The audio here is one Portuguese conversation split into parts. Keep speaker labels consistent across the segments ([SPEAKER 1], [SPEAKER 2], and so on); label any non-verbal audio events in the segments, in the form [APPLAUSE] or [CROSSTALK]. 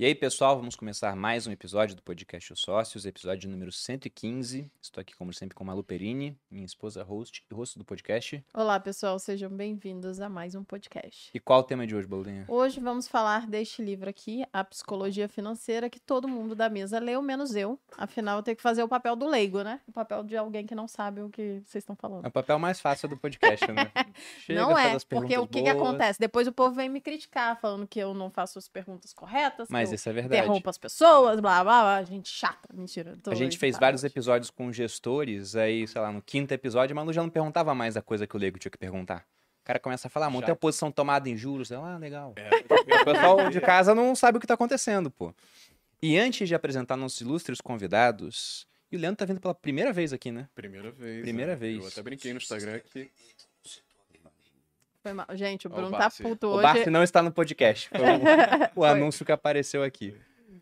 [SPEAKER 1] E aí, pessoal, vamos começar mais um episódio do podcast Os Sócios, episódio número 115. Estou aqui, como sempre, com a Malu Perini, minha esposa host e host do podcast.
[SPEAKER 2] Olá, pessoal, sejam bem-vindos a mais um podcast.
[SPEAKER 1] E qual o tema de hoje, Bolinha?
[SPEAKER 2] Hoje vamos falar deste livro aqui, A Psicologia Financeira, que todo mundo da mesa leu, menos eu. Afinal, eu tenho que fazer o papel do leigo, né? O papel de alguém que não sabe o que vocês estão falando.
[SPEAKER 1] É o papel mais fácil do podcast, né? [LAUGHS]
[SPEAKER 2] Chega, não é, porque o que, que, acontece? Depois o povo vem me criticar, falando que eu não faço as perguntas corretas.
[SPEAKER 1] Mas isso é verdade.
[SPEAKER 2] Interrompo as pessoas, blá, blá, blá. Gente chata, mentira.
[SPEAKER 1] A gente fez vários episódios com gestores, aí, sei lá, no quinto episódio, a Manu já não perguntava mais a coisa que o Lego tinha que perguntar. O cara começa a falar, muito a posição tomada em juros. Ah, legal. É. O pessoal de casa não sabe o que tá acontecendo, pô. E antes de apresentar nossos ilustres convidados, e o Leandro tá vindo pela primeira vez aqui, né?
[SPEAKER 3] Primeira vez.
[SPEAKER 1] Primeira é. vez.
[SPEAKER 3] Eu até brinquei no Instagram que
[SPEAKER 2] foi mal. Gente, o Bruno o tá puto hoje.
[SPEAKER 1] O Bart não está no podcast. Foi o, [LAUGHS] o anúncio que apareceu aqui.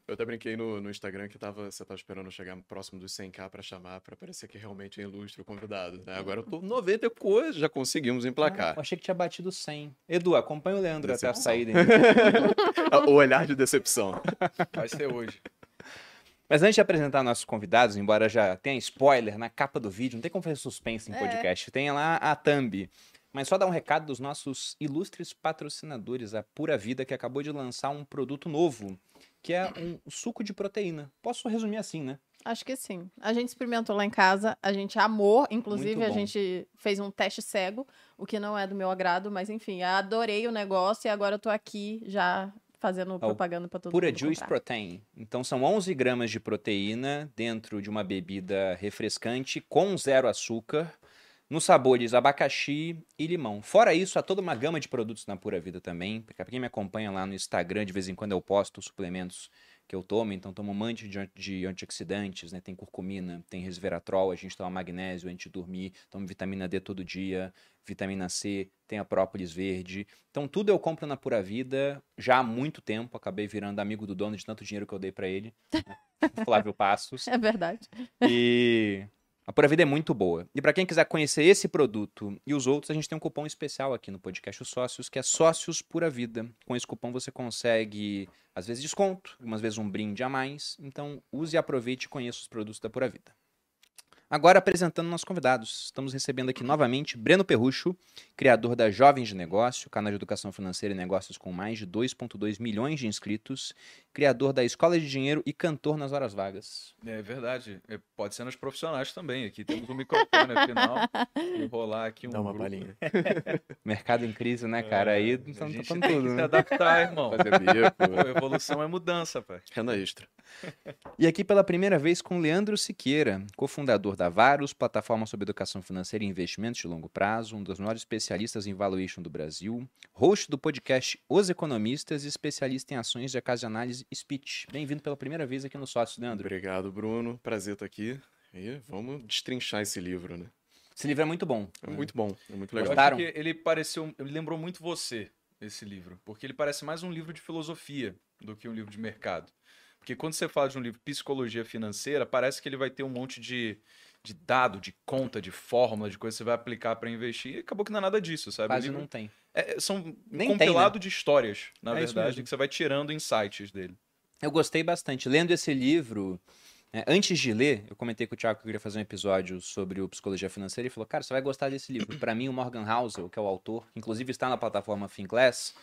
[SPEAKER 3] Eu até brinquei no, no Instagram que tava, você tava esperando chegar próximo dos 100k para chamar, para parecer que realmente é ilustre o convidado. Né? Agora eu tô 90 coisas, já conseguimos emplacar. Ah,
[SPEAKER 1] eu achei que tinha batido 100. Edu, acompanha o Leandro decepção. até a saída. [LAUGHS]
[SPEAKER 3] o olhar de decepção.
[SPEAKER 4] Vai ser hoje.
[SPEAKER 1] Mas antes de apresentar nossos convidados, embora já tenha spoiler na capa do vídeo, não tem como fazer suspense em é. podcast, é. tem lá a thumb. Mas só dar um recado dos nossos ilustres patrocinadores, a Pura Vida, que acabou de lançar um produto novo que é um suco de proteína. Posso resumir assim, né?
[SPEAKER 2] Acho que sim. A gente experimentou lá em casa, a gente amou, inclusive a gente fez um teste cego, o que não é do meu agrado, mas enfim, adorei o negócio e agora eu tô aqui já fazendo propaganda para todo
[SPEAKER 1] Pura
[SPEAKER 2] mundo.
[SPEAKER 1] Pura Juice
[SPEAKER 2] comprar.
[SPEAKER 1] Protein. Então são 11 gramas de proteína dentro de uma bebida refrescante com zero açúcar nos sabores abacaxi e limão. Fora isso, há toda uma gama de produtos na Pura Vida também. Para quem me acompanha lá no Instagram, de vez em quando eu posto suplementos que eu tomo. Então, tomo um monte de, de antioxidantes, né? Tem curcumina, tem resveratrol, a gente toma magnésio antes de dormir, tomo vitamina D todo dia, vitamina C, tem a própolis verde. Então, tudo eu compro na Pura Vida já há muito tempo. Acabei virando amigo do dono de tanto dinheiro que eu dei para ele, né? [LAUGHS] Flávio Passos.
[SPEAKER 2] É verdade.
[SPEAKER 1] E a Pura Vida é muito boa. E para quem quiser conhecer esse produto e os outros, a gente tem um cupom especial aqui no podcast Os Sócios, que é Sócios Pura Vida. Com esse cupom você consegue, às vezes, desconto, algumas vezes um brinde a mais. Então, use aproveite e conheça os produtos da Pura Vida. Agora apresentando nossos convidados. Estamos recebendo aqui novamente Breno Perrucho, criador da Jovens de Negócio, canal de educação financeira e negócios com mais de 2,2 milhões de inscritos, criador da Escola de Dinheiro e cantor nas horas vagas.
[SPEAKER 4] É verdade. É, pode ser nos profissionais também. Aqui temos um microfone, afinal. [LAUGHS] Vou rolar aqui um.
[SPEAKER 3] Dá uma palhinha. [LAUGHS]
[SPEAKER 1] Mercado em crise, né, cara? Aí
[SPEAKER 4] estamos tocando tudo. Tem que se adaptar, irmão. Fazer bico. [LAUGHS] Evolução é mudança, pai.
[SPEAKER 3] Renda extra.
[SPEAKER 1] E aqui pela primeira vez com Leandro Siqueira, cofundador da Varus, plataforma sobre educação financeira e investimentos de longo prazo, um dos maiores especialistas em valuation do Brasil, host do podcast Os Economistas e especialista em ações de casa de análise Speech. Bem-vindo pela primeira vez aqui no Sócio, Leandro.
[SPEAKER 3] Obrigado, Bruno. Prazer estar aqui. E vamos destrinchar esse livro, né?
[SPEAKER 1] Esse livro é muito bom.
[SPEAKER 3] É muito bom, é muito legal.
[SPEAKER 4] Gostaram? Eu acho que ele pareceu, ele lembrou muito você, esse livro, porque ele parece mais um livro de filosofia do que um livro de mercado. Porque quando você fala de um livro psicologia financeira, parece que ele vai ter um monte de de dado, de conta, de fórmula, de coisa que você vai aplicar para investir. E acabou que não é nada disso, sabe?
[SPEAKER 1] Quase não tem.
[SPEAKER 4] É, são Nem compilado tem, né? de histórias, na é verdade, que você vai tirando insights dele.
[SPEAKER 1] Eu gostei bastante. Lendo esse livro, é, antes de ler, eu comentei com o Thiago que eu queria fazer um episódio sobre o Psicologia Financeira e falou, cara, você vai gostar desse livro. Para mim, o Morgan Housel, que é o autor, que inclusive está na plataforma Finclass,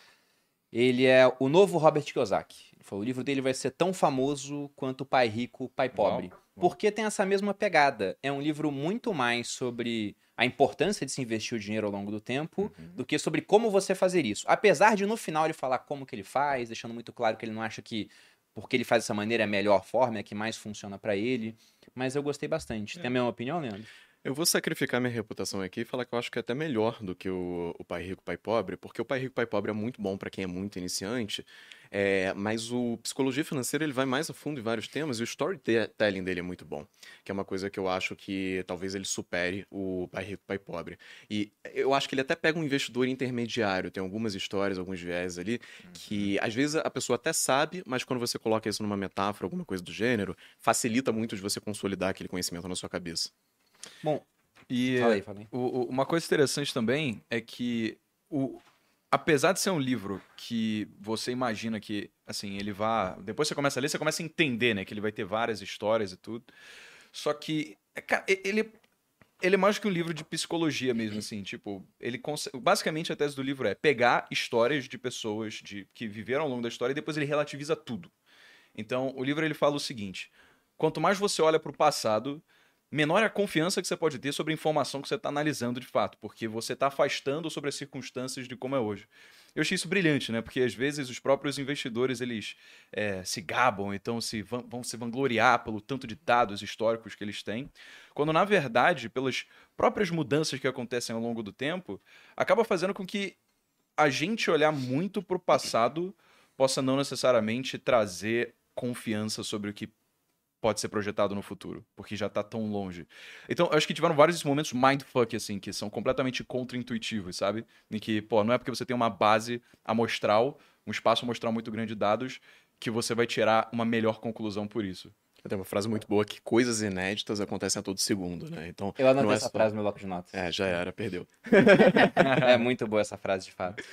[SPEAKER 1] ele é o novo Robert Kiyosaki. Ele falou, o livro dele vai ser tão famoso quanto Pai Rico, Pai Pobre. Uau. Porque tem essa mesma pegada. É um livro muito mais sobre a importância de se investir o dinheiro ao longo do tempo uhum. do que sobre como você fazer isso. Apesar de no final ele falar como que ele faz, deixando muito claro que ele não acha que porque ele faz dessa maneira é a melhor forma, é a que mais funciona para ele. Mas eu gostei bastante. É. Tem a mesma opinião, Leandro?
[SPEAKER 3] Eu vou sacrificar minha reputação aqui e falar que eu acho que é até melhor do que o, o Pai Rico, Pai Pobre, porque o Pai Rico, Pai Pobre é muito bom para quem é muito iniciante, é, mas o Psicologia Financeira ele vai mais a fundo em vários temas e o storytelling dele é muito bom, que é uma coisa que eu acho que talvez ele supere o Pai Rico, Pai Pobre. E eu acho que ele até pega um investidor intermediário, tem algumas histórias, alguns viés ali, uhum. que às vezes a pessoa até sabe, mas quando você coloca isso numa metáfora, alguma coisa do gênero, facilita muito de você consolidar aquele conhecimento na sua cabeça.
[SPEAKER 4] Bom, e
[SPEAKER 1] falei, falei.
[SPEAKER 4] O, o, uma coisa interessante também é que o, apesar de ser um livro que você imagina que, assim, ele vá. Depois você começa a ler, você começa a entender, né? Que ele vai ter várias histórias e tudo. Só que, é, cara, ele. Ele é mais que um livro de psicologia mesmo, assim, tipo, ele consegue... basicamente a tese do livro é pegar histórias de pessoas de que viveram ao longo da história e depois ele relativiza tudo. Então, o livro ele fala o seguinte: quanto mais você olha para o passado, menor é a confiança que você pode ter sobre a informação que você está analisando de fato, porque você está afastando sobre as circunstâncias de como é hoje. Eu achei isso brilhante, né? Porque às vezes os próprios investidores eles é, se gabam, então se vão, vão se vangloriar pelo tanto de dados históricos que eles têm, quando na verdade, pelas próprias mudanças que acontecem ao longo do tempo, acaba fazendo com que a gente olhar muito para o passado possa não necessariamente trazer confiança sobre o que pode ser projetado no futuro, porque já tá tão longe. Então, eu acho que tiveram vários momentos mindfuck, assim, que são completamente contra-intuitivos, sabe? Em que, pô, não é porque você tem uma base amostral, um espaço amostral muito grande de dados, que você vai tirar uma melhor conclusão por isso.
[SPEAKER 3] Tem uma frase muito boa que coisas inéditas acontecem a todo segundo, né? Então,
[SPEAKER 1] eu anotei
[SPEAKER 3] é
[SPEAKER 1] essa só... frase no meu bloco de notas.
[SPEAKER 3] É, já era, perdeu. [LAUGHS] [LAUGHS]
[SPEAKER 1] é muito boa essa frase, de fato.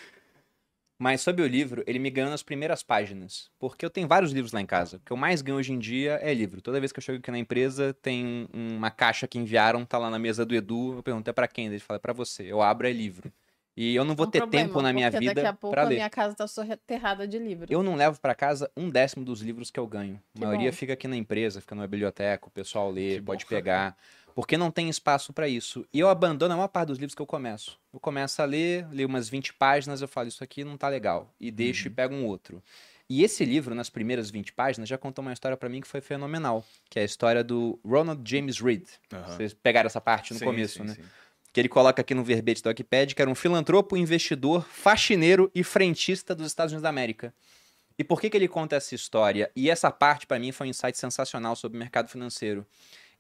[SPEAKER 1] Mas sobre o livro, ele me ganhou nas primeiras páginas. Porque eu tenho vários livros lá em casa. O que eu mais ganho hoje em dia é livro. Toda vez que eu chego aqui na empresa, tem uma caixa que enviaram, tá lá na mesa do Edu. Eu pergunto, é pra quem? Ele fala, é pra você. Eu abro, é livro. E eu não vou ter problema, tempo na minha vida daqui a pouco pra ler. a
[SPEAKER 2] minha casa tá soterrada de livros.
[SPEAKER 1] Eu não levo para casa um décimo dos livros que eu ganho. A maioria bom. fica aqui na empresa, fica na biblioteca, o pessoal lê, que pode bom. pegar porque não tem espaço para isso. E eu abandono a maior parte dos livros que eu começo. Eu começo a ler, leio umas 20 páginas, eu falo, isso aqui não tá legal. E deixo uhum. e pego um outro. E esse livro, nas primeiras 20 páginas, já contou uma história para mim que foi fenomenal, que é a história do Ronald James Reed. Uhum. Vocês pegaram essa parte no sim, começo, sim, né? Sim. Que ele coloca aqui no verbete do Wikipedia, que era um filantropo, investidor, faxineiro e frentista dos Estados Unidos da América. E por que, que ele conta essa história? E essa parte, para mim, foi um insight sensacional sobre o mercado financeiro.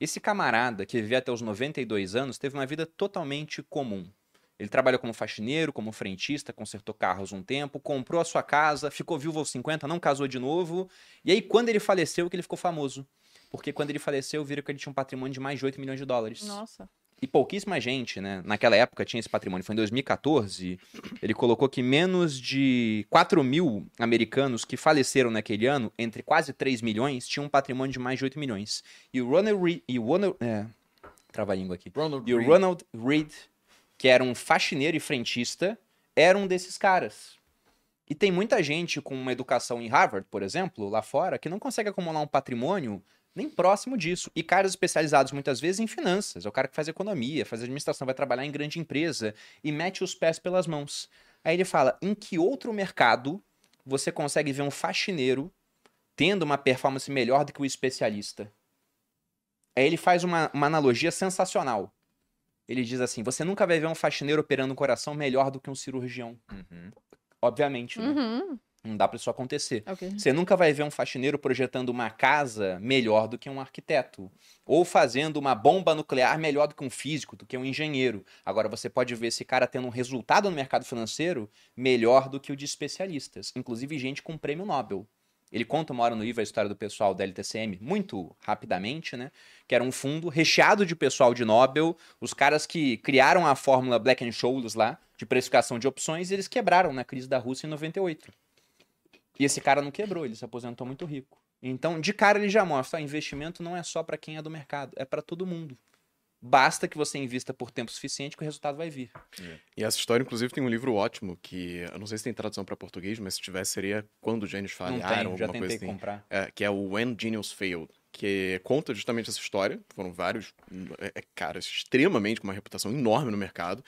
[SPEAKER 1] Esse camarada, que vivia até os 92 anos, teve uma vida totalmente comum. Ele trabalhou como faxineiro, como frentista, consertou carros um tempo, comprou a sua casa, ficou viúvo aos 50, não casou de novo. E aí, quando ele faleceu, que ele ficou famoso. Porque quando ele faleceu, viram que ele tinha um patrimônio de mais de 8 milhões de dólares.
[SPEAKER 2] Nossa.
[SPEAKER 1] E pouquíssima gente, né? Naquela época tinha esse patrimônio. Foi em 2014. Ele colocou que menos de 4 mil americanos que faleceram naquele ano, entre quase 3 milhões, tinham um patrimônio de mais de 8 milhões. E o Ronald Reed. E o Ronald, é, trava a língua aqui. Ronald e o Ronald Reed, que era um faxineiro e frentista, era um desses caras. E tem muita gente com uma educação em Harvard, por exemplo, lá fora, que não consegue acumular um patrimônio nem próximo disso. E caras especializados muitas vezes em finanças. É o cara que faz economia, faz administração, vai trabalhar em grande empresa e mete os pés pelas mãos. Aí ele fala: em que outro mercado você consegue ver um faxineiro tendo uma performance melhor do que o especialista? Aí ele faz uma, uma analogia sensacional. Ele diz assim: você nunca vai ver um faxineiro operando o coração melhor do que um cirurgião. Uhum. Obviamente. Né?
[SPEAKER 2] Uhum.
[SPEAKER 1] Não dá para isso acontecer.
[SPEAKER 2] Okay.
[SPEAKER 1] Você nunca vai ver um faxineiro projetando uma casa melhor do que um arquiteto. Ou fazendo uma bomba nuclear melhor do que um físico, do que um engenheiro. Agora, você pode ver esse cara tendo um resultado no mercado financeiro melhor do que o de especialistas. Inclusive, gente com prêmio Nobel. Ele conta uma hora no livro a história do pessoal da LTCM, muito rapidamente, né? Que era um fundo recheado de pessoal de Nobel, os caras que criaram a fórmula Black and Scholes lá, de precificação de opções, e eles quebraram na crise da Rússia em 98. E esse cara não quebrou, ele se aposentou muito rico. Então, de cara, ele já mostra: ah, investimento não é só para quem é do mercado, é para todo mundo. Basta que você invista por tempo suficiente que o resultado vai vir.
[SPEAKER 3] É. E essa história, inclusive, tem um livro ótimo que eu não sei se tem tradução para português, mas se tivesse seria Quando os Gênios Falharam,
[SPEAKER 1] não tem, já tentei coisa assim. comprar.
[SPEAKER 3] É, que é o When Genius Failed, que conta justamente essa história. Foram vários é, é caras extremamente com uma reputação enorme no mercado,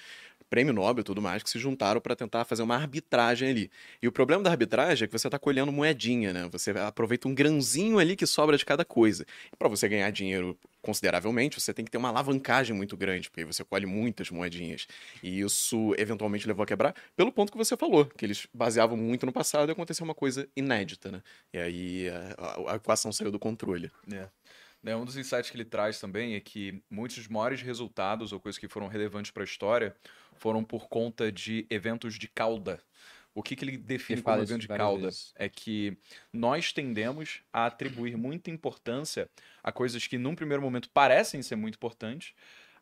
[SPEAKER 3] prêmio Nobel e tudo mais, que se juntaram para tentar fazer uma arbitragem ali. E o problema da arbitragem é que você está colhendo moedinha, né? Você aproveita um grãozinho ali que sobra de cada coisa. E para você ganhar dinheiro consideravelmente, você tem que ter uma alavancagem muito grande, porque você colhe muitas moedinhas. E isso eventualmente levou a quebrar, pelo ponto que você falou, que eles baseavam muito no passado e aconteceu uma coisa inédita, né? E aí a, a equação saiu do controle.
[SPEAKER 4] É. É, um dos insights que ele traz também é que muitos dos maiores resultados ou coisas que foram relevantes para a história foram por conta de eventos de cauda. O que, que ele define ele como evento de cauda? Vezes. É que nós tendemos a atribuir muita importância a coisas que, num primeiro momento, parecem ser muito importantes,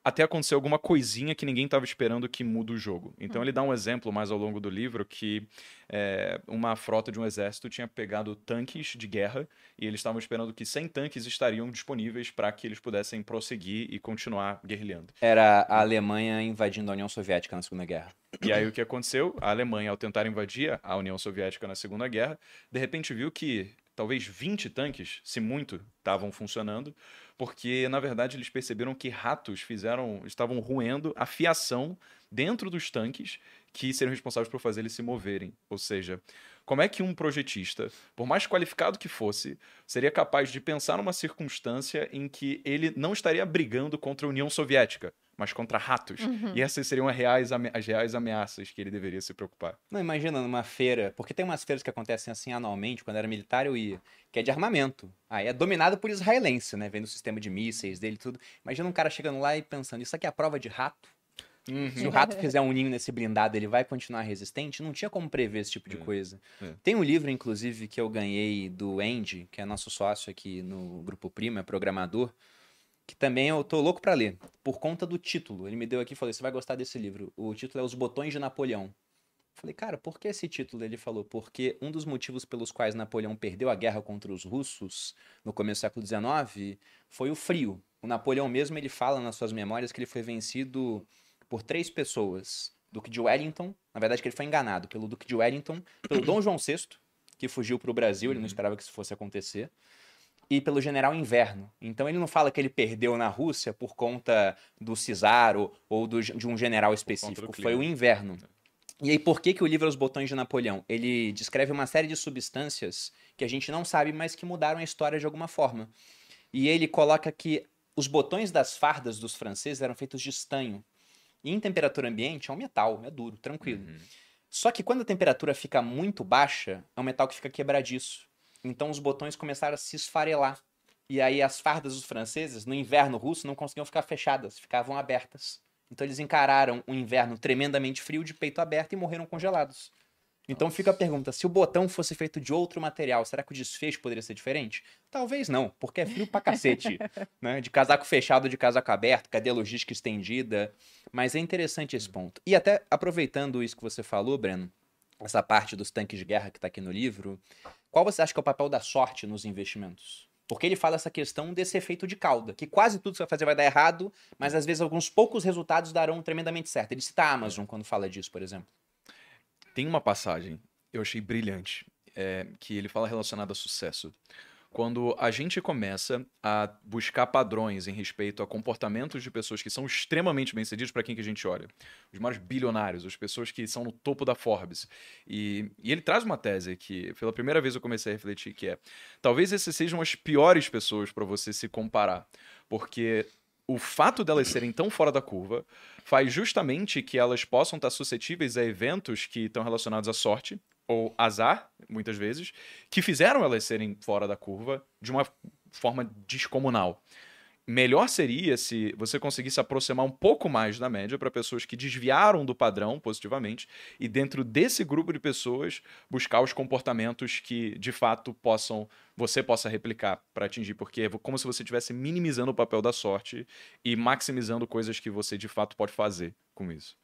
[SPEAKER 4] até acontecer alguma coisinha que ninguém estava esperando que muda o jogo. Então ele dá um exemplo mais ao longo do livro que é, uma frota de um exército tinha pegado tanques de guerra e eles estavam esperando que 100 tanques estariam disponíveis para que eles pudessem prosseguir e continuar guerrilhando.
[SPEAKER 1] Era a Alemanha invadindo a União Soviética na Segunda Guerra.
[SPEAKER 4] E aí o que aconteceu? A Alemanha, ao tentar invadir a União Soviética na Segunda Guerra, de repente viu que talvez 20 tanques, se muito, estavam funcionando, porque na verdade eles perceberam que ratos fizeram, estavam roendo a fiação dentro dos tanques que seriam responsáveis por fazer eles se moverem. Ou seja, como é que um projetista, por mais qualificado que fosse, seria capaz de pensar numa circunstância em que ele não estaria brigando contra a União Soviética, mas contra ratos. Uhum. E essas seriam as reais, as reais ameaças que ele deveria se preocupar.
[SPEAKER 1] Não, imagina numa feira, porque tem umas feiras que acontecem assim anualmente, quando era militar eu ia, que é de armamento. Aí é dominado por israelense, né? Vendo o sistema de mísseis dele e tudo. Imagina um cara chegando lá e pensando, isso aqui é a prova de rato? Uhum. Se o rato fizer um ninho nesse blindado, ele vai continuar resistente? Não tinha como prever esse tipo de é. coisa. É. Tem um livro, inclusive, que eu ganhei do Andy, que é nosso sócio aqui no Grupo Prima, é programador que também eu tô louco para ler, por conta do título. Ele me deu aqui e falou: você vai gostar desse livro. O título é Os Botões de Napoleão. Falei, cara, por que esse título? Ele falou, porque um dos motivos pelos quais Napoleão perdeu a guerra contra os russos no começo do século XIX foi o frio. O Napoleão mesmo, ele fala nas suas memórias que ele foi vencido por três pessoas. Duque de Wellington, na verdade que ele foi enganado pelo Duque de Wellington, pelo Dom João VI, que fugiu para o Brasil, ele não uhum. esperava que isso fosse acontecer, e pelo general Inverno. Então ele não fala que ele perdeu na Rússia por conta do Cisaro ou do, de um general específico, foi o Inverno. E aí, por que, que o livro Os Botões de Napoleão? Ele descreve uma série de substâncias que a gente não sabe, mas que mudaram a história de alguma forma. E ele coloca que os botões das fardas dos franceses eram feitos de estanho. E em temperatura ambiente é um metal, é duro, tranquilo. Uhum. Só que quando a temperatura fica muito baixa, é um metal que fica quebradiço. Então os botões começaram a se esfarelar. E aí as fardas dos franceses, no inverno russo, não conseguiam ficar fechadas, ficavam abertas. Então eles encararam um inverno tremendamente frio de peito aberto e morreram congelados. Então Nossa. fica a pergunta: se o botão fosse feito de outro material, será que o desfecho poderia ser diferente? Talvez não, porque é frio pra cacete. [LAUGHS] né? De casaco fechado, de casaco aberto, cadê a logística estendida? Mas é interessante esse ponto. E até aproveitando isso que você falou, Breno, essa parte dos tanques de guerra que está aqui no livro, qual você acha que é o papel da sorte nos investimentos? Porque ele fala essa questão desse efeito de cauda, que quase tudo que você vai fazer vai dar errado, mas às vezes alguns poucos resultados darão tremendamente certo. Ele cita a Amazon quando fala disso, por exemplo.
[SPEAKER 4] Tem uma passagem, eu achei brilhante, é, que ele fala relacionada a sucesso. Quando a gente começa a buscar padrões em respeito a comportamentos de pessoas que são extremamente bem-sucedidos para quem que a gente olha. Os maiores bilionários, as pessoas que são no topo da Forbes. E, e ele traz uma tese que, pela primeira vez eu comecei a refletir, que é talvez essas sejam as piores pessoas para você se comparar. Porque o fato delas serem tão fora da curva faz justamente que elas possam estar suscetíveis a eventos que estão relacionados à sorte, ou azar, muitas vezes, que fizeram elas serem fora da curva de uma forma descomunal. Melhor seria se você conseguisse aproximar um pouco mais da média para pessoas que desviaram do padrão positivamente e dentro desse grupo de pessoas buscar os comportamentos que de fato possam você possa replicar para atingir, porque é como se você estivesse minimizando o papel da sorte e maximizando coisas que você de fato pode fazer com isso.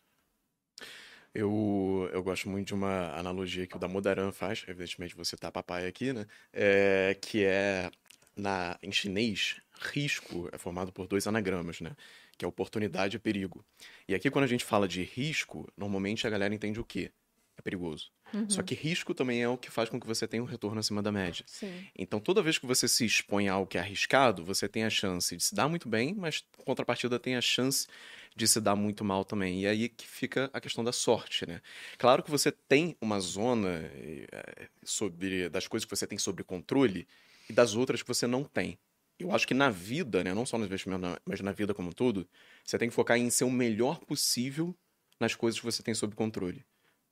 [SPEAKER 3] Eu, eu gosto muito de uma analogia que o Damodaran faz, evidentemente você tá papai aqui, né? É, que é, na, em chinês, risco é formado por dois anagramas, né? Que é oportunidade e perigo. E aqui, quando a gente fala de risco, normalmente a galera entende o quê? É perigoso. Uhum. Só que risco também é o que faz com que você tenha um retorno acima da média.
[SPEAKER 2] Sim.
[SPEAKER 3] Então, toda vez que você se expõe a algo que é arriscado, você tem a chance de se dar muito bem, mas contrapartida tem a chance de se dar muito mal também. E aí que fica a questão da sorte, né? Claro que você tem uma zona é, sobre das coisas que você tem sobre controle e das outras que você não tem. Eu acho que na vida, né, não só no investimento, mas na vida como tudo, você tem que focar em ser o melhor possível nas coisas que você tem sob controle.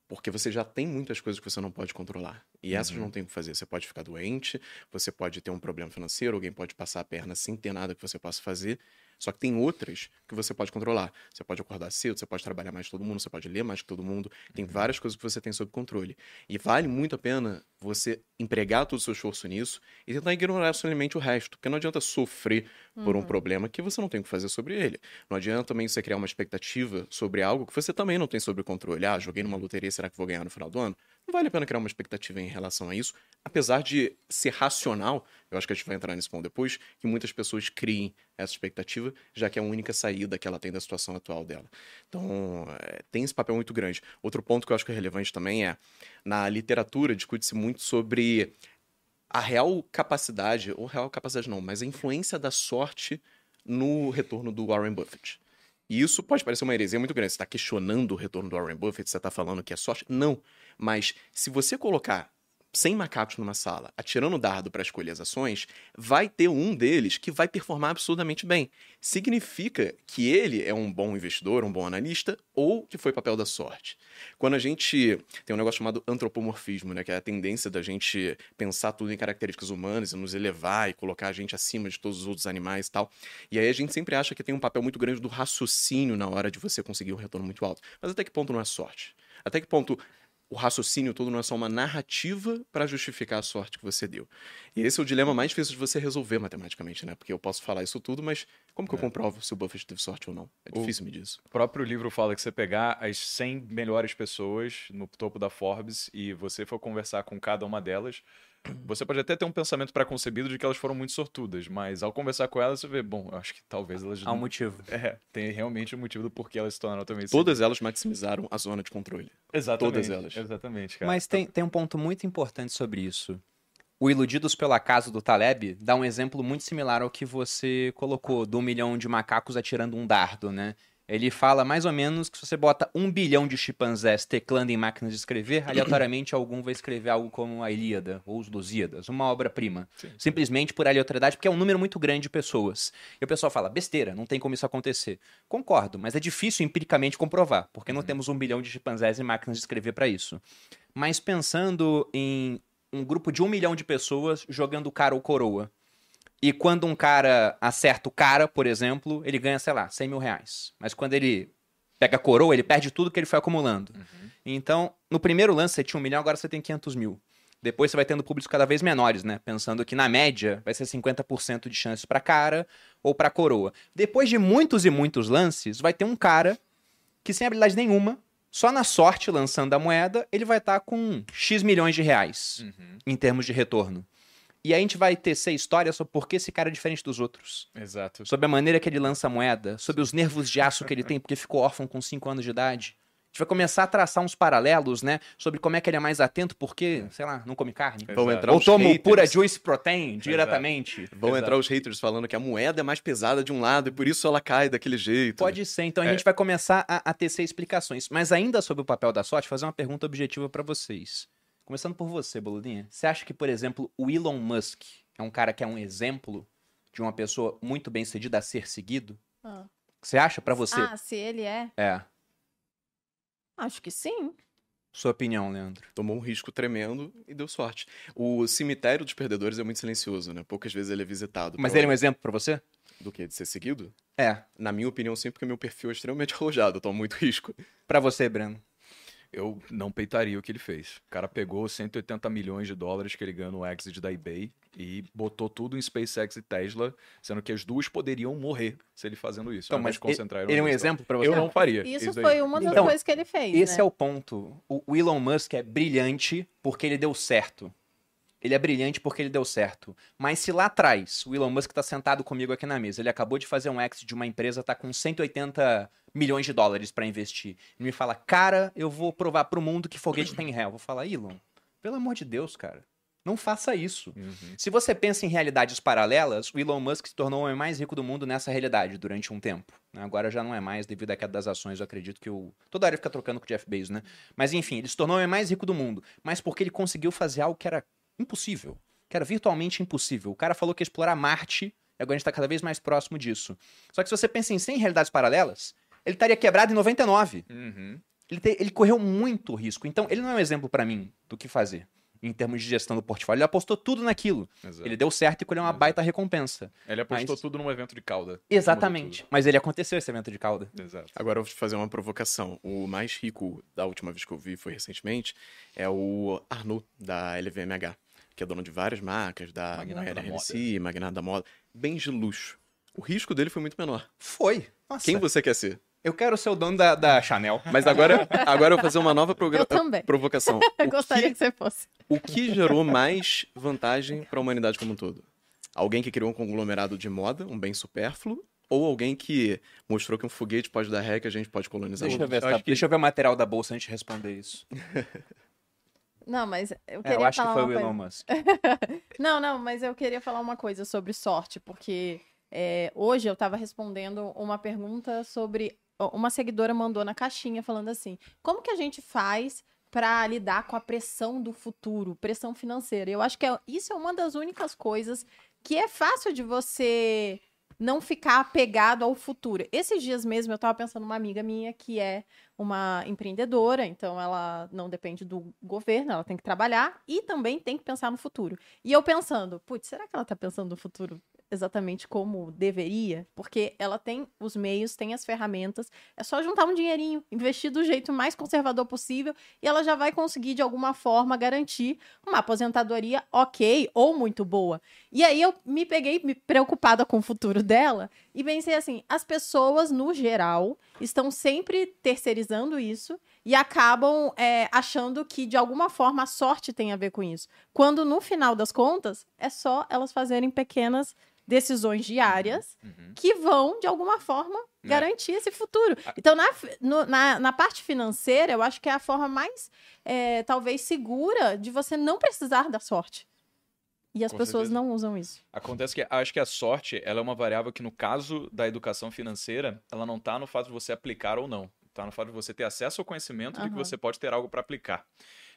[SPEAKER 3] Porque você já tem muitas coisas que você não pode controlar. E essas uhum. não tem o que fazer. Você pode ficar doente, você pode ter um problema financeiro, alguém pode passar a perna sem ter nada que você possa fazer. Só que tem outras que você pode controlar. Você pode acordar cedo, você pode trabalhar mais que todo mundo, você pode ler mais que todo mundo. Tem várias coisas que você tem sob controle. E vale muito a pena você empregar todo o seu esforço nisso e tentar ignorar somente o resto. Porque não adianta sofrer por um
[SPEAKER 2] Uhum.
[SPEAKER 3] problema que você não tem o que fazer sobre ele. Não adianta também você criar uma expectativa sobre algo que você também não tem sobre controle. Ah, joguei numa loteria, será que vou ganhar no final do ano? Não vale a pena criar uma expectativa em relação a isso, apesar de ser racional, eu acho que a gente vai entrar nesse ponto depois, que muitas pessoas criem essa expectativa, já que é a única saída que ela tem da situação atual dela. Então, é, tem esse papel muito grande. Outro ponto que eu acho que é relevante também é, na literatura discute-se muito sobre a real capacidade, ou real capacidade não, mas a influência da sorte no retorno do Warren Buffett. E isso pode parecer uma heresia muito grande. Você está questionando o retorno do Warren Buffett, você está falando que é sorte? Não. Mas se você colocar 100 macacos numa sala, atirando dardo para escolher as ações, vai ter um deles que vai performar absurdamente bem. Significa que ele é um bom investidor, um bom analista, ou que foi papel da sorte. Quando a gente tem um negócio chamado antropomorfismo, né, que é a tendência da gente pensar tudo em características humanas e nos elevar e colocar a gente acima de todos os outros animais e tal. E aí a gente sempre acha que tem um papel muito grande do raciocínio na hora de você conseguir um retorno muito alto. Mas até que ponto não é sorte? Até que ponto o raciocínio todo não é só uma narrativa para justificar a sorte que você deu. E esse é o dilema mais difícil de você resolver matematicamente, né? Porque eu posso falar isso tudo, mas como que eu comprovo se o Buffett teve sorte ou não? É
[SPEAKER 4] O-
[SPEAKER 3] difícil medir isso.
[SPEAKER 4] O próprio livro fala que você pegar as 100 melhores pessoas no topo da Forbes e você for conversar com cada uma delas, você pode até ter um pensamento preconcebido de que elas foram muito sortudas, mas ao conversar com elas, você vê, bom, eu acho que talvez elas
[SPEAKER 1] Há um
[SPEAKER 4] não...
[SPEAKER 1] motivo. [LAUGHS]
[SPEAKER 4] É, tem realmente um motivo do porquê elas se tornaram também
[SPEAKER 3] Todas elas maximizaram a zona de controle.
[SPEAKER 4] Exatamente.
[SPEAKER 3] todas elas.
[SPEAKER 4] Exatamente, cara.
[SPEAKER 1] Mas tem, tem um ponto muito importante sobre isso. O Iludidos pelo Acaso do Taleb dá um exemplo muito similar ao que você colocou, do um milhão de macacos atirando um dardo, né? Ele fala mais ou menos que se você bota um bilhão de chimpanzés teclando em máquinas de escrever, [CLEARS THROAT] aleatoriamente algum vai escrever algo como a Ilíada ou os Lusíadas, uma obra-prima.
[SPEAKER 4] Sim.
[SPEAKER 1] Simplesmente por aleatoriedade, porque é um número muito grande de pessoas. E o pessoal fala, besteira, não tem como isso acontecer. Concordo, mas é difícil empiricamente comprovar, porque não temos um bilhão de chimpanzés e máquinas de escrever para isso. Mas pensando em um grupo de um milhão de pessoas jogando cara ou coroa. E quando um cara acerta o cara, por exemplo, ele ganha, sei lá, 100 mil reais. Mas quando ele pega a coroa, ele perde tudo que ele foi acumulando. Então, no primeiro lance você tinha um milhão, agora você tem 500 mil. Depois você vai tendo públicos cada vez menores, né? Pensando que na média vai ser 50% de chances pra cara ou pra coroa. Depois de muitos e muitos lances, vai ter um cara que sem habilidade nenhuma, só na sorte lançando a moeda, ele vai estar com X milhões de reais
[SPEAKER 4] Uhum,
[SPEAKER 1] em termos de retorno. E aí a gente vai tecer história sobre por que esse cara é diferente dos outros.
[SPEAKER 4] Exato.
[SPEAKER 1] Sobre a maneira que ele lança a moeda, sobre os nervos de aço que ele tem porque ficou órfão com 5 anos de idade. A gente vai começar a traçar uns paralelos, né? Sobre como é que ele é mais atento porque, sei lá, não come carne.
[SPEAKER 3] Vão entrar
[SPEAKER 1] Ou toma
[SPEAKER 3] haters.
[SPEAKER 1] pura juice protein diretamente.
[SPEAKER 3] Vão
[SPEAKER 4] Exato.
[SPEAKER 3] entrar os haters falando que a moeda é mais pesada de um lado e por isso ela cai daquele jeito.
[SPEAKER 1] Pode ser, então a
[SPEAKER 4] É.
[SPEAKER 1] gente vai começar a, a tecer explicações. Mas ainda sobre o papel da sorte, fazer uma pergunta objetiva pra vocês. Começando por você, Boludinha. Você acha que, por exemplo, o Elon Musk é um cara que é um exemplo de uma pessoa muito bem sucedida a ser seguido?
[SPEAKER 2] Ah.
[SPEAKER 1] Você acha pra você?
[SPEAKER 2] Ah, se ele é?
[SPEAKER 1] É.
[SPEAKER 2] Acho que sim.
[SPEAKER 1] Sua opinião, Leandro.
[SPEAKER 3] Tomou um risco tremendo e deu sorte. O cemitério dos perdedores é muito silencioso, né? Poucas vezes ele é visitado.
[SPEAKER 1] Mas
[SPEAKER 3] pela-
[SPEAKER 1] ele é um exemplo pra você?
[SPEAKER 3] Do que? De ser seguido?
[SPEAKER 1] É.
[SPEAKER 3] Na minha opinião, sim, porque meu perfil é extremamente [LAUGHS] arrojado, eu tomo muito risco.
[SPEAKER 1] Pra você, Breno.
[SPEAKER 4] Eu não peitaria o que ele fez. O cara pegou 180 milhões de dólares que ele ganhou no exit da eBay e botou tudo em SpaceX e Tesla, sendo que as duas poderiam morrer se ele fazendo isso.
[SPEAKER 1] Então, mas
[SPEAKER 4] de concentrar
[SPEAKER 1] ele é um exemplo pra você?
[SPEAKER 4] Eu não faria.
[SPEAKER 2] Isso
[SPEAKER 4] daí.
[SPEAKER 2] foi uma das
[SPEAKER 1] Então,
[SPEAKER 2] coisas que ele fez,
[SPEAKER 1] Esse
[SPEAKER 2] né?
[SPEAKER 1] é o ponto. O o Elon Musk é brilhante porque ele deu certo. Ele é brilhante porque ele deu certo. Mas se lá atrás, o Elon Musk tá sentado comigo aqui na mesa, ele acabou de fazer um exit de uma empresa, tá com 180 milhões de dólares pra investir. Ele me fala, cara, eu vou provar pro mundo que foguete tem ré. Eu vou falar, Elon, pelo amor de Deus, cara, não faça isso.
[SPEAKER 4] Uhum.
[SPEAKER 1] Se você pensa em realidades paralelas, o Elon Musk se tornou o homem mais rico do mundo nessa realidade durante um tempo. né? Agora já não é mais devido à queda das ações, eu acredito que o... toda hora fica trocando com o Jeff Bezos, né? Mas enfim, ele se tornou o homem mais rico do mundo, mas porque ele conseguiu fazer algo que era impossível, que era virtualmente impossível. O cara falou que ia explorar Marte, e agora a gente tá cada vez mais próximo disso. Só que se você pensa em 100 realidades paralelas, ele estaria quebrado em 99.
[SPEAKER 4] Uhum.
[SPEAKER 1] Ele, te- ele correu muito risco. Então, ele não é um exemplo pra mim do que fazer. em termos de gestão do portfólio. Ele apostou tudo naquilo.
[SPEAKER 4] Exato.
[SPEAKER 1] Ele deu certo e colheu uma
[SPEAKER 4] Exato.
[SPEAKER 1] baita recompensa.
[SPEAKER 4] Ele apostou
[SPEAKER 1] Mas-
[SPEAKER 4] tudo num evento de cauda.
[SPEAKER 1] Exatamente. Mas ele aconteceu esse evento de cauda.
[SPEAKER 4] Exato.
[SPEAKER 3] Agora eu vou te fazer uma provocação. O mais rico da última vez que eu vi foi recentemente, é o Arnaud, da LVMH, que é dono de várias marcas, da
[SPEAKER 1] Magnata da
[SPEAKER 3] RNC, Magnata da Moda, bens de luxo. O risco dele foi muito menor.
[SPEAKER 1] Foi. Nossa.
[SPEAKER 3] Quem você quer ser?
[SPEAKER 1] Eu quero ser o dono da, da Chanel.
[SPEAKER 3] Mas agora, agora eu vou fazer uma nova progra-
[SPEAKER 2] Eu também.
[SPEAKER 3] provocação. [LAUGHS]
[SPEAKER 2] Eu
[SPEAKER 3] O
[SPEAKER 2] gostaria
[SPEAKER 3] que,
[SPEAKER 2] que você fosse.
[SPEAKER 3] o que gerou mais vantagem para a humanidade como um todo? Alguém que criou um conglomerado de moda, um bem supérfluo, ou alguém que mostrou que um foguete pode dar ré que a gente pode colonizar
[SPEAKER 1] Deixa eu,
[SPEAKER 3] outro?
[SPEAKER 1] ver,
[SPEAKER 4] acho que-
[SPEAKER 1] Deixa eu ver o material da bolsa antes de responder isso. [LAUGHS]
[SPEAKER 2] Não, mas eu
[SPEAKER 1] É,
[SPEAKER 2] queria
[SPEAKER 1] eu acho que
[SPEAKER 2] falar
[SPEAKER 1] foi
[SPEAKER 2] uma
[SPEAKER 1] o. Elon Musk. [LAUGHS]
[SPEAKER 2] Não, não, mas eu queria falar uma coisa sobre sorte, porque é, hoje eu estava respondendo uma pergunta sobre. Uma seguidora mandou na caixinha falando assim: como que a gente faz para lidar com a pressão do futuro, pressão financeira? Eu acho que é- isso é uma das únicas coisas que é fácil de você não ficar apegado ao futuro. Esses dias mesmo eu estava pensando numa amiga minha que é uma empreendedora, então ela não depende do governo, ela tem que trabalhar e também tem que pensar no futuro. E eu pensando, putz, será que ela tá pensando no futuro exatamente como deveria? Porque ela tem os meios, tem as ferramentas, é só juntar um dinheirinho, investir do jeito mais conservador possível e ela já vai conseguir de alguma forma garantir uma aposentadoria ok ou muito boa. E aí eu me peguei me preocupada com o futuro dela e pensei assim, as pessoas no geral estão sempre terceirizando isso e acabam é, achando que de alguma forma a sorte tem a ver com isso. Quando no final das contas é só elas fazerem pequenas decisões diárias
[SPEAKER 4] Uhum.
[SPEAKER 2] que vão, de alguma forma,
[SPEAKER 4] É.
[SPEAKER 2] garantir esse futuro. Então, na, no- na, na parte financeira, eu acho que é a forma mais, é, talvez, segura de você não precisar da sorte. E as
[SPEAKER 4] Com
[SPEAKER 2] pessoas
[SPEAKER 4] certeza.
[SPEAKER 2] não usam isso.
[SPEAKER 4] Acontece que acho que a sorte ela é uma variável que, no caso da educação financeira, ela não está no fato de você aplicar ou não. Está no fato de você ter acesso ao conhecimento de que você pode ter algo para aplicar.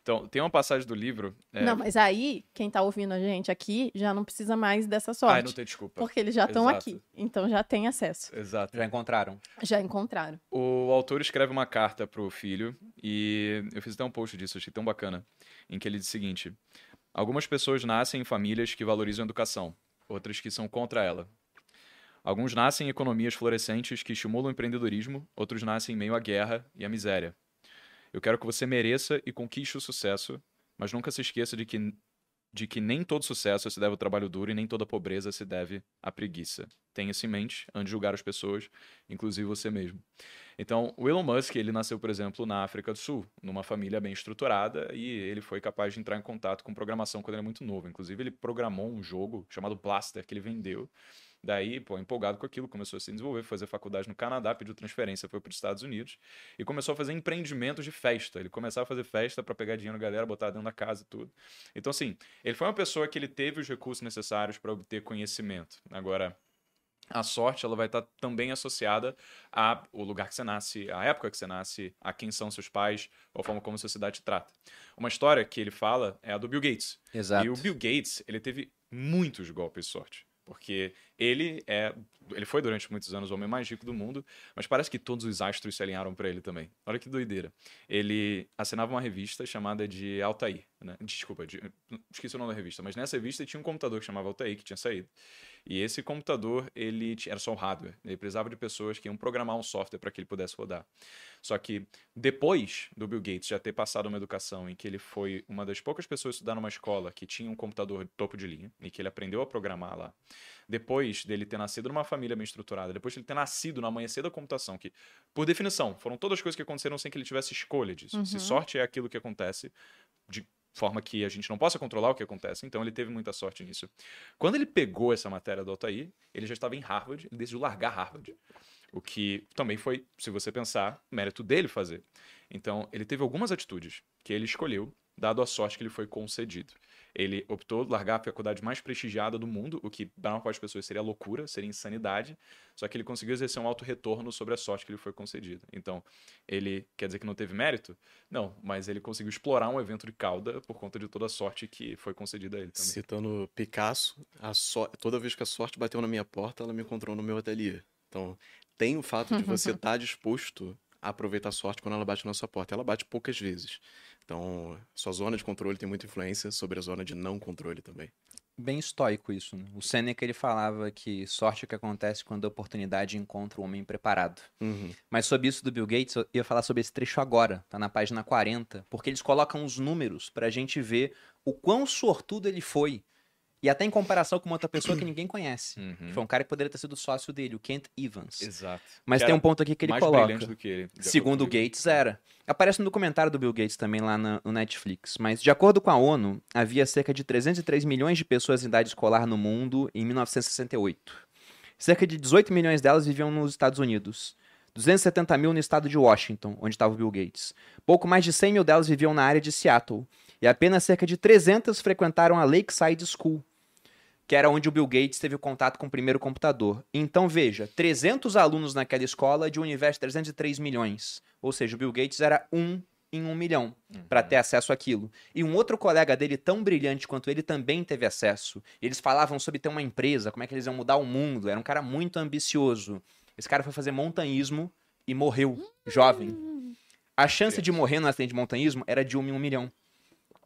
[SPEAKER 4] Então, tem uma passagem do livro. é,
[SPEAKER 2] Não, mas aí, quem tá ouvindo a gente aqui já não precisa mais dessa sorte.
[SPEAKER 4] Ai, não tem desculpa.
[SPEAKER 2] Porque eles já estão
[SPEAKER 4] Exato.
[SPEAKER 2] aqui. Então já tem acesso.
[SPEAKER 4] Exato.
[SPEAKER 1] Já encontraram.
[SPEAKER 2] Já encontraram.
[SPEAKER 4] O autor escreve uma carta pro filho e eu fiz até um post disso, achei tão bacana, em que ele diz o seguinte: Algumas pessoas nascem em famílias que valorizam a educação, outras que são contra ela. Alguns nascem em economias florescentes que estimulam o empreendedorismo, outros nascem em meio à guerra e à miséria. Eu quero que você mereça e conquiste o sucesso, mas nunca se esqueça de que, de que nem todo sucesso se deve ao trabalho duro e nem toda pobreza se deve à preguiça. Tenha isso em mente antes de julgar as pessoas, inclusive você mesmo. Então, o Elon Musk, ele nasceu, por exemplo, na África do Sul, numa família bem estruturada, e ele foi capaz de entrar em contato com programação quando era muito novo. Inclusive, ele programou um jogo chamado Blaster, que ele vendeu. Daí, pô, empolgado com aquilo, começou a se desenvolver, fazer faculdade no Canadá, pediu transferência, foi para os Estados Unidos e começou a fazer empreendimentos de festa. Ele começava a fazer festa para pegar dinheiro da galera, botar dentro da casa e tudo. Então, assim, ele foi uma pessoa que ele teve os recursos necessários para obter conhecimento. Agora, a sorte ela vai estar também associada ao lugar que você nasce, à época que você nasce, a quem são seus pais, ou a forma como a sociedade trata. Uma história que ele fala é a do Bill Gates.
[SPEAKER 1] Exato.
[SPEAKER 4] E o Bill Gates, ele teve muitos golpes de sorte. Porque ele é. Ele foi durante muitos anos o homem mais rico do mundo, mas parece que todos os astros se alinharam para ele também. Olha que doideira. Ele assinava uma revista chamada de Altair. Né? Desculpa, de- esqueci o nome da revista, mas nessa revista tinha um computador que chamava Altair, que tinha saído. E esse computador, ele era só um hardware. Ele precisava de pessoas que iam programar um software para que ele pudesse rodar. Só que depois do Bill Gates já ter passado uma educação em que ele foi uma das poucas pessoas a estudar numa escola que tinha um computador de topo de linha e que ele aprendeu a programar lá, depois dele ter nascido numa família bem estruturada, depois de ele ter nascido no amanhecer da computação, que, por definição, foram todas as coisas que aconteceram sem que ele tivesse escolha disso. Se
[SPEAKER 2] Uhum.
[SPEAKER 4] sorte é aquilo que acontece, de forma que a gente não possa controlar o que acontece, então ele teve muita sorte nisso. Quando ele pegou essa matéria do Altair, ele já estava em Harvard, ele decidiu largar Harvard. O que também foi, se você pensar, mérito dele fazer. Então, ele teve algumas atitudes que ele escolheu, dado a sorte que lhe foi concedido. Ele optou largar a faculdade mais prestigiada do mundo, o que para uma parte das pessoas seria loucura, seria insanidade, só que ele conseguiu exercer um alto retorno sobre a sorte que lhe foi concedida. Então, ele quer dizer que não teve mérito? Não, mas ele conseguiu explorar um evento de cauda por conta de toda a sorte que foi concedida a ele também.
[SPEAKER 3] Citando Picasso, a so- toda vez que a sorte bateu na minha porta, ela me encontrou no meu ateliê. Então, tem o fato de você estar [LAUGHS] disposto a aproveitar a sorte quando ela bate na sua porta. Ela bate poucas vezes. Então, sua zona de controle tem muita influência sobre a zona de não controle também.
[SPEAKER 1] Bem estoico isso. Né? O Seneca ele falava que sorte é o que acontece quando a oportunidade encontra o homem preparado.
[SPEAKER 3] Uhum.
[SPEAKER 1] Mas sobre isso do Bill Gates, eu ia falar sobre esse trecho agora, tá na página 40, porque eles colocam os números pra gente ver o quão sortudo ele foi e até em comparação com uma outra pessoa que ninguém conhece.
[SPEAKER 4] Uhum.
[SPEAKER 1] Foi um cara que poderia ter sido sócio dele, o Kent Evans.
[SPEAKER 4] Exato.
[SPEAKER 1] Mas
[SPEAKER 4] Que
[SPEAKER 1] tem um ponto aqui que ele
[SPEAKER 4] mais
[SPEAKER 1] coloca.
[SPEAKER 4] brilhante do que ele.
[SPEAKER 1] Segundo o. Gates, era. Aparece no documentário do Bill Gates também lá na- no Netflix. Mas, de acordo com a ONU, havia cerca de 303 milhões de pessoas em idade escolar no mundo em 1968. Cerca de 18 milhões delas viviam nos Estados Unidos. 270 mil no estado de Washington, onde estava o Bill Gates. Pouco mais de 100 mil delas viviam na área de Seattle. E apenas cerca de 300 frequentaram a Lakeside School, que era onde o Bill Gates teve contato com o primeiro computador. Então veja, 300 alunos naquela escola de um universo de 303 milhões. Ou seja, o Bill Gates era um em um milhão para ter acesso àquilo. E um outro colega dele, tão brilhante quanto ele, também teve acesso. Eles falavam sobre ter uma empresa, como é que eles iam mudar o mundo. Era um cara muito ambicioso. Esse cara foi fazer montanhismo e morreu jovem. A chance de morrer no acidente de montanhismo era de um em um milhão.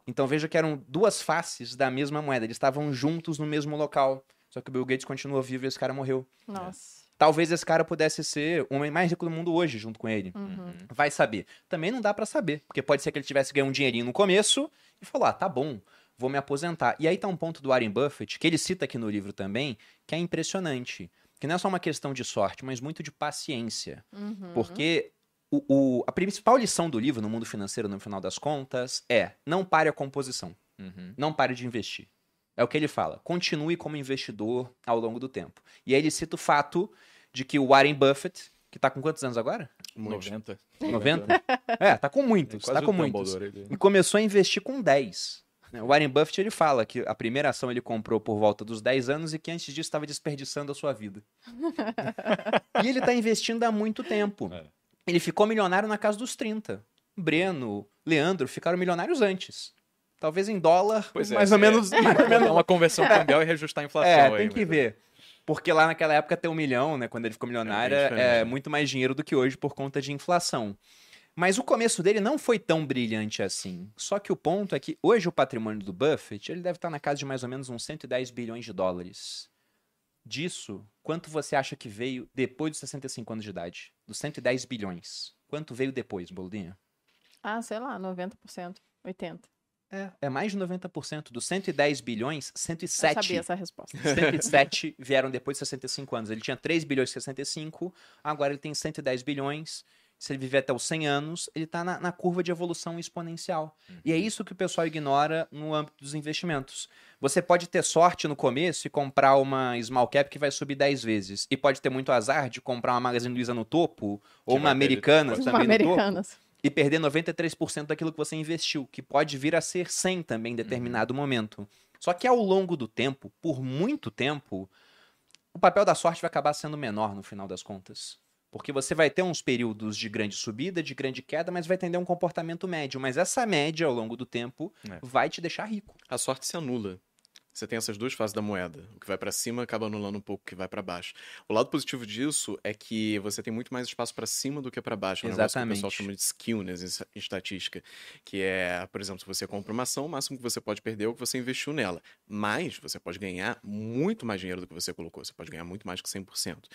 [SPEAKER 1] Então veja que eram duas faces da mesma moeda. Eles estavam juntos no mesmo local. Só que o Bill Gates continuou vivo e esse cara morreu.
[SPEAKER 2] Nossa.
[SPEAKER 1] Talvez esse cara pudesse ser o homem mais rico do mundo hoje, junto com ele.
[SPEAKER 2] Uhum.
[SPEAKER 1] Vai saber. Também não dá pra saber, porque pode ser que ele tivesse ganho um dinheirinho no começo e falou: "Ah, tá bom, vou me aposentar". E aí tá um ponto do Warren Buffett, que ele cita aqui no livro também, que é impressionante, que não é só uma questão de sorte, mas muito de paciência.
[SPEAKER 2] Uhum.
[SPEAKER 1] Porque o, o- a principal lição do livro no mundo financeiro, no final das contas, é não pare a composição.
[SPEAKER 4] Uhum.
[SPEAKER 1] Não pare de investir. É o que ele fala. Continue como investidor ao longo do tempo. E aí ele cita o fato de que o Warren Buffett, que tá com quantos anos agora?
[SPEAKER 3] Muitos.
[SPEAKER 4] 90.
[SPEAKER 1] 90? É, tá com muitos.
[SPEAKER 4] Quase
[SPEAKER 1] Tá com muitos.
[SPEAKER 4] Ele.
[SPEAKER 1] E começou a investir com 10. O Warren Buffett ele fala que a primeira ação ele comprou por volta dos 10 anos e que antes disso estava desperdiçando a sua vida. [LAUGHS] e ele tá investindo há muito tempo.
[SPEAKER 4] É.
[SPEAKER 1] Ele ficou milionário na casa dos 30. Breno, Leandro ficaram milionários antes. Talvez em dólar,
[SPEAKER 4] Pois é,
[SPEAKER 1] mais ou
[SPEAKER 4] é.
[SPEAKER 1] menos. mais ou menos
[SPEAKER 4] É uma conversão cambial e reajustar a inflação.
[SPEAKER 1] é,
[SPEAKER 4] aí,
[SPEAKER 1] tem que
[SPEAKER 4] mas-
[SPEAKER 1] ver. Porque lá naquela época ter um milhão, né? Quando ele ficou milionário,
[SPEAKER 3] É
[SPEAKER 1] é, muito mais dinheiro do que hoje por conta de inflação. Mas o começo dele não foi tão brilhante assim. Só que o ponto é que hoje o patrimônio do Buffett ele deve estar na casa de mais ou menos uns 110 bilhões de dólares. Disso, quanto você acha que veio depois dos 65 anos de idade? Dos 110 bilhões. Quanto veio depois, Boldinha?
[SPEAKER 2] Ah, sei lá, 90%, 80%.
[SPEAKER 1] É, é mais de 90%. Dos 110 bilhões,
[SPEAKER 2] Eu
[SPEAKER 1] 107
[SPEAKER 2] sabia essa resposta. [LAUGHS]
[SPEAKER 1] 107 vieram depois de 65 anos. Ele tinha 3 bilhões e 65, agora ele tem 110 bilhões. Se ele viver até os 100 anos, ele está na, na curva de evolução exponencial. E é isso que o pessoal ignora no âmbito dos investimentos. Você pode ter sorte no começo e comprar uma small cap que vai subir 10 vezes. E pode ter muito azar de comprar uma Magazine Luiza no topo, ou uma Americanas
[SPEAKER 2] Uma
[SPEAKER 1] também no topo
[SPEAKER 2] americanas.
[SPEAKER 1] e perder 93% daquilo que você investiu, que pode vir a ser 100 também em determinado momento. Só que ao longo do tempo, por muito tempo, o papel da sorte vai acabar sendo menor no final das contas. Porque você vai ter uns períodos de grande subida, de grande queda, mas vai tender um comportamento médio. Mas essa média, ao longo do tempo,
[SPEAKER 4] É.
[SPEAKER 1] vai te deixar rico.
[SPEAKER 3] A sorte se anula. Você tem essas duas faces da moeda. O que vai pra cima acaba anulando um pouco o que vai pra baixo. O lado positivo disso é que você tem muito mais espaço pra cima do que pra baixo. É um negócio que o pessoal
[SPEAKER 1] Exatamente.
[SPEAKER 3] chama de skewness em em estatística. Que é, por exemplo, se você compra uma ação, o máximo que você pode perder é o que você investiu nela. Mas você pode ganhar muito mais dinheiro do que você colocou. Você pode ganhar muito mais que 100%.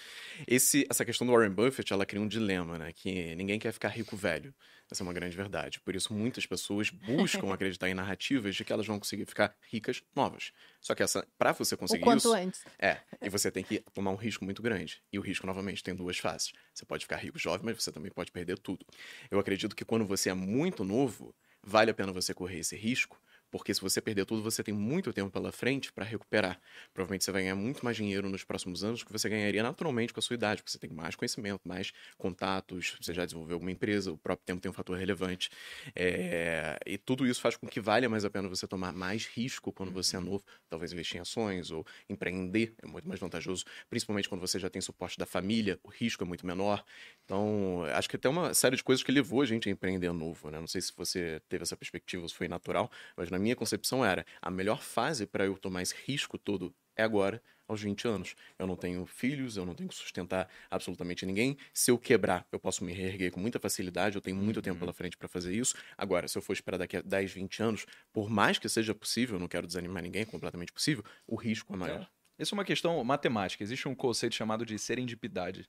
[SPEAKER 3] Esse, essa questão do Warren Buffett, ela cria um dilema, né? Que ninguém quer ficar rico velho. Essa é uma grande verdade. Por isso, muitas pessoas buscam [LAUGHS] acreditar em narrativas de que elas vão conseguir ficar ricas novas. Só que essa, para você
[SPEAKER 2] O
[SPEAKER 3] conseguir
[SPEAKER 2] quanto
[SPEAKER 3] isso,
[SPEAKER 2] antes.
[SPEAKER 3] é, e você tem que tomar um risco muito grande. E o risco, novamente, tem duas faces. Você pode ficar rico jovem, mas você também pode perder tudo. Eu acredito que quando você é muito novo, vale a pena você correr esse risco, porque se você perder tudo, você tem muito tempo pela frente para recuperar. Provavelmente você vai ganhar muito mais dinheiro nos próximos anos do que você ganharia naturalmente com a sua idade, porque você tem mais conhecimento, mais contatos, você já desenvolveu alguma empresa, o próprio tempo tem um fator relevante. É, E tudo isso faz com que valha mais a pena você tomar mais risco quando você é novo, talvez investir em ações ou empreender, é muito mais vantajoso, principalmente quando você já tem suporte da família, o risco é muito menor. Então, acho que tem uma série de coisas que levou a gente a empreender novo, né? Não sei se você teve essa perspectiva, se foi natural, mas na minha concepção era a melhor fase para eu tomar esse risco todo é agora, aos 20 anos. Eu não tenho filhos, eu não tenho que sustentar absolutamente ninguém. Se eu quebrar, eu posso me reerguer com muita facilidade, eu tenho muito uhum. tempo pela frente para fazer isso. Agora, se eu for esperar daqui a 10, 20 anos, por mais que seja possível, não quero desanimar ninguém, é completamente possível, o risco é maior.
[SPEAKER 4] É. Isso é uma questão matemática. Existe um conceito chamado de serendipidade.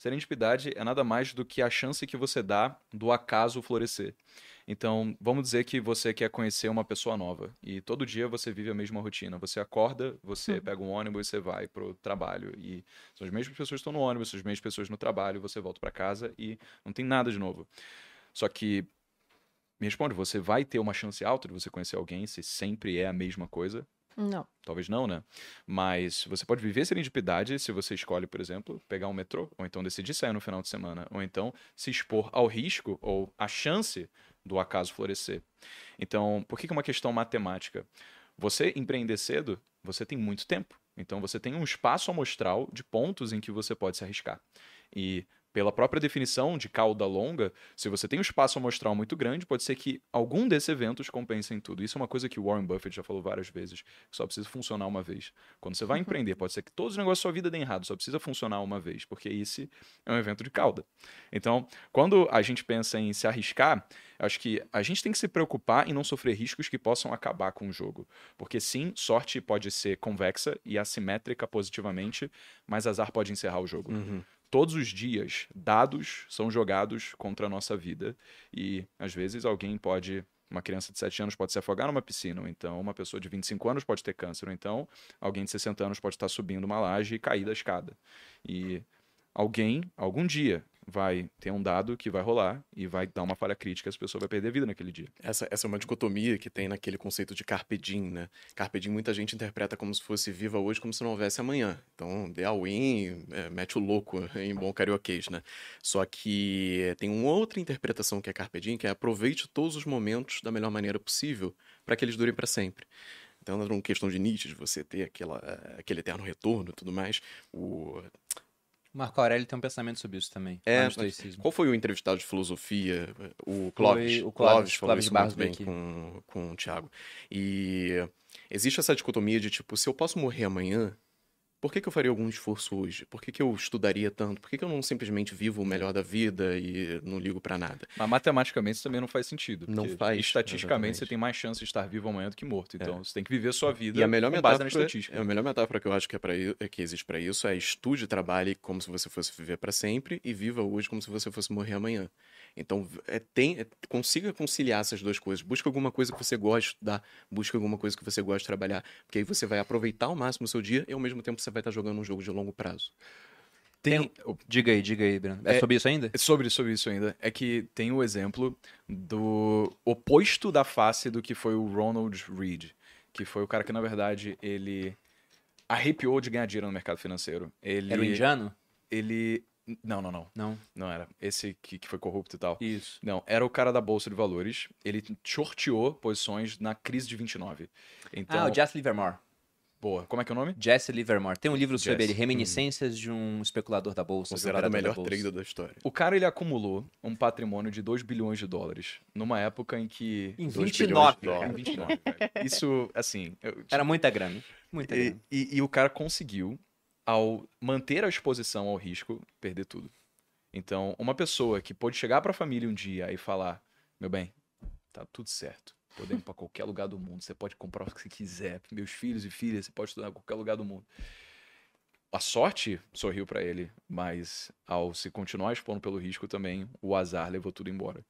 [SPEAKER 4] Serendipidade é nada mais do que a chance que você dá do acaso florescer. Então, vamos dizer que você quer conhecer uma pessoa nova e todo dia você vive a mesma rotina. Você acorda, você uhum. pega um ônibus e você vai pro trabalho e são as mesmas pessoas que estão no ônibus, são as mesmas pessoas no trabalho, você volta para casa e não tem nada de novo. Só que me responde, você vai ter uma chance alta de você conhecer alguém se sempre é a mesma coisa?
[SPEAKER 2] Não.
[SPEAKER 4] Talvez não, né? Mas você pode viver serendipidade se você escolhe, por exemplo, pegar um metrô, ou então decidir sair no final de semana, ou então se expor ao risco ou à chance do acaso florescer. Então, por que é uma questão matemática? Você empreender cedo, você tem muito tempo. Então, você tem um espaço amostral de pontos em que você pode se arriscar. E pela própria definição de cauda longa, se você tem um espaço amostral muito grande, pode ser que algum desses eventos compensem tudo. Isso é uma coisa que o Warren Buffett já falou várias vezes, só precisa funcionar uma vez. Quando você vai uhum. empreender, pode ser que todos os negócios da sua vida deem errado, só precisa funcionar uma vez, porque esse é um evento de cauda. Então, quando a gente pensa em se arriscar, acho que a gente tem que se preocupar em não sofrer riscos que possam acabar com o jogo. Porque sim, sorte pode ser convexa e assimétrica positivamente, mas azar pode encerrar o jogo. Uhum todos os dias, dados são jogados contra a nossa vida. E às vezes alguém pode. Uma criança de 7 anos pode se afogar numa piscina, ou então uma pessoa de 25 anos pode ter câncer, ou então alguém de 60 anos pode estar subindo uma laje e cair da escada. E alguém, algum dia, vai ter um dado que vai rolar e vai dar uma falha crítica, essa pessoa vai perder a vida naquele dia.
[SPEAKER 3] Essa, essa é uma dicotomia que tem naquele conceito de carpe diem, né? Carpe diem muita gente interpreta como se fosse viva hoje, como se não houvesse amanhã. Então, dê all in, é, mete o louco [LAUGHS] em bom carioquês, né? Só que tem uma outra interpretação que é carpe diem, que é aproveite todos os momentos da melhor maneira possível para que eles durem para sempre. Então, não é uma questão de Nietzsche, de você ter aquela, aquele eterno retorno e tudo mais. O
[SPEAKER 1] Marco Aurélio tem um pensamento sobre isso também.
[SPEAKER 3] É, qual foi o entrevistado de filosofia? O Clóvis. Foi o Clóvis, Clóvis falou Clóvis isso muito bem com, com o Thiago. E existe essa dicotomia de tipo, se eu posso morrer amanhã, por que, que eu faria algum esforço hoje? Por que, que eu estudaria tanto? Por que, que eu não simplesmente vivo o melhor da vida e não ligo para nada?
[SPEAKER 4] Mas matematicamente isso também não faz sentido.
[SPEAKER 3] Não faz.
[SPEAKER 4] Estatisticamente exatamente. você tem mais chance de estar vivo amanhã do que morto. Então é. você tem que viver a sua vida
[SPEAKER 3] e a melhor com base na estatística. É, a melhor metáfora que eu acho que, é pra, é que existe para isso é estude e trabalhe como se você fosse viver para sempre e viva hoje como se você fosse morrer amanhã. Então, é, tem, é, consiga conciliar essas duas coisas. Busca alguma coisa que você gosta de estudar, busca alguma coisa que você gosta de trabalhar, porque aí você vai aproveitar ao máximo o seu dia e ao mesmo tempo você vai estar jogando um jogo de longo prazo.
[SPEAKER 1] Tem... tem... Diga aí, diga aí, Breno. É, é, sobre isso ainda?
[SPEAKER 4] É sobre, sobre isso ainda. É que tem o exemplo do oposto da face do que foi o Ronald Reed, que foi o cara que, na verdade, ele arrepiou de ganhar dinheiro no mercado financeiro. Ele...
[SPEAKER 1] Era o indiano?
[SPEAKER 4] Ele não, não, não.
[SPEAKER 1] Não?
[SPEAKER 4] Não era. Esse que, que foi corrupto e tal.
[SPEAKER 1] Isso.
[SPEAKER 4] Não, era o cara da Bolsa de Valores. Ele shorteou posições na crise de 29. Então...
[SPEAKER 1] Ah, o Jesse Livermore.
[SPEAKER 4] Boa. Como é que é o nome?
[SPEAKER 1] Jesse Livermore. Tem um livro Jesse. sobre ele, Reminiscências hum. de um especulador da Bolsa.
[SPEAKER 3] Considerado o melhor trader da história.
[SPEAKER 4] O cara, ele acumulou um patrimônio de 2 bilhões de dólares. Numa época em que...
[SPEAKER 1] Em 29.
[SPEAKER 4] Em 29, Isso, assim...
[SPEAKER 1] Eu... Era muita grana. Muita
[SPEAKER 4] e, grana. E, e o cara conseguiu ao manter a exposição ao risco, perder tudo. Então, uma pessoa que pode chegar para a família um dia e falar: meu bem, tá tudo certo. Podemos para qualquer lugar do mundo. Você pode comprar o que você quiser. Meus filhos e filhas, você pode estudar em qualquer lugar do mundo. A sorte sorriu para ele, mas ao se continuar expondo pelo risco também, o azar levou tudo embora.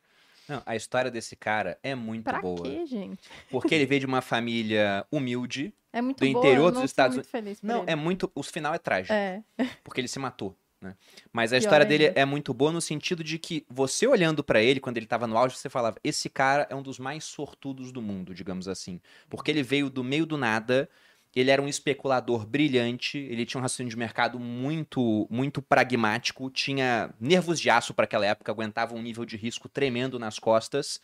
[SPEAKER 1] Não, a história desse cara é muito
[SPEAKER 2] pra
[SPEAKER 1] boa.
[SPEAKER 2] Quê, gente?
[SPEAKER 1] Porque ele veio de uma família humilde.
[SPEAKER 2] É muito
[SPEAKER 1] do
[SPEAKER 2] boa,
[SPEAKER 1] interior dos Estados
[SPEAKER 2] Unidos. Feliz
[SPEAKER 1] não,
[SPEAKER 2] ele.
[SPEAKER 1] é muito. O final é trágico.
[SPEAKER 2] É.
[SPEAKER 1] Porque ele se matou. Né? [LAUGHS] Mas a Pior história dele é muito boa no sentido de que você olhando para ele quando ele tava no auge, você falava: esse cara é um dos mais sortudos do mundo, digamos assim. Porque ele veio do meio do nada ele era um especulador brilhante, ele tinha um raciocínio de mercado muito muito pragmático, tinha nervos de aço para aquela época, aguentava um nível de risco tremendo nas costas.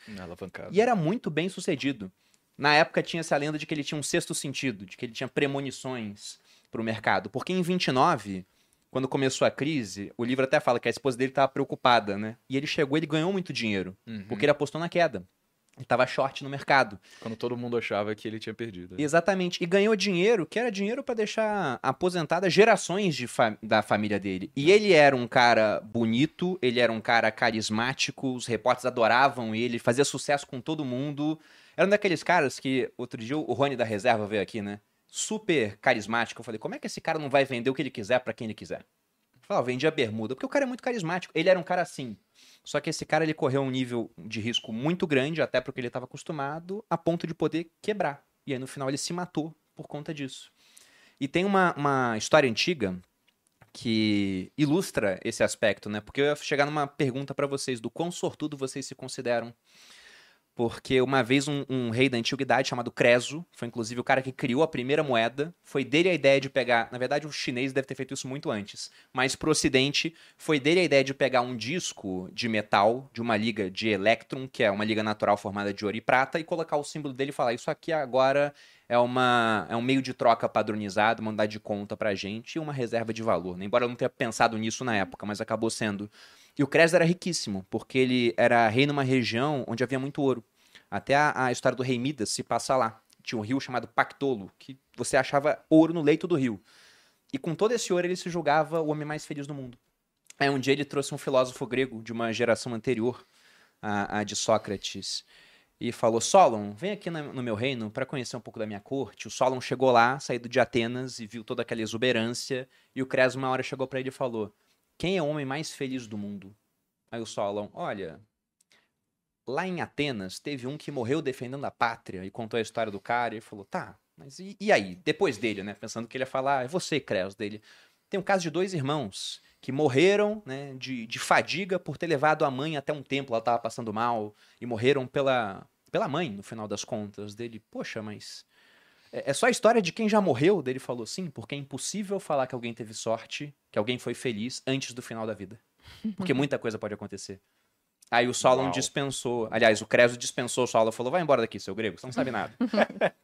[SPEAKER 1] E era muito bem sucedido. Na época tinha essa lenda de que ele tinha um sexto sentido, de que ele tinha premonições para o mercado. Porque em 29, quando começou a crise, o livro até fala que a esposa dele estava preocupada, né? E ele chegou, ele ganhou muito dinheiro, uhum. porque ele apostou na queda. Ele tava short no mercado.
[SPEAKER 4] Quando todo mundo achava que ele tinha perdido.
[SPEAKER 1] Exatamente. E ganhou dinheiro, que era dinheiro para deixar aposentada gerações de fa da família dele. E ele era um cara bonito, ele era um cara carismático, os repórteres adoravam ele, fazia sucesso com todo mundo. Era um daqueles caras que, outro dia, o Rony da Reserva veio aqui, né? Super carismático. Eu falei, como é que esse cara não vai vender o que ele quiser para quem ele quiser? Falei, oh, vendia bermuda, porque o cara é muito carismático. Ele era um cara assim. Só que esse cara ele correu um nível de risco muito grande, até porque ele estava acostumado, a ponto de poder quebrar. E aí no final ele se matou por conta disso. E tem uma, uma história antiga que ilustra esse aspecto, né? Porque eu ia chegar numa pergunta para vocês do quão sortudo vocês se consideram porque uma vez um, um, rei da antiguidade chamado Creso, foi inclusive o cara que criou a primeira moeda, foi dele a ideia de pegar, na verdade o chinês deve ter feito isso muito antes, mas pro ocidente foi dele a ideia de pegar um disco de metal de uma liga de elétron, que é uma liga natural formada de ouro e prata, e colocar o símbolo dele e falar, isso aqui agora é, uma, é um meio de troca padronizado, mandar de conta pra gente e uma reserva de valor. Né? Embora eu não tenha pensado nisso na época, mas acabou sendo e o Creso era riquíssimo, porque ele era rei numa região onde havia muito ouro. Até a, a história do rei Midas se passa lá. Tinha um rio chamado Pactolo, que você achava ouro no leito do rio. E com todo esse ouro ele se julgava o homem mais feliz do mundo. Aí um dia ele trouxe um filósofo grego de uma geração anterior à de Sócrates e falou: Solon, vem aqui no meu reino para conhecer um pouco da minha corte. O Solon chegou lá, saído de Atenas e viu toda aquela exuberância. E o Creso, uma hora, chegou para ele e falou: quem é o homem mais feliz do mundo? Aí o Solon, olha, lá em Atenas teve um que morreu defendendo a pátria e contou a história do cara e falou, tá, mas e, e aí? Depois dele, né? Pensando que ele ia falar, é você, Creus, dele. Tem um caso de dois irmãos que morreram né, de, de fadiga por ter levado a mãe até um templo, ela estava passando mal, e morreram pela, pela mãe, no final das contas. Dele, poxa, mas é, é só a história de quem já morreu, dele falou sim, porque é impossível falar que alguém teve sorte, que alguém foi feliz antes do final da vida. Porque muita coisa pode acontecer. Aí o Solon Uau. dispensou, aliás, o Creso dispensou o Solon, falou: vai embora daqui, seu grego, você não sabe nada. [LAUGHS]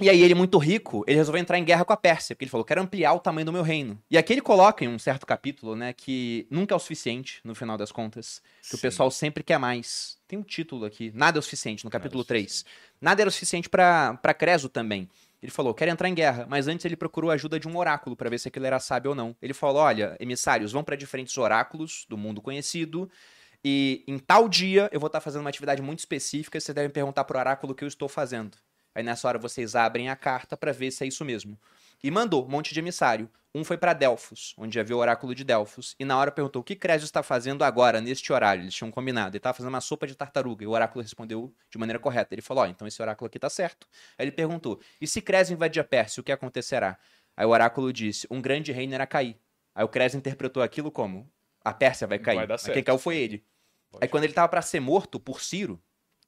[SPEAKER 1] e aí ele, muito rico, ele resolveu entrar em guerra com a Pérsia, porque ele falou: quero ampliar o tamanho do meu reino. E aqui ele coloca em um certo capítulo, né, que nunca é o suficiente, no final das contas, que Sim. o pessoal sempre quer mais. Tem um título aqui, nada é o suficiente, no capítulo nada 3. Nada era o suficiente para Creso também. Ele falou, quer entrar em guerra, mas antes ele procurou a ajuda de um oráculo para ver se aquilo era sábio ou não. Ele falou, olha, emissários, vão para diferentes oráculos do mundo conhecido e em tal dia eu vou estar tá fazendo uma atividade muito específica vocês devem perguntar pro oráculo o que eu estou fazendo. Aí nessa hora vocês abrem a carta para ver se é isso mesmo. E mandou um monte de emissário. Um foi para Delfos, onde havia o oráculo de Delfos, e na hora perguntou: "O que Crécio está fazendo agora neste horário?" Eles tinham combinado. Ele estava fazendo uma sopa de tartaruga, e o oráculo respondeu de maneira correta. Ele falou: "Ó, oh, então esse oráculo aqui está certo." Aí ele perguntou: "E se Crécio invadir a Pérsia, o que acontecerá?" Aí o oráculo disse: "Um grande reino irá cair." Aí o Crécio interpretou aquilo como: "A Pérsia vai cair." Vai dar certo. Quem caiu foi ele. Pode. Aí quando ele estava para ser morto por Ciro,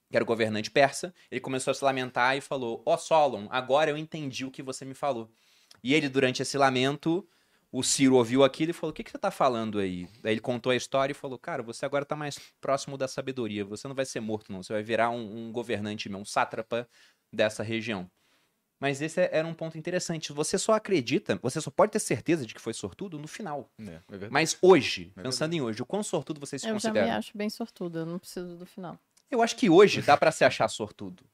[SPEAKER 1] que era o governante persa, ele começou a se lamentar e falou: Ó oh, Solon, agora eu entendi o que você me falou. E ele, durante esse lamento, o Ciro ouviu aquilo e falou: O que, que você está falando aí? Daí ele contou a história e falou: Cara, você agora está mais próximo da sabedoria. Você não vai ser morto, não. Você vai virar um, um governante, um sátrapa dessa região. Mas esse é, era um ponto interessante. Você só acredita, você só pode ter certeza de que foi sortudo no final. É, é Mas hoje, é pensando em hoje, o quão sortudo você se
[SPEAKER 2] eu
[SPEAKER 1] considera?
[SPEAKER 2] Eu já me acho bem sortudo, eu não preciso do final.
[SPEAKER 1] Eu acho que hoje dá para se achar sortudo.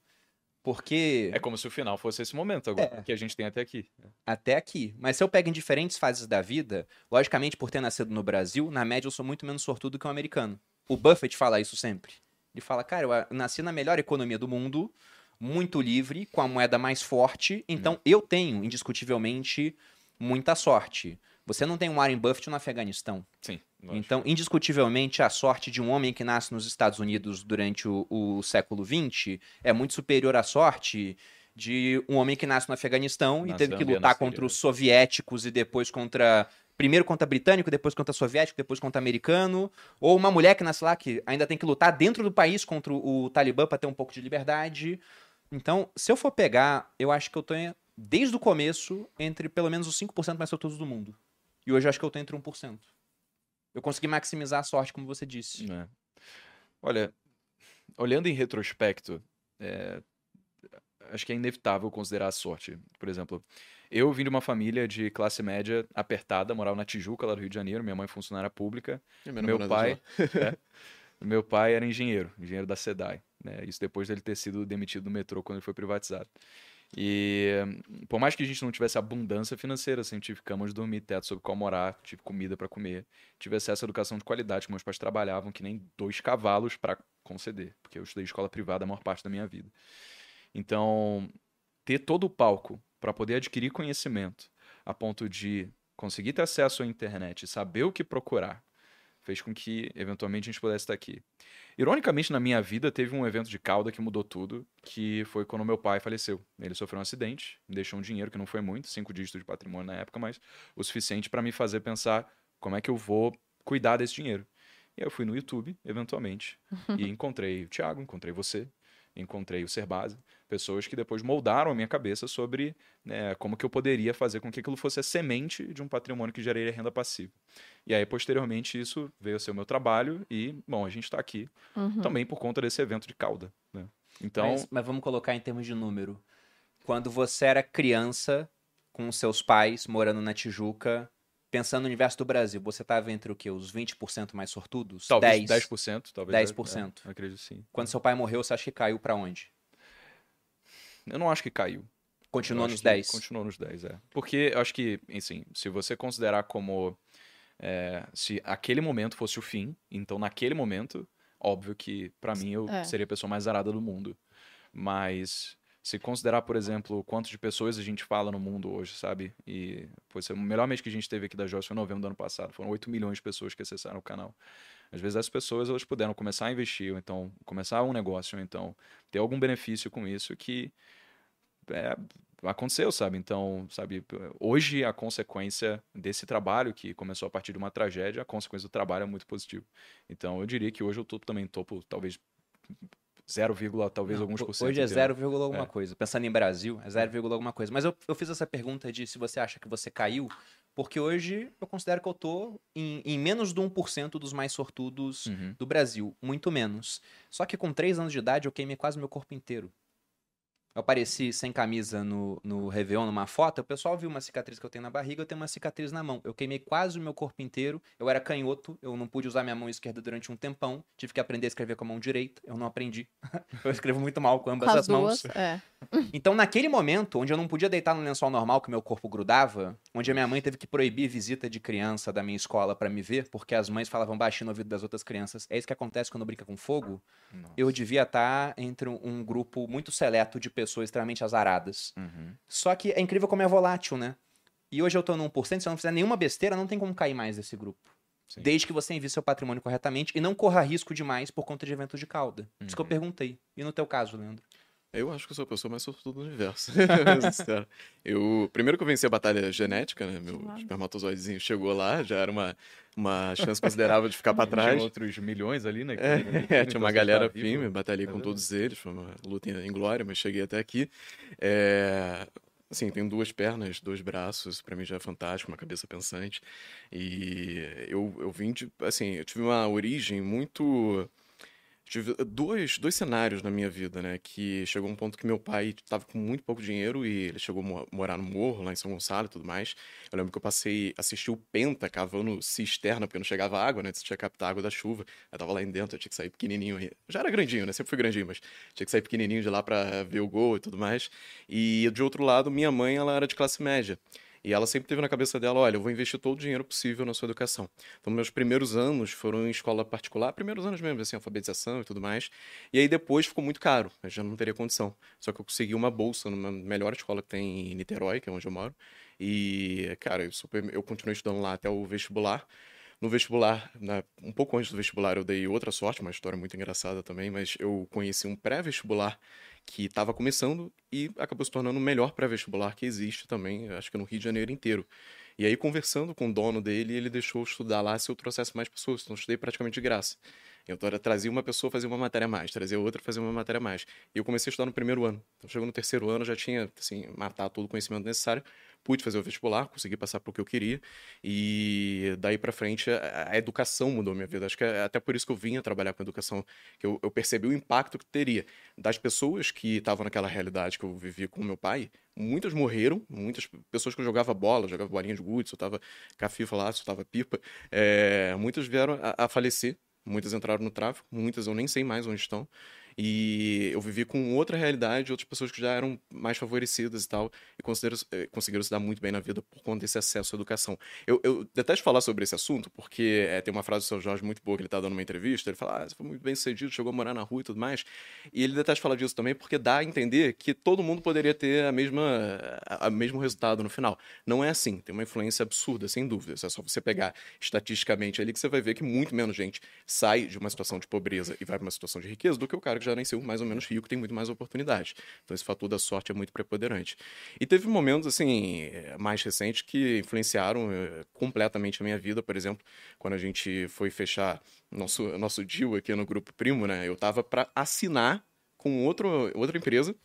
[SPEAKER 1] Porque.
[SPEAKER 4] É como se o final fosse esse momento agora, é. que a gente tem até aqui.
[SPEAKER 1] Até aqui. Mas se eu pego em diferentes fases da vida, logicamente, por ter nascido no Brasil, na média eu sou muito menos sortudo que um americano. O Buffett fala isso sempre. Ele fala, cara, eu nasci na melhor economia do mundo, muito livre, com a moeda mais forte, então hum. eu tenho, indiscutivelmente, muita sorte. Você não tem um Warren Buffett no Afeganistão.
[SPEAKER 4] Sim.
[SPEAKER 1] Lógico. Então, indiscutivelmente, a sorte de um homem que nasce nos Estados Unidos durante o, o século XX é muito superior à sorte de um homem que nasce no Afeganistão Nasceu e teve que lutar contra os soviéticos e depois contra. Primeiro contra britânico, depois contra soviético, depois contra americano. Ou uma mulher que nasce lá que ainda tem que lutar dentro do país contra o Talibã para ter um pouco de liberdade. Então, se eu for pegar, eu acho que eu tô desde o começo entre pelo menos os 5% mais sortudos do mundo. E hoje eu acho que eu tô entre 1%. Eu consegui maximizar a sorte, como você disse. É.
[SPEAKER 4] Olha, olhando em retrospecto, é, acho que é inevitável considerar a sorte. Por exemplo, eu vim de uma família de classe média apertada, morava na Tijuca, lá do Rio de Janeiro. Minha mãe funcionária pública. meu pai, é, [LAUGHS] meu pai era engenheiro, engenheiro da SEDAI. Né? Isso depois dele ter sido demitido do metrô quando ele foi privatizado. E por mais que a gente não tivesse abundância financeira, sempre tive cama de dormir, teto sobre qual morar, tive comida para comer, tive acesso à educação de qualidade, que meus pais trabalhavam que nem dois cavalos para conceder, porque eu estudei escola privada a maior parte da minha vida. Então, ter todo o palco para poder adquirir conhecimento, a ponto de conseguir ter acesso à internet, saber o que procurar, fez com que eventualmente a gente pudesse estar aqui. Ironicamente, na minha vida, teve um evento de cauda que mudou tudo, que foi quando meu pai faleceu. Ele sofreu um acidente, me deixou um dinheiro que não foi muito, cinco dígitos de patrimônio na época, mas o suficiente para me fazer pensar como é que eu vou cuidar desse dinheiro. E aí eu fui no YouTube, eventualmente, [LAUGHS] e encontrei o Thiago, encontrei você, encontrei o Serbase, pessoas que depois moldaram a minha cabeça sobre né, como que eu poderia fazer com que aquilo fosse a semente de um patrimônio que geraria renda passiva. E aí, posteriormente, isso veio a ser o meu trabalho e, bom, a gente está aqui uhum. também por conta desse evento de cauda. Né?
[SPEAKER 1] Então... Mas, mas vamos colocar em termos de número. Quando você era criança, com seus pais, morando na Tijuca, pensando no universo do Brasil, você estava entre o quê? Os 20% mais sortudos?
[SPEAKER 4] Talvez 10%. 10% talvez
[SPEAKER 1] 10%.
[SPEAKER 4] É, acredito sim.
[SPEAKER 1] Quando seu pai morreu, você acha que caiu para onde?
[SPEAKER 4] Eu não acho que caiu.
[SPEAKER 1] Continuou nos 10?
[SPEAKER 4] Continuou nos 10, é. Porque eu acho que, assim, se você considerar como é, se aquele momento fosse o fim, então naquele momento, óbvio que para mim eu é. seria a pessoa mais zarada do mundo. Mas se considerar, por exemplo, quanto de pessoas a gente fala no mundo hoje, sabe? E foi o melhor mês que a gente teve aqui da Joyce foi em novembro do ano passado. Foram 8 milhões de pessoas que acessaram o canal. Às vezes as pessoas elas puderam começar a investir, ou então começar um negócio, ou então ter algum benefício com isso que é, aconteceu, sabe? Então, sabe, hoje a consequência desse trabalho que começou a partir de uma tragédia, a consequência do trabalho é muito positiva. Então, eu diria que hoje eu tô também topo talvez 0, talvez Não, alguns por cento.
[SPEAKER 1] Hoje é 0, alguma é. coisa. Pensando em Brasil, é 0, alguma coisa. Mas eu, eu fiz essa pergunta de se você acha que você caiu, porque hoje eu considero que eu tô em, em menos de 1% dos mais sortudos uhum. do Brasil. Muito menos. Só que com 3 anos de idade eu queimei quase meu corpo inteiro eu apareci sem camisa no, no Réveillon, numa foto, o pessoal viu uma cicatriz que eu tenho na barriga, eu tenho uma cicatriz na mão. Eu queimei quase o meu corpo inteiro, eu era canhoto, eu não pude usar minha mão esquerda durante um tempão, tive que aprender a escrever com a mão direita, eu não aprendi. [LAUGHS] eu escrevo muito mal com ambas
[SPEAKER 2] com
[SPEAKER 1] as, as
[SPEAKER 2] duas,
[SPEAKER 1] mãos.
[SPEAKER 2] É. [LAUGHS]
[SPEAKER 1] Então, naquele momento, onde eu não podia deitar no lençol normal, que meu corpo grudava, onde a minha mãe teve que proibir visita de criança da minha escola para me ver, porque as mães falavam baixinho no ouvido das outras crianças, é isso que acontece quando brinca com fogo, Nossa. eu devia estar entre um grupo muito seleto de pessoas extremamente azaradas. Uhum. Só que é incrível como é volátil, né? E hoje eu tô num por cento, se eu não fizer nenhuma besteira, não tem como cair mais desse grupo. Sim. Desde que você envie seu patrimônio corretamente e não corra risco demais por conta de eventos de cauda. Uhum. Isso que eu uhum. perguntei. E no teu caso, Leandro?
[SPEAKER 3] Eu acho que eu sou a pessoa mais sortuda do universo. [LAUGHS] eu, primeiro que eu venci a batalha genética, né? Meu claro. espermatozoidezinho chegou lá, já era uma, uma chance considerável de ficar para [LAUGHS] trás.
[SPEAKER 4] Tinha outros milhões ali, né?
[SPEAKER 3] É, é, [LAUGHS] tinha uma galera firme, batalhei com todos eles, foi uma luta em glória, mas cheguei até aqui. É, Assim, tenho duas pernas, dois braços, para mim já é fantástico, uma cabeça pensante. E eu, eu vim de, assim, eu tive uma origem muito tive dois, dois cenários na minha vida, né? Que chegou um ponto que meu pai estava com muito pouco dinheiro e ele chegou a morar no morro, lá em São Gonçalo e tudo mais. Eu lembro que eu passei, assisti o Penta cavando cisterna, porque não chegava água, né? Você tinha que captar água da chuva. Eu tava lá em dentro, eu tinha que sair pequenininho. Já era grandinho, né? Sempre fui grandinho, mas tinha que sair pequenininho de lá para ver o gol e tudo mais. E de outro lado, minha mãe, ela era de classe média. E ela sempre teve na cabeça dela, olha, eu vou investir todo o dinheiro possível na sua educação. Então, meus primeiros anos foram em escola particular, primeiros anos mesmo, assim, alfabetização e tudo mais. E aí depois ficou muito caro, eu já não teria condição. Só que eu consegui uma bolsa numa melhor escola que tem em Niterói, que é onde eu moro. E, cara, eu, super, eu continuei estudando lá até o vestibular. No vestibular, na, um pouco antes do vestibular, eu dei outra sorte, uma história muito engraçada também, mas eu conheci um pré-vestibular que estava começando e acabou se tornando o melhor pré-vestibular que existe também, acho que no Rio de Janeiro inteiro. E aí, conversando com o dono dele, ele deixou eu estudar lá se eu trouxesse mais pessoas. Então, eu estudei praticamente de graça. Então, era, trazia uma pessoa, fazia uma matéria a mais, trazia outra, fazia uma matéria a mais. E eu comecei a estudar no primeiro ano. Então, chegou no terceiro ano, já tinha, assim, matado todo o conhecimento necessário pude fazer o vestibular, consegui passar para o que eu queria. E daí para frente a, educação mudou minha vida. Acho que é até por isso que eu vinha trabalhar com educação, que eu, eu percebi o impacto que teria das pessoas que estavam naquela realidade que eu vivi com meu pai. Muitas morreram, muitas pessoas que eu jogava bola, jogava bolinha de gude, soltava cafifa lá, soltava pipa, é, muitas vieram a, a falecer Muitas entraram no tráfico, muitas eu nem sei mais onde estão. E eu vivi com outra realidade, outras pessoas que já eram mais favorecidas e tal, e eh, conseguiram se dar muito bem na vida por conta desse acesso à educação. Eu, eu detesto falar sobre esse assunto, porque é, tem uma frase do seu Jorge muito boa que ele está dando uma entrevista, ele fala, ah, você foi muito bem sucedido, chegou a morar na rua e tudo mais. E ele detesta falar disso também, porque dá a entender que todo mundo poderia ter a mesma, a, a mesmo resultado no final. Não é assim, tem uma influência absurda, sem dúvida. É só você pegar estatisticamente ali que você vai ver que muito menos gente sai de uma situação de pobreza e vai para uma situação de riqueza do que o cara que já nasceu mais ou menos rico, tem muito mais oportunidade. Então esse fator da sorte é muito preponderante. E teve momentos, assim, mais recentes que influenciaram eh, completamente a minha vida, por exemplo, quando a gente foi fechar nosso, nosso deal aqui no Grupo Primo, né? Eu tava para assinar com outro, outra empresa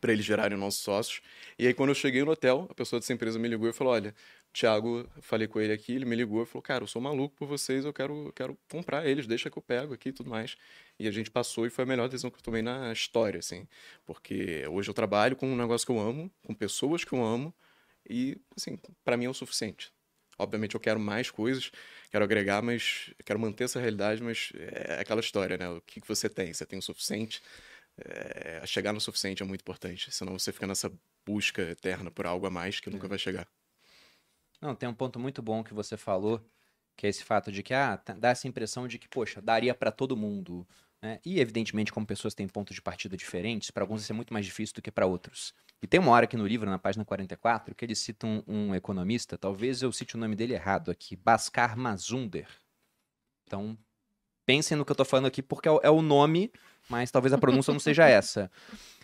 [SPEAKER 3] para eles gerarem nossos sócios. E aí, quando eu cheguei no hotel, a pessoa dessa empresa me ligou e falou: Olha, Thiago, falei com ele aqui, ele me ligou e falou: Cara, eu sou maluco por vocês, eu quero, quero comprar eles, deixa que eu pego aqui e tudo mais. E a gente passou e foi a melhor decisão que eu tomei na história, assim. Porque hoje eu trabalho com um negócio que eu amo, com pessoas que eu amo, e, assim, para mim é o suficiente. Obviamente eu quero mais coisas, quero agregar, mas quero manter essa realidade, mas é aquela história, né? O que, que você tem? Você tem o suficiente? É, chegar no suficiente é muito importante, senão você fica nessa busca eterna por algo a mais que nunca é. vai chegar.
[SPEAKER 1] Não, tem um ponto muito bom que você falou, que é esse fato de que ah, dá essa impressão de que, poxa, daria para todo mundo. Né? E, evidentemente, como pessoas têm pontos de partida diferentes, para alguns isso é muito mais difícil do que para outros. E tem uma hora aqui no livro, na página 44, que ele cita um, um economista, talvez eu cite o nome dele errado aqui, Bhaskar Mazunder. Então, pensem no que eu estou falando aqui, porque é o, é o nome, mas talvez a pronúncia não seja essa.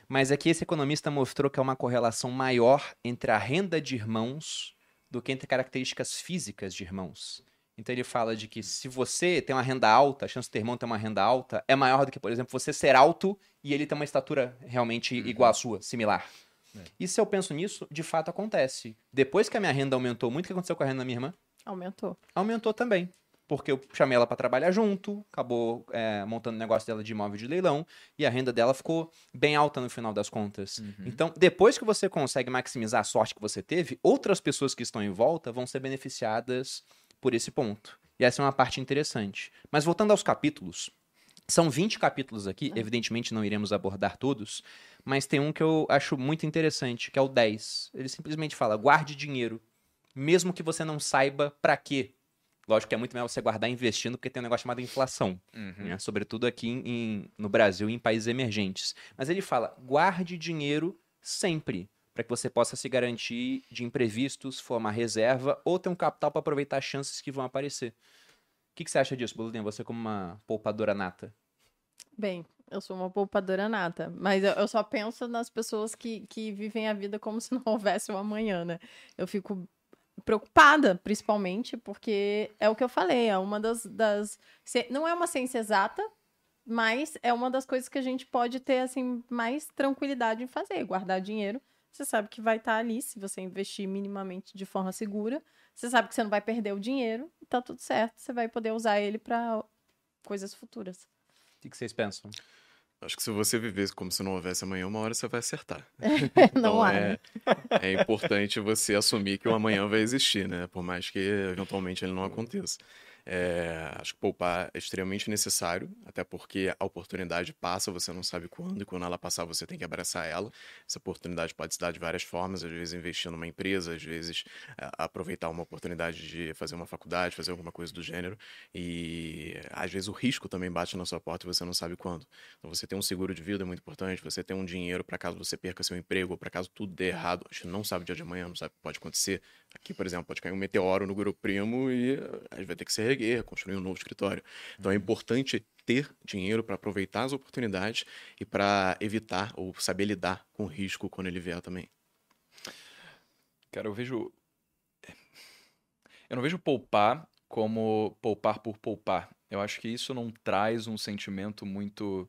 [SPEAKER 1] Mas aqui esse economista mostrou que é uma correlação maior entre a renda de irmãos do que entre características físicas de irmãos. Então ele fala de que se você tem uma renda alta, a chance do teu irmão ter uma renda alta é maior do que, por exemplo, você ser alto e ele ter uma estatura realmente uhum. igual à sua, similar. É. E se eu penso nisso, de fato acontece. Depois que a minha renda aumentou muito, o que aconteceu com a renda da minha irmã?
[SPEAKER 2] Aumentou.
[SPEAKER 1] Aumentou também porque eu chamei ela para trabalhar junto, acabou é, montando o negócio dela de imóvel de leilão, e a renda dela ficou bem alta no final das contas. Uhum. Então, depois que você consegue maximizar a sorte que você teve, outras pessoas que estão em volta vão ser beneficiadas por esse ponto. E essa é uma parte interessante. Mas voltando aos capítulos, são 20 capítulos aqui, ah. evidentemente não iremos abordar todos, mas tem um que eu acho muito interessante, que é o 10. Ele simplesmente fala: guarde dinheiro, mesmo que você não saiba para quê Lógico que é muito melhor você guardar investindo, porque tem um negócio chamado inflação. Uhum. Né? Sobretudo aqui em, no Brasil e em países emergentes. Mas ele fala: guarde dinheiro sempre, para que você possa se garantir de imprevistos, formar reserva ou ter um capital para aproveitar as chances que vão aparecer. O que, que você acha disso, Boludinha? Você como uma poupadora nata?
[SPEAKER 2] Bem, eu sou uma poupadora nata, mas eu, eu, só penso nas pessoas que, que vivem a vida como se não [LAUGHS] houvesse um amanhã, né? Eu fico preocupada, principalmente, porque é o que eu falei, é uma das, das. Não é uma ciência exata, mas é uma das coisas que a gente pode ter assim mais tranquilidade em fazer, guardar dinheiro. Você sabe que vai estar ali se você investir minimamente de forma segura. Você sabe que você não vai perder o dinheiro, tá tudo certo. Você vai poder usar ele para coisas futuras.
[SPEAKER 1] O que vocês pensam?
[SPEAKER 3] Acho que se você vivesse como se não houvesse amanhã, uma hora você vai acertar. [LAUGHS]
[SPEAKER 2] não
[SPEAKER 3] então, é, é importante você assumir que o amanhã vai existir, né? Por mais que eventualmente ele não aconteça. É, acho que poupar é extremamente necessário, até porque a oportunidade passa, você não sabe quando, e quando ela passar, você tem que abraçar ela. Essa oportunidade pode se dar de várias formas, às vezes investir numa empresa, às vezes é, aproveitar uma oportunidade de fazer uma faculdade, fazer alguma coisa do gênero, e às vezes o risco também bate na sua porta e você não sabe quando. Então, você ter um seguro de vida é muito importante, você ter um dinheiro para caso você perca seu emprego, para caso tudo dê errado, a gente não sabe o dia de amanhã, não sabe o que pode acontecer. Aqui, por exemplo, pode cair um meteoro no grupo primo e a gente vai ter que se reerguer, construir um novo escritório. Então é uhum. importante ter dinheiro para aproveitar as oportunidades e para evitar ou saber lidar com o risco quando ele vier também.
[SPEAKER 4] Cara, eu vejo. Eu não vejo poupar como poupar por poupar. Eu acho que isso não traz um sentimento muito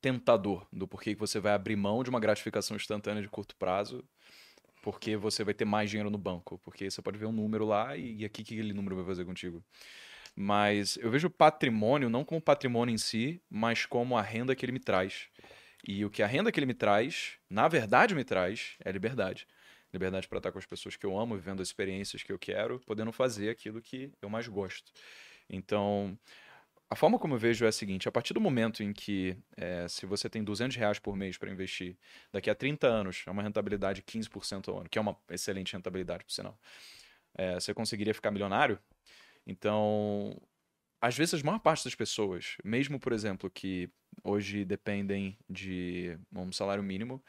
[SPEAKER 4] tentador do porquê que você vai abrir mão de uma gratificação instantânea de curto prazo porque você vai ter mais dinheiro no banco, porque você pode ver um número lá e, e aqui que aquele número vai fazer contigo. Mas eu vejo patrimônio não como patrimônio em si, mas como a renda que ele me traz. E o que a renda que ele me traz, na verdade me traz, é liberdade. Liberdade para estar com as pessoas que eu amo, vivendo as experiências que eu quero, podendo fazer aquilo que eu mais gosto. Então, a forma como eu vejo é a seguinte: a partir do momento em que, é, se você tem 200 reais por mês para investir, daqui a 30 anos, é uma rentabilidade de 15% ao ano, que é uma excelente rentabilidade, por sinal, é, você conseguiria ficar milionário. Então, às vezes, a maior parte das pessoas, mesmo, por exemplo, que hoje dependem de um salário mínimo,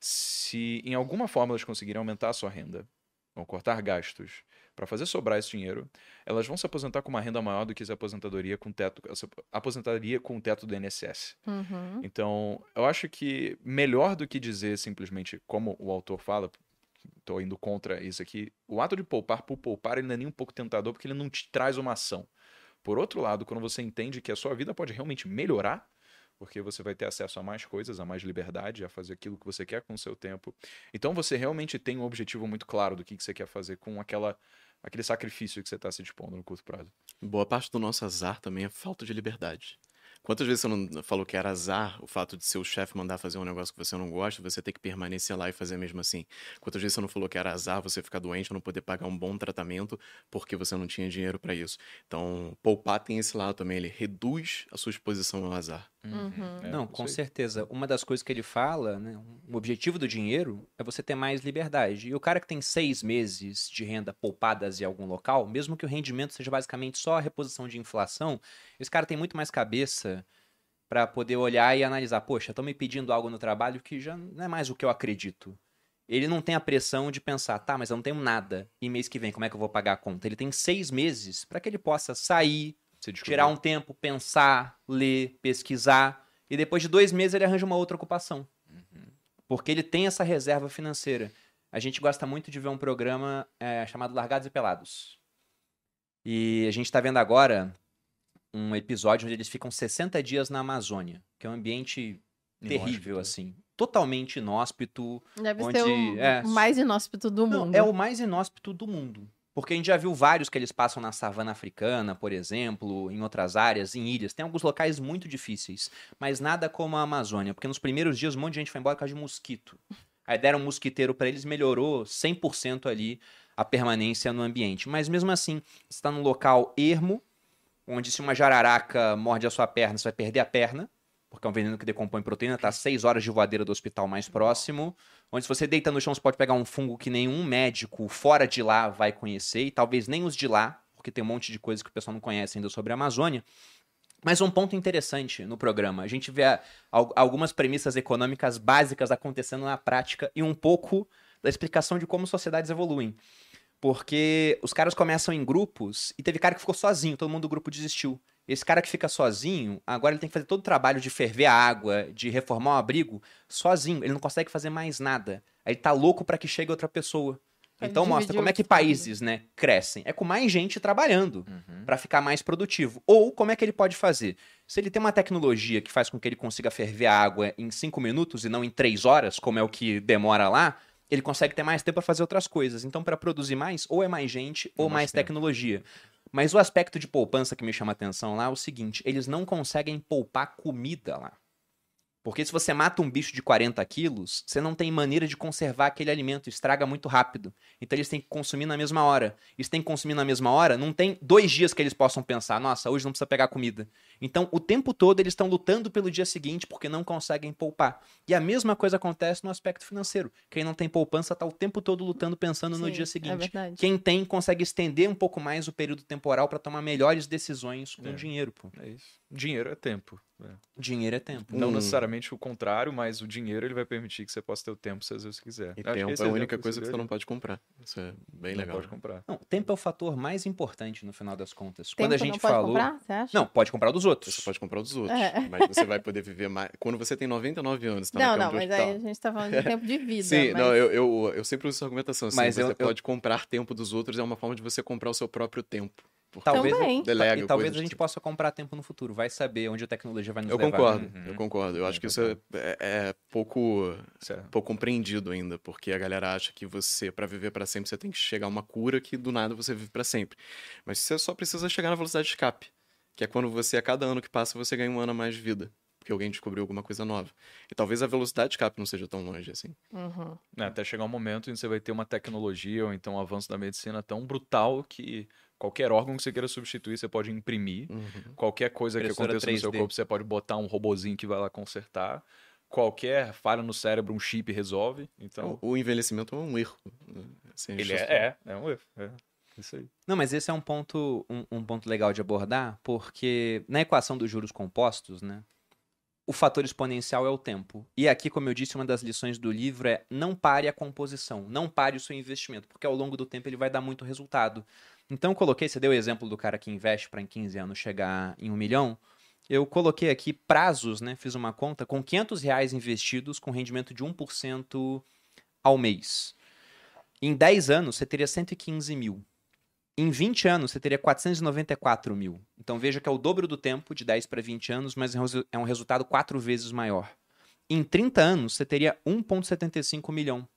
[SPEAKER 4] se em alguma forma elas conseguirem aumentar a sua renda, ou cortar gastos, para fazer sobrar esse dinheiro, elas vão se aposentar com uma renda maior do que a aposentadoria com teto, aposentaria com o teto do INSS.
[SPEAKER 2] Uhum.
[SPEAKER 4] Então, eu acho que melhor do que dizer simplesmente como o autor fala, estou indo contra isso aqui, o ato de poupar por poupar ele não é nem um pouco tentador porque ele não te traz uma ação. Por outro lado, quando você entende que a sua vida pode realmente melhorar, porque você vai ter acesso a mais coisas, a mais liberdade, a fazer aquilo que você quer com o seu tempo. Então você realmente tem um objetivo muito claro do que, que você quer fazer com aquela aquele sacrifício que você está se dispondo no curto prazo.
[SPEAKER 3] Boa parte do nosso azar também é falta de liberdade. Quantas vezes você não falou que era azar o fato de seu chefe mandar fazer um negócio que você não gosta, você ter que permanecer lá e fazer mesmo assim? Quantas vezes você não falou que era azar você ficar doente, não poder pagar um bom tratamento porque você não tinha dinheiro para isso? Então, poupar tem esse lado também, ele reduz a sua exposição ao azar.
[SPEAKER 2] Uhum.
[SPEAKER 1] É, não, com certeza. Uma das coisas que ele fala, né, o objetivo do dinheiro é você ter mais liberdade. E o cara que tem seis meses de renda poupadas em algum local, mesmo que o rendimento seja basicamente só a reposição de inflação, esse cara tem muito mais cabeça para poder olhar e analisar, poxa, estão me pedindo algo no trabalho que já não é mais o que eu acredito. Ele não tem a pressão de pensar, tá, mas eu não tenho nada. E mês que vem, como é que eu vou pagar a conta? Ele tem seis meses para que ele possa sair, tirar um tempo, pensar, ler, pesquisar. E depois de dois meses ele arranja uma outra ocupação. Uhum. Porque ele tem essa reserva financeira. A gente gosta muito de ver um programa é, chamado Largados e Pelados. E a gente está vendo agora um episódio onde eles ficam 60 dias na Amazônia, que é um ambiente inóspito. terrível, assim. Totalmente inóspito.
[SPEAKER 2] Deve onde, ser o é, mais inóspito do mundo.
[SPEAKER 1] é o mais inóspito do mundo. Porque a gente já viu vários que eles passam na savana africana, por exemplo, em outras áreas, em ilhas. Tem alguns locais muito difíceis, mas nada como a Amazônia. Porque nos primeiros dias um monte de gente foi embora por causa de mosquito. Aí deram um mosquiteiro para eles, melhorou 100% ali a permanência no ambiente. Mas mesmo assim, está num local ermo, onde se uma jararaca morde a sua perna, você vai perder a perna, porque é um veneno que decompõe proteína, tá 6 horas de voadeira do hospital mais próximo, onde se você deita no chão você pode pegar um fungo que nenhum médico fora de lá vai conhecer, e talvez nem os de lá, porque tem um monte de coisa que o pessoal não conhece ainda sobre a Amazônia. Mas um ponto interessante no programa, a gente vê algumas premissas econômicas básicas acontecendo na prática e um pouco da explicação de como sociedades evoluem. Porque os caras começam em grupos e teve cara que ficou sozinho, todo mundo do grupo desistiu. Esse cara que fica sozinho, agora ele tem que fazer todo o trabalho de ferver a água, de reformar o abrigo, sozinho. Ele não consegue fazer mais nada. Aí ele tá louco para que chegue outra pessoa. Ele então mostra como é que países, né, crescem. É com mais gente trabalhando uhum. para ficar mais produtivo. Ou como é que ele pode fazer? Se ele tem uma tecnologia que faz com que ele consiga ferver a água em cinco minutos e não em três horas, como é o que demora lá, ele consegue ter mais tempo para fazer outras coisas. Então, para produzir mais, ou é mais gente, ou mais tecnologia. Mas o aspecto de poupança que me chama atenção lá é o seguinte: eles não conseguem poupar comida lá. Porque se você mata um bicho de 40 quilos, você não tem maneira de conservar aquele alimento, estraga muito rápido. Então eles têm que consumir na mesma hora. Eles têm que consumir na mesma hora, não tem dois dias que eles possam pensar, nossa, hoje não precisa pegar comida. Então o tempo todo eles estão lutando pelo dia seguinte porque não conseguem poupar. E a mesma coisa acontece no aspecto financeiro. Quem não tem poupança está o tempo todo lutando pensando Sim, no dia é seguinte.
[SPEAKER 2] É
[SPEAKER 1] Quem tem consegue estender um pouco mais o período temporal para tomar melhores decisões com
[SPEAKER 4] é.
[SPEAKER 1] dinheiro. Pô.
[SPEAKER 4] É isso. Dinheiro é tempo. É.
[SPEAKER 1] Dinheiro é tempo.
[SPEAKER 4] Não hum. necessariamente o contrário, mas o dinheiro ele vai permitir que você possa ter o tempo se às vezes quiser.
[SPEAKER 3] E tempo é a única coisa que você não pode comprar. Isso é bem
[SPEAKER 4] não
[SPEAKER 3] legal.
[SPEAKER 4] pode comprar.
[SPEAKER 1] Não, tempo é o fator mais importante no final das contas.
[SPEAKER 2] Tempo
[SPEAKER 1] Quando a gente
[SPEAKER 2] não
[SPEAKER 1] falou.
[SPEAKER 2] Pode comprar, você acha?
[SPEAKER 1] Não, pode comprar dos outros.
[SPEAKER 3] Você pode comprar dos outros. É. Mas você vai poder viver mais. Quando você tem 99 anos, tá
[SPEAKER 2] Não, não, mas aí a gente tá falando de tempo de vida.
[SPEAKER 3] Sim,
[SPEAKER 2] mas...
[SPEAKER 3] não, eu, eu, eu sempre uso essa argumentação. Assim,
[SPEAKER 1] mas
[SPEAKER 3] você
[SPEAKER 1] eu,
[SPEAKER 3] pode eu... comprar tempo dos outros, é uma forma de você comprar o seu próprio tempo.
[SPEAKER 1] Talvez,
[SPEAKER 2] Também.
[SPEAKER 3] Delega,
[SPEAKER 1] e talvez a gente tipo. possa comprar tempo no futuro. Vai saber onde a tecnologia vai nos
[SPEAKER 3] eu
[SPEAKER 1] levar.
[SPEAKER 3] Concordo, uhum. Eu concordo. Eu acho que isso é, é, é pouco, pouco compreendido ainda, porque a galera acha que você, para viver para sempre, você tem que chegar a uma cura que do nada você vive para sempre. Mas você só precisa chegar na velocidade de escape, que é quando você, a cada ano que passa, você ganha um ano a mais de vida. Porque alguém descobriu alguma coisa nova. E talvez a velocidade de escape não seja tão longe assim.
[SPEAKER 2] Uhum.
[SPEAKER 4] É, até chegar um momento em que você vai ter uma tecnologia ou então um avanço da medicina tão brutal que Qualquer órgão que você queira substituir, você pode imprimir.
[SPEAKER 3] Uhum.
[SPEAKER 4] Qualquer coisa que aconteça 3D. no seu corpo, você pode botar um robozinho que vai lá consertar. Qualquer falha no cérebro, um chip resolve. Então,
[SPEAKER 3] o envelhecimento é um erro.
[SPEAKER 4] Assim, Ele é, é, é um erro. É. Isso aí.
[SPEAKER 1] Não, mas esse é um ponto, um, um ponto legal de abordar, porque na equação dos juros compostos, né, o fator exponencial é o tempo. E aqui, como eu disse, uma das lições do livro é não pare a composição, não pare o seu investimento, porque ao longo do tempo ele vai dar muito resultado. Então, coloquei, você deu o exemplo do cara que investe para em 15 anos chegar em um milhão. Eu coloquei aqui prazos, né? Fiz uma conta com 500 reais investidos com rendimento de 1% ao mês. Em 10 anos, você teria 115 mil. Em 20 anos, você teria 494 mil. Então veja que é o dobro do tempo, de 10 para 20 anos, mas é um resultado quatro vezes maior. Em 30 anos, você teria 1,75 milhão.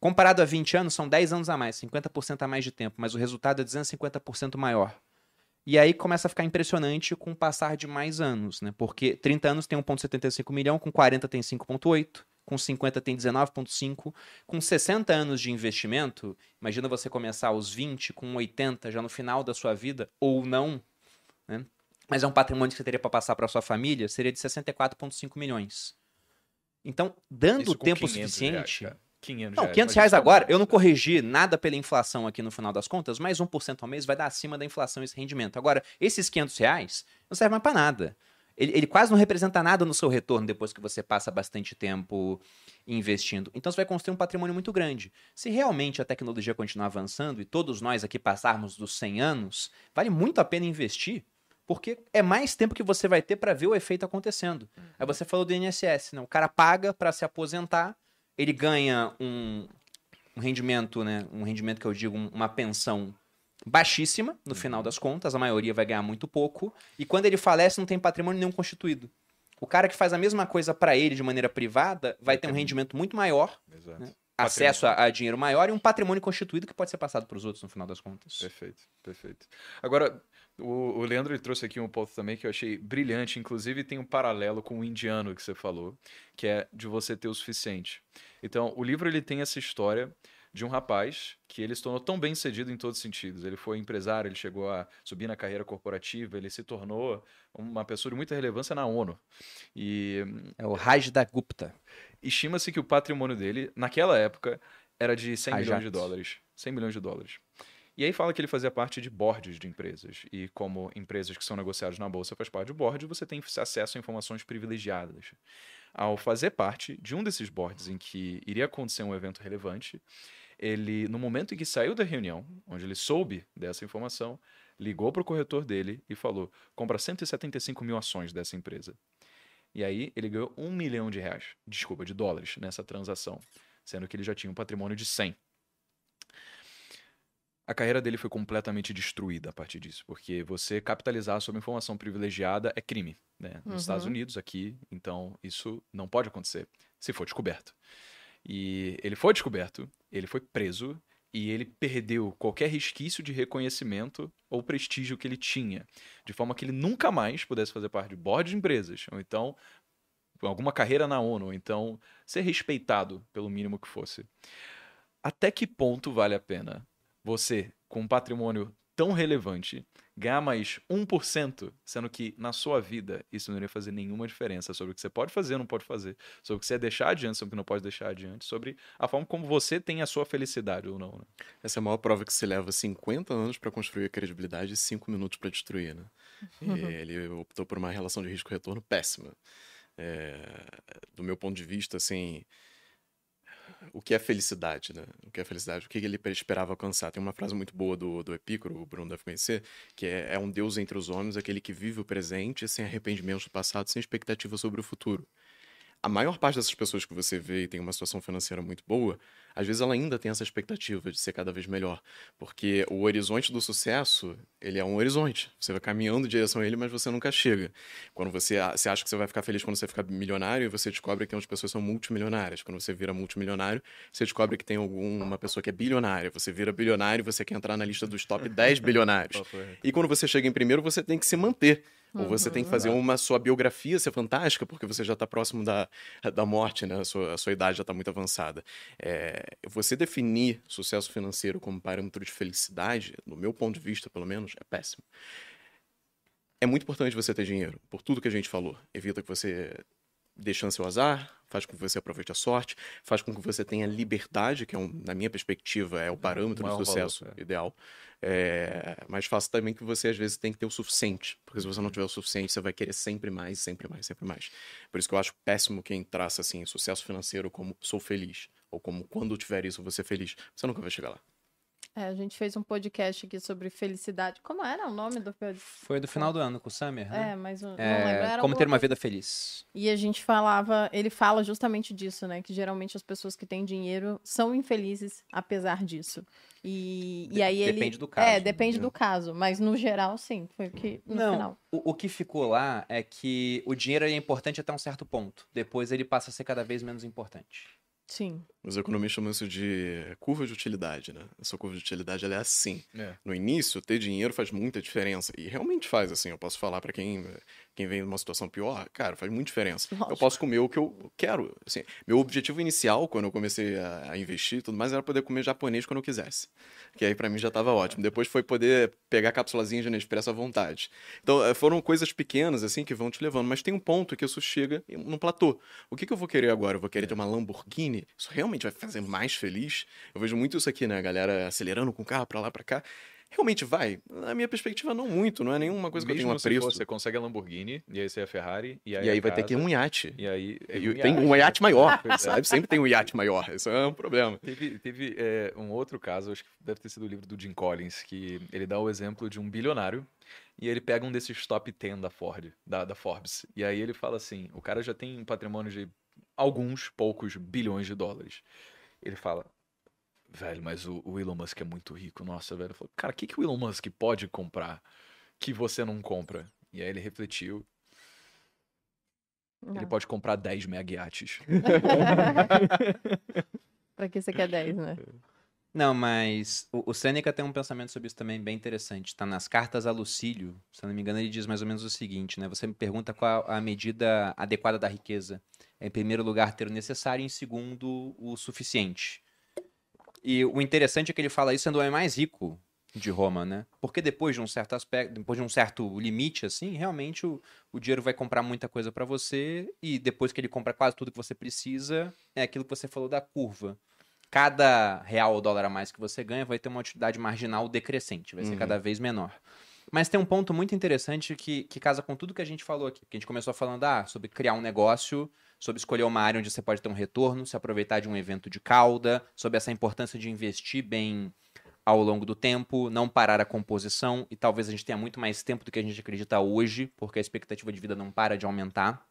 [SPEAKER 1] Comparado a 20 anos, são 10 anos a mais, 50% a mais de tempo, mas o resultado é 250% maior. E aí começa a ficar impressionante com o passar de mais anos, né? Porque 30 anos tem 1,75 milhão, com 40 tem 5,8, com 50 tem 19,5. Com 60 anos de investimento, imagina você começar aos 20, com 80 já no final da sua vida, ou não, né? mas é um patrimônio que você teria para passar para sua família, seria de 64,5 milhões. Então, dando tempo suficiente.
[SPEAKER 4] Reais, 500
[SPEAKER 1] não, 500 reais agora, eu não corrigi nada pela inflação aqui no final das contas, mas 1% ao mês vai dar acima da inflação esse rendimento. Agora, esses 500 reais não servem mais para nada ele, ele quase não representa nada no seu retorno depois que você passa bastante tempo investindo. Então você vai construir um patrimônio muito grande. Se realmente a tecnologia continuar avançando e todos nós aqui passarmos dos 100 anos, vale muito a pena investir, porque é mais tempo que você vai ter para ver o efeito acontecendo. Aí você falou do INSS, né? O cara paga para se aposentar, ele ganha um, um rendimento, né? Um rendimento que eu digo, uma pensão baixíssima, no final uhum. das contas, a maioria vai ganhar muito pouco, e quando ele falece não tem patrimônio nenhum constituído. O cara que faz a mesma coisa para ele de maneira privada vai ter um rendimento muito maior, né? acesso a, a, dinheiro maior e um patrimônio constituído que pode ser passado para os outros no final das contas.
[SPEAKER 4] Perfeito, perfeito. Agora, o, o Leandro trouxe aqui um ponto também que eu achei brilhante, inclusive tem um paralelo com o indiano que você falou, que é de você ter o suficiente. Então, o livro ele tem essa história de um rapaz que ele se tornou tão bem sucedido em todos os sentidos. Ele foi empresário, ele chegou a subir na carreira corporativa, ele se tornou uma pessoa de muita relevância na ONU. E
[SPEAKER 1] é o Raj da Gupta.
[SPEAKER 4] Estima-se que o patrimônio dele, naquela época, era de 100 Rajat. milhões de dólares. 100 milhões de dólares. E aí fala que ele fazia parte de boards de empresas. E como empresas que são negociadas na bolsa faz parte do board, você tem acesso a informações privilegiadas. Ao fazer parte de um desses boards em que iria acontecer um evento relevante, ele, no momento em que saiu da reunião, onde ele soube dessa informação, ligou para o corretor dele e falou: compra 175 mil ações dessa empresa. E aí ele ganhou um milhão de reais, desculpa, de dólares nessa transação, sendo que ele já tinha um patrimônio de 100. A carreira dele foi completamente destruída a partir disso, porque você capitalizar sobre informação privilegiada é crime, né? Nos uhum. Estados Unidos, aqui, então isso não pode acontecer se for descoberto. E ele foi descoberto, ele foi preso e ele perdeu qualquer resquício de reconhecimento ou prestígio que ele tinha, de forma que ele nunca mais pudesse fazer parte de board de empresas, ou então alguma carreira na ONU, ou então ser respeitado pelo mínimo que fosse. Até que ponto vale a pena você, com um patrimônio tão relevante, ganhar mais 1%, sendo que na sua vida isso não iria fazer nenhuma diferença sobre o que você pode fazer ou não pode fazer, sobre o que você deixar adiante, sobre o que não pode deixar adiante, sobre a forma como você tem a sua felicidade ou não. Né?
[SPEAKER 3] Essa é a maior prova que se leva 50 anos para construir a credibilidade e 5 minutos para destruir. Né? [LAUGHS] ele optou por uma relação de risco-retorno péssima. É, do meu ponto de vista, assim, o que é felicidade, né? O que é felicidade? O que ele esperava alcançar? Tem uma frase muito boa do, do Epicuro, o Bruno deve conhecer, que é, é um Deus entre os homens, aquele que vive o presente sem arrependimento do passado, sem expectativa sobre o futuro a maior parte dessas pessoas que você vê e tem uma situação financeira muito boa, às vezes ela ainda tem essa expectativa de ser cada vez melhor. Porque o horizonte do sucesso, ele é um horizonte. Você vai caminhando em direção a ele, mas você nunca chega. Quando você, você acha que você vai ficar feliz quando você ficar milionário, e você descobre que as pessoas são multimilionárias. Quando você vira multimilionário, você descobre que tem alguma pessoa que é bilionária. Você vira bilionário e você quer entrar na lista dos top [LAUGHS] 10 bilionários. E quando você chega em primeiro, você tem que se manter Ou você tem que fazer uma sua biografia ser fantástica, porque você já está próximo da, da morte, né? A sua, a sua idade já está muito avançada. É, você definir sucesso financeiro como parâmetro de felicidade, no meu ponto de vista, pelo menos, é péssimo. É muito importante você ter dinheiro, por tudo que a gente falou. Evita que você chance ao azar, faz com que você aproveite a sorte, faz com que você tenha liberdade, que é um, na minha perspectiva é o parâmetro do sucesso valor, é. ideal. É, mas faça também que você às vezes tem que ter o suficiente, porque se você não tiver o suficiente, você vai querer sempre mais, sempre mais, sempre mais. Por isso que eu acho péssimo quem traça assim sucesso financeiro como sou feliz ou como quando tiver isso você feliz. Você nunca vai chegar lá.
[SPEAKER 2] É, a gente fez um podcast aqui sobre felicidade. Como era o nome do podcast?
[SPEAKER 1] Foi do final do ano com o Summer,
[SPEAKER 2] né? É, mas não
[SPEAKER 1] é, lembro. Era como ter uma vida feliz.
[SPEAKER 2] E a gente falava, ele fala justamente disso, né? Que geralmente as pessoas que têm dinheiro são infelizes apesar disso. E, e aí ele.
[SPEAKER 1] Depende do caso.
[SPEAKER 2] É, depende do caso. Mas no geral, sim. Foi o que. No
[SPEAKER 1] não,
[SPEAKER 2] final.
[SPEAKER 1] O, o que ficou lá é que o dinheiro é importante até um certo ponto. Depois ele passa a ser cada vez menos importante.
[SPEAKER 2] Sim.
[SPEAKER 3] Os economistas chamam isso de curva de utilidade, né? Essa curva de utilidade ela é assim. É. No início, ter dinheiro faz muita diferença. E realmente faz, assim. Eu posso falar para quem, quem vem numa situação pior, cara, faz muita diferença. Lógico. Eu posso comer o que eu quero. Assim, meu objetivo inicial, quando eu comecei a, a investir e tudo mais, era poder comer japonês quando eu quisesse. Que aí para mim já estava ótimo. Depois foi poder pegar cápsulazinha de Nespresso à vontade. Então, eh, foram coisas pequenas, assim, que vão te levando. Mas tem um ponto que isso chega num platô. O que, que eu vou querer agora? Eu vou querer ter uma Lamborghini? Isso realmente vai fazer mais feliz. Eu vejo muito isso aqui, né? A galera acelerando com o carro pra lá, pra cá. Realmente vai? Na minha perspectiva, não muito. Não é nenhuma coisa que
[SPEAKER 4] Mesmo
[SPEAKER 3] eu tenho
[SPEAKER 4] apreço. você consegue a Lamborghini, e aí você é a Ferrari, e aí,
[SPEAKER 3] e aí vai casa, ter que ir um iate. E aí... É um tem um iate maior, [LAUGHS] sabe? Sempre tem um iate maior. Isso é um problema.
[SPEAKER 4] Teve, teve é, um outro caso, acho que deve ter sido o livro do Jim Collins, que ele dá o exemplo de um bilionário e ele pega um desses top 10 da Ford, da, da Forbes. E aí ele fala assim: o cara já tem um patrimônio de alguns poucos bilhões de dólares. Ele fala: Velho, mas o, o Elon Musk é muito rico. Nossa, velho. Falei, cara, o que, que o Elon Musk pode comprar que você não compra? E aí ele refletiu. Não. Ele pode comprar 10 megayates. [LAUGHS]
[SPEAKER 2] pra que você quer 10, né? [LAUGHS]
[SPEAKER 1] Não, mas o, o tem um pensamento sobre isso também bem interessante. Tá nas cartas a Lucílio, se não me engano, ele diz mais ou menos o seguinte, né? Você me pergunta qual a medida adequada da riqueza. É, em primeiro lugar, ter o necessário, e em segundo, o suficiente. E o interessante é que ele fala isso sendo o homem mais rico de Roma, né? Porque depois de um certo aspecto, depois de um certo limite, assim, realmente o, o dinheiro vai comprar muita coisa para você e depois que ele compra quase tudo que você precisa, é aquilo que você falou da curva. Cada real ou dólar a mais que você ganha vai ter uma utilidade marginal decrescente, vai ser uhum. cada vez menor. Mas tem um ponto muito interessante que, que casa com tudo que a gente falou aqui. Que a gente começou falando ah, sobre criar um negócio sobre escolher uma área onde você pode ter um retorno, se aproveitar de um evento de cauda, sobre essa importância de investir bem ao longo do tempo, não parar a composição, e talvez a gente tenha muito mais tempo do que a gente acredita hoje, porque a expectativa de vida não para de aumentar.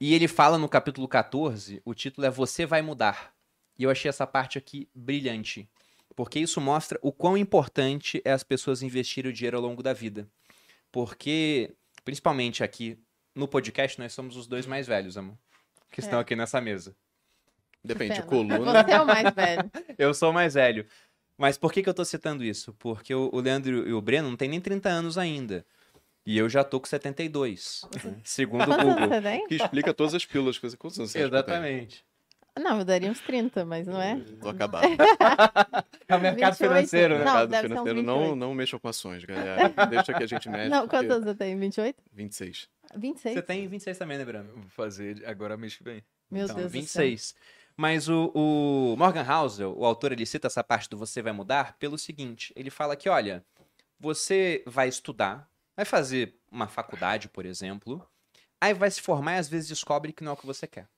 [SPEAKER 1] E ele fala no capítulo 14, o título é Você vai mudar. E eu achei essa parte aqui brilhante, porque isso mostra o quão importante é as pessoas investirem o dinheiro ao longo da vida. Porque, principalmente aqui no podcast nós somos os dois mais velhos, amor. Que estão é. aqui nessa mesa.
[SPEAKER 3] Depende, coluna.
[SPEAKER 2] Você é o mais velho. [LAUGHS]
[SPEAKER 1] eu sou o mais velho. Mas por que, que eu tô citando isso? Porque o, Leandro e o Breno não tem nem 30 anos ainda. E eu já tô com 72. Né? [LAUGHS] Segundo o Google.
[SPEAKER 3] Que explica todas as pílulas que você consegue.
[SPEAKER 1] Exatamente.
[SPEAKER 2] Não, eu daria uns 30, mas não é.
[SPEAKER 3] Tô acabado. [LAUGHS]
[SPEAKER 1] é o mercado 28? financeiro, né?
[SPEAKER 3] Não, mercado financeiro. Não, não mexam com ações, galera. [LAUGHS] Deixa que a gente mexe.
[SPEAKER 2] Não, quantos porque... você tem? 28?
[SPEAKER 3] 26.
[SPEAKER 2] 26.
[SPEAKER 1] Você tem 26 também, né, Bruno?
[SPEAKER 4] Vou fazer agora mês que vem.
[SPEAKER 2] Meu então, Deus
[SPEAKER 1] 26. Mas o, o Morgan Housel, o autor, ele cita essa parte do você vai mudar pelo seguinte: ele fala que, olha, você vai estudar, vai fazer uma faculdade, por exemplo, aí vai se formar e às vezes descobre que não é o que você quer.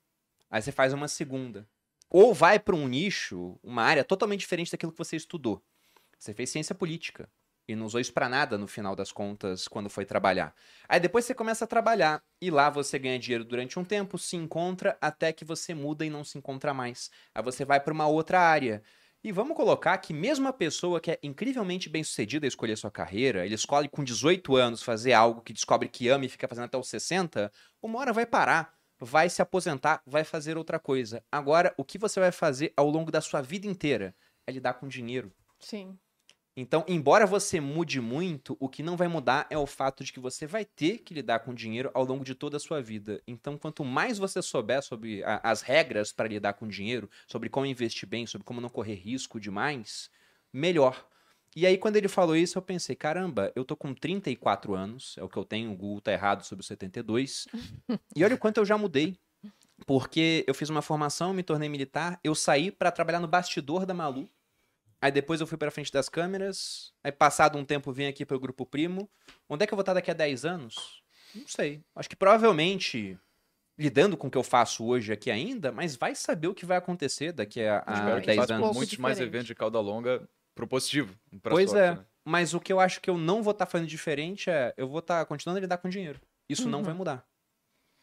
[SPEAKER 1] Aí você faz uma segunda. Ou vai para um nicho, uma área totalmente diferente daquilo que você estudou. Você fez ciência política e não usou isso para nada no final das contas quando foi trabalhar. Aí depois você começa a trabalhar e lá você ganha dinheiro durante um tempo, se encontra até que você muda e não se encontra mais. Aí você vai para uma outra área. E vamos colocar que mesmo a pessoa que é incrivelmente bem sucedida a escolher sua carreira, ele escolhe com 18 anos fazer algo que descobre que ama e fica fazendo até os 60, uma hora vai parar, vai se aposentar, vai fazer outra coisa. Agora, o que você vai fazer ao longo da sua vida inteira é lidar com dinheiro.
[SPEAKER 2] Sim.
[SPEAKER 1] Então, embora você mude muito, o que não vai mudar é o fato de que você vai ter que lidar com dinheiro ao longo de toda a sua vida. Então, quanto mais você souber sobre a, as regras para lidar com dinheiro, sobre como investir bem, sobre como não correr risco demais, melhor. E aí, quando ele falou isso, eu pensei: caramba, eu tô com 34 anos, é o que eu tenho, o Google tá errado sobre os 72. e olha o quanto eu já mudei. Porque eu fiz uma formação, me tornei militar, eu saí para trabalhar no bastidor da Malu Aí depois eu fui pra frente das câmeras. Aí passado um tempo vim aqui pro Grupo Primo. Onde é que eu vou estar daqui a 10 anos? Não sei. Acho que provavelmente lidando com o que eu faço hoje aqui ainda, mas vai saber o que vai acontecer daqui a, a 10 anos.
[SPEAKER 4] Muitos mais eventos de cauda longa propositivo.
[SPEAKER 1] Pois sorte, é. Né? Mas o que eu acho que eu não vou estar tá fazendo diferente é eu vou estar tá continuando a lidar com dinheiro. Isso uhum. não vai mudar.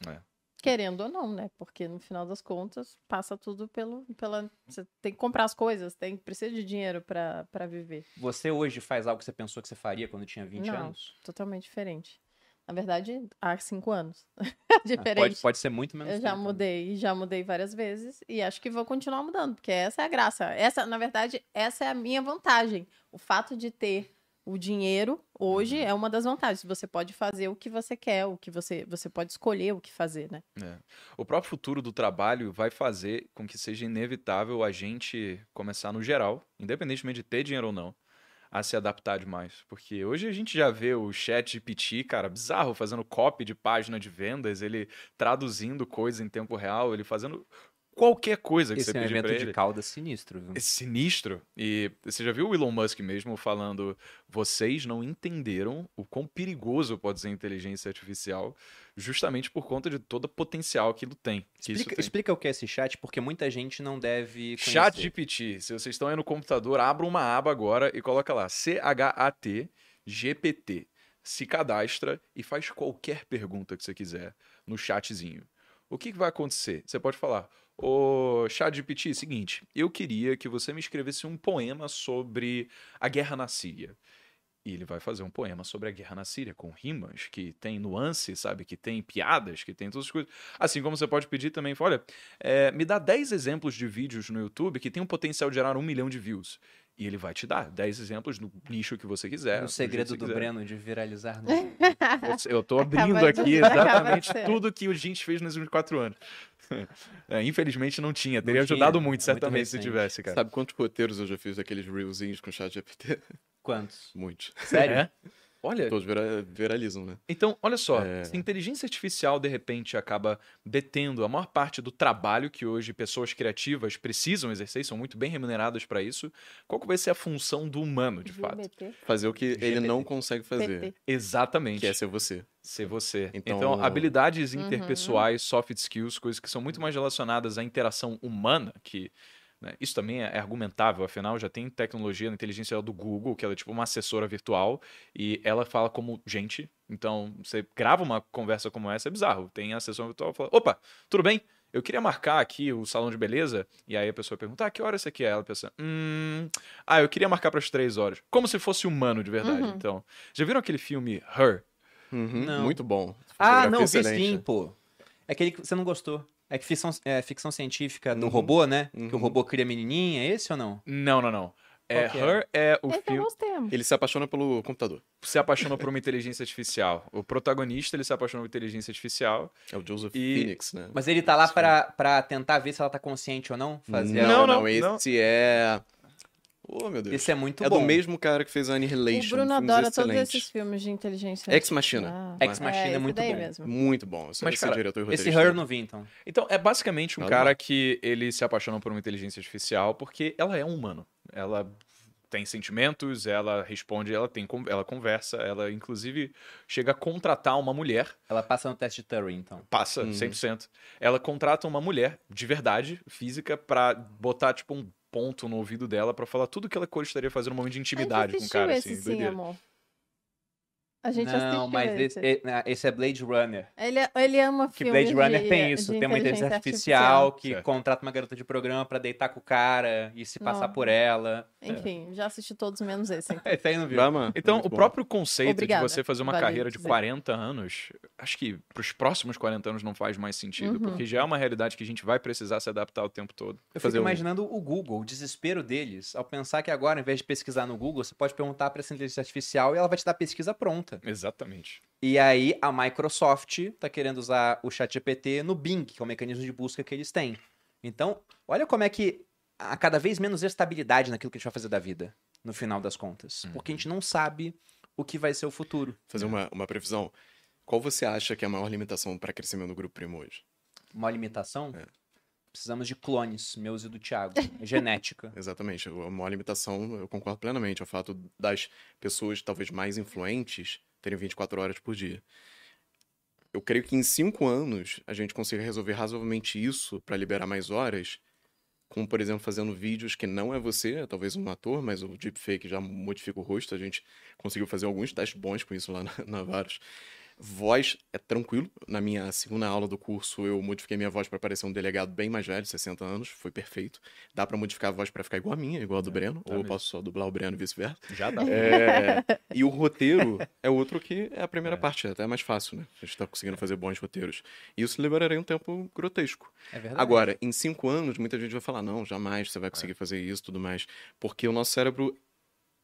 [SPEAKER 2] É. Querendo ou não, né? Porque no final das contas, passa tudo pelo. Pela... Você tem que comprar as coisas, tem precisa de dinheiro para viver.
[SPEAKER 1] Você hoje faz algo que você pensou que você faria quando tinha 20
[SPEAKER 2] não,
[SPEAKER 1] anos?
[SPEAKER 2] Totalmente diferente. Na verdade, há cinco anos. [LAUGHS] Diferente.
[SPEAKER 1] Pode, pode ser muito menos.
[SPEAKER 2] Eu já
[SPEAKER 1] tempo,
[SPEAKER 2] né? mudei, já mudei várias vezes e acho que vou continuar mudando, porque essa é a graça. Essa, na verdade, essa é a minha vantagem. O fato de ter o dinheiro hoje uhum. é uma das vantagens. Você pode fazer o que você quer, o que você, você pode escolher o que fazer, né?
[SPEAKER 4] É. O próprio futuro do trabalho vai fazer com que seja inevitável a gente começar no geral, independentemente de ter dinheiro ou não, a se adaptar demais. Porque hoje a gente já vê o chat GPT, cara, bizarro, fazendo copy de página de vendas, ele traduzindo coisas em tempo real, ele fazendo qualquer coisa que
[SPEAKER 1] Esse
[SPEAKER 4] você
[SPEAKER 1] é um
[SPEAKER 4] pedir
[SPEAKER 1] evento
[SPEAKER 4] pra
[SPEAKER 1] de
[SPEAKER 4] ele.
[SPEAKER 1] cauda sinistro, viu?
[SPEAKER 4] É sinistro. E você já viu o Elon Musk mesmo falando: vocês não entenderam o quão perigoso pode ser a inteligência artificial, justamente por conta de todo o potencial que aquilo tem. Que
[SPEAKER 1] explica,
[SPEAKER 4] tem.
[SPEAKER 1] explica o que é esse chat, porque muita gente não deve conhecer.
[SPEAKER 4] Chat GPT. Se vocês estão aí no computador, abra uma aba agora e coloca lá: C-H-A-T GPT. Se cadastra e faz qualquer pergunta que você quiser no chatzinho. O que vai acontecer? Você pode falar: Ô, ChatGPT, seguinte, eu queria que você me escrevesse um poema sobre a guerra na Síria. E ele vai fazer um poema sobre a guerra na Síria, com rimas, que tem nuance, sabe? Que tem piadas, que tem todas as coisas. Assim como você pode pedir também, olha, é, me dá 10 exemplos de vídeos no YouTube que tem um potencial de gerar um milhão de views. E ele vai te dar 10 exemplos no nicho que você quiser.
[SPEAKER 1] O segredo do quiser. Breno de viralizar. No...
[SPEAKER 4] Eu tô [LAUGHS] abrindo aqui [LAUGHS] exatamente tudo que o gente fez nos últimos quatro anos. [LAUGHS] É, infelizmente não tinha. Teria não ajudado tinha. muito, certamente, muito se tivesse, cara.
[SPEAKER 3] Sabe quantos roteiros eu já fiz aqueles reelzinhos com chat GPT?
[SPEAKER 1] Quantos?
[SPEAKER 3] Muitos.
[SPEAKER 1] Sério? É?
[SPEAKER 4] Olha.
[SPEAKER 3] Todos vira, viralizam, né?
[SPEAKER 4] Então, olha só. É... Se a inteligência artificial, de repente, acaba detendo a maior parte do trabalho que hoje pessoas criativas precisam exercer, são muito bem remuneradas para isso, qual que vai ser a função do humano, de [LAUGHS] fato?
[SPEAKER 3] Fazer o que ele não consegue fazer.
[SPEAKER 4] Exatamente.
[SPEAKER 3] Que é ser você.
[SPEAKER 4] Ser você. Então, então habilidades uhum. interpessoais, uhum. soft skills, coisas que são muito mais relacionadas à interação humana, que né? Isso também é argumentável, afinal já tem tecnologia na inteligência do Google, que ela é tipo uma assessora virtual e ela fala como gente. Então, você grava uma conversa como essa, é bizarro. Tem a assessora virtual fala: opa, tudo bem? Eu queria marcar aqui o salão de beleza. E aí a pessoa pergunta: ah, que hora você quer? Ela pensa: hum. Ah, eu queria marcar para as três horas. Como se fosse humano de verdade. Uhum. Então, já viram aquele filme Her?
[SPEAKER 3] Uhum, não. Muito bom.
[SPEAKER 1] Ah, não, vi sim, pô. É aquele que você não gostou. É que ficção, é, ficção científica do uhum. robô, né? Uhum. Que o uhum. robô cria menininha, é esse ou não?
[SPEAKER 4] Não, não, não. É, é? Her é, o filme.
[SPEAKER 3] Ele se apaixona pelo computador.
[SPEAKER 4] Se apaixona por uma inteligência artificial. O protagonista, ele se apaixona por inteligência artificial.
[SPEAKER 3] É o Joseph e... Phoenix, né?
[SPEAKER 1] Mas ele tá lá pra, pra tentar ver se ela tá consciente ou não?
[SPEAKER 3] Fazer não, não, não. Esse não. é Oh, meu Deus.
[SPEAKER 1] Esse é muito
[SPEAKER 3] é
[SPEAKER 1] bom.
[SPEAKER 3] É do mesmo cara que fez a Annihilation.
[SPEAKER 2] O Bruno adora todos esses filmes de inteligência
[SPEAKER 3] Ex Machina.
[SPEAKER 1] Ah, Ex Machina é, é muito bom.
[SPEAKER 3] Mesmo. Muito bom. Esse,
[SPEAKER 1] Mas,
[SPEAKER 3] esse cara, diretor
[SPEAKER 1] esse Her não vi, então.
[SPEAKER 4] Então, é basicamente um cara que ele se apaixona por uma inteligência artificial porque ela é um humano. Ela tem sentimentos, ela responde, ela tem, ela conversa, ela inclusive chega a contratar uma mulher.
[SPEAKER 1] Ela passa no teste de Turing, então.
[SPEAKER 4] Passa, uhum. 100%. Ela contrata uma mulher de verdade, física, para botar tipo um ponto no ouvido dela para falar tudo que ela gostaria de fazer no momento de intimidade com o cara.
[SPEAKER 2] Esse, assim, sim, amor. A gente
[SPEAKER 1] não, mas
[SPEAKER 2] esse.
[SPEAKER 1] esse, é- esse é Blade Runner.
[SPEAKER 2] Ele, ele ama
[SPEAKER 1] Que
[SPEAKER 2] filmes
[SPEAKER 1] Blade Runner
[SPEAKER 2] de-
[SPEAKER 1] tem isso, tem uma inteligência
[SPEAKER 2] inteligência
[SPEAKER 1] artificial que
[SPEAKER 4] Certo.
[SPEAKER 1] contrata uma garota de programa pra deitar com o cara e se passar
[SPEAKER 2] Não.
[SPEAKER 1] por ela.
[SPEAKER 2] Enfim, já assisti todos menos esse. então. [LAUGHS]
[SPEAKER 1] Esse aí não viu.
[SPEAKER 4] Então,
[SPEAKER 3] muito
[SPEAKER 4] o
[SPEAKER 3] bom.
[SPEAKER 4] próprio conceito
[SPEAKER 2] Obrigada,
[SPEAKER 4] de você fazer uma
[SPEAKER 2] vale
[SPEAKER 4] carreira de
[SPEAKER 2] dizer.
[SPEAKER 4] 40 anos, acho que para os próximos 40 anos não faz mais sentido,
[SPEAKER 2] Uhum.
[SPEAKER 4] porque já é uma realidade que a gente vai precisar se adaptar o tempo todo.
[SPEAKER 1] Eu
[SPEAKER 3] fazer
[SPEAKER 1] fico
[SPEAKER 3] um-
[SPEAKER 1] imaginando o Google, o desespero deles, ao pensar que agora, ao invés de pesquisar no Google, você pode perguntar pra essa inteligência artificial e ela vai te dar a pesquisa pronta.
[SPEAKER 4] Exatamente.
[SPEAKER 1] E aí a Microsoft tá querendo usar o ChatGPT no Bing, que é o mecanismo de busca que eles têm. Então, olha como é que há cada vez menos estabilidade naquilo que a gente vai fazer da vida, no final das contas. Porque a gente não sabe o que vai ser o futuro.
[SPEAKER 3] Fazer uma, uma previsão. Qual você acha que é a maior limitação para crescimento do grupo primo hoje?
[SPEAKER 1] Uma limitação?
[SPEAKER 3] É.
[SPEAKER 1] Precisamos de clones, meus e do Thiago. É [LAUGHS] genética.
[SPEAKER 3] Exatamente. A maior limitação, eu concordo plenamente, é o fato das pessoas talvez mais influentes terem 24 horas por dia. Eu creio que em cinco anos a gente consiga resolver razoavelmente isso para liberar mais horas, como, por exemplo, fazendo vídeos que não é você, é talvez um ator, mas o deepfake já modifica o rosto. A gente conseguiu fazer alguns testes bons com isso lá na, na Varos. Voz é tranquilo. Na minha segunda aula do curso, eu modifiquei minha voz para parecer um delegado bem mais velho, 60 anos. Foi perfeito. Dá para modificar a voz para ficar igual a minha, igual a do Breno.
[SPEAKER 4] tá
[SPEAKER 3] ou eu posso só dublar o Breno e vice-versa.
[SPEAKER 4] Já dá.
[SPEAKER 3] É, [LAUGHS] e o roteiro é outro que é a primeira parte, é até mais fácil, né? A gente tá conseguindo fazer bons roteiros. E isso liberaria um tempo grotesco.
[SPEAKER 1] É verdade.
[SPEAKER 3] Agora, em cinco anos, muita gente vai falar, não, jamais você vai conseguir fazer isso tudo mais. Porque o nosso cérebro,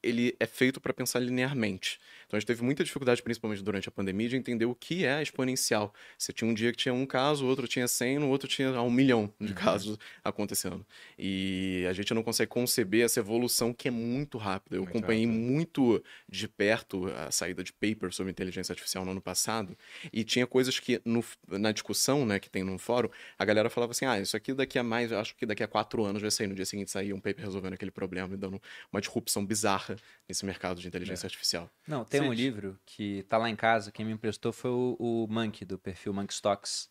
[SPEAKER 3] ele é feito para pensar linearmente. Então a gente teve muita dificuldade, principalmente durante a pandemia, de entender o que é exponencial. Você tinha um dia que tinha um caso, o outro tinha 100, no outro tinha um milhão de casos acontecendo. E a gente não consegue conceber essa evolução que é muito rápida. Eu
[SPEAKER 4] Muito
[SPEAKER 3] acompanhei
[SPEAKER 4] rápida.
[SPEAKER 3] muito de perto a saída de paper sobre inteligência artificial no ano passado e tinha coisas que no- na discussão né, que tem no fórum, a galera falava assim, ah, isso aqui daqui a mais, acho que daqui a quatro anos vai sair, no dia seguinte sair um paper resolvendo aquele problema e dando uma disrupção bizarra nesse mercado de inteligência artificial.
[SPEAKER 1] Não, tem um
[SPEAKER 4] Sim.
[SPEAKER 1] livro que tá lá em casa, quem me emprestou foi o, o Monkey, do perfil Monkey Stocks.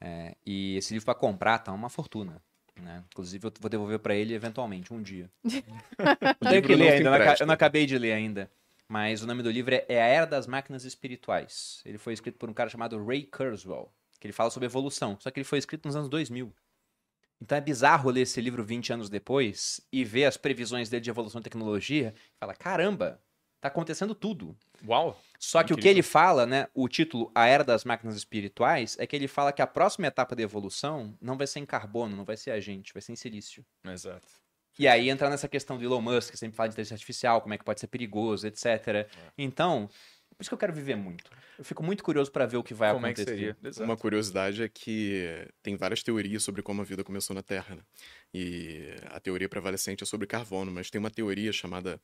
[SPEAKER 1] É, e esse livro pra comprar tá uma fortuna. Né? Inclusive, eu vou devolver pra ele eventualmente, um dia. [LAUGHS] Tenho que ler ainda, eu não aca-
[SPEAKER 3] empresta.
[SPEAKER 1] eu não acabei de ler ainda. Mas o nome do livro é É a Era das Máquinas Espirituais. Ele foi escrito por um cara chamado Ray Kurzweil, que ele fala sobre evolução, só que ele foi escrito nos anos 2000. Então é bizarro ler esse livro 20 anos depois e ver as previsões dele de evolução e tecnologia e falar, caramba, tá acontecendo tudo.
[SPEAKER 4] Uau!
[SPEAKER 1] Só que o que ele fala, né, o título A Era das Máquinas Espirituais, é que ele fala que a próxima etapa da evolução não vai ser em carbono, não vai ser a gente, vai ser em silício.
[SPEAKER 4] Exato.
[SPEAKER 1] E aí entra nessa questão do Elon Musk, que sempre fala de inteligência artificial, como é que pode ser perigoso, etc. Então, por isso que eu quero viver muito. Eu fico muito curioso para ver o que vai
[SPEAKER 4] Como é que
[SPEAKER 1] acontecer.
[SPEAKER 4] seria? Exato.
[SPEAKER 3] Uma curiosidade é que tem várias teorias sobre como a vida começou na Terra, né? E a teoria prevalecente é sobre carbono, mas tem uma teoria chamada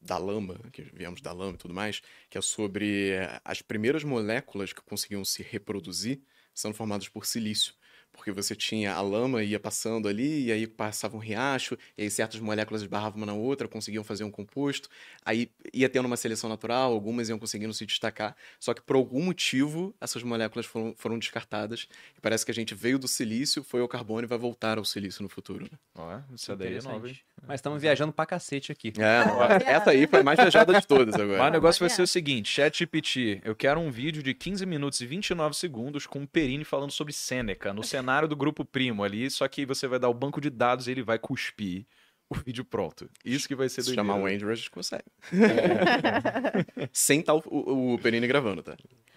[SPEAKER 3] da lama, que viemos da lama e tudo mais, que é sobre eh, as primeiras moléculas que conseguiam se reproduzir sendo formadas por silício. Porque você tinha a lama ia passando ali, e aí passava um riacho, e aí certas moléculas esbarravam uma na outra, conseguiam fazer um composto, aí ia tendo uma seleção natural, algumas iam conseguindo se destacar, só que por algum motivo essas moléculas foram, foram descartadas, e parece que a gente veio do silício, foi ao carbono e vai voltar ao silício no futuro. né?
[SPEAKER 4] Ó, essa daí é nova, hein?
[SPEAKER 1] Mas estamos viajando pra cacete aqui.
[SPEAKER 3] É, essa aí foi a mais viajada de todas agora.
[SPEAKER 4] Mas o negócio vai ser o seguinte, ChatGPT, eu quero um vídeo de 15 minutos e 29 segundos com o Perini falando sobre Sêneca, no cenário do grupo primo ali, só que você vai dar o banco de dados e ele vai cuspir o vídeo pronto. Isso que vai ser
[SPEAKER 3] Se
[SPEAKER 4] doideira.
[SPEAKER 3] chamar o Andrew, a gente consegue. Sem estar o, o, o Perini gravando, tá?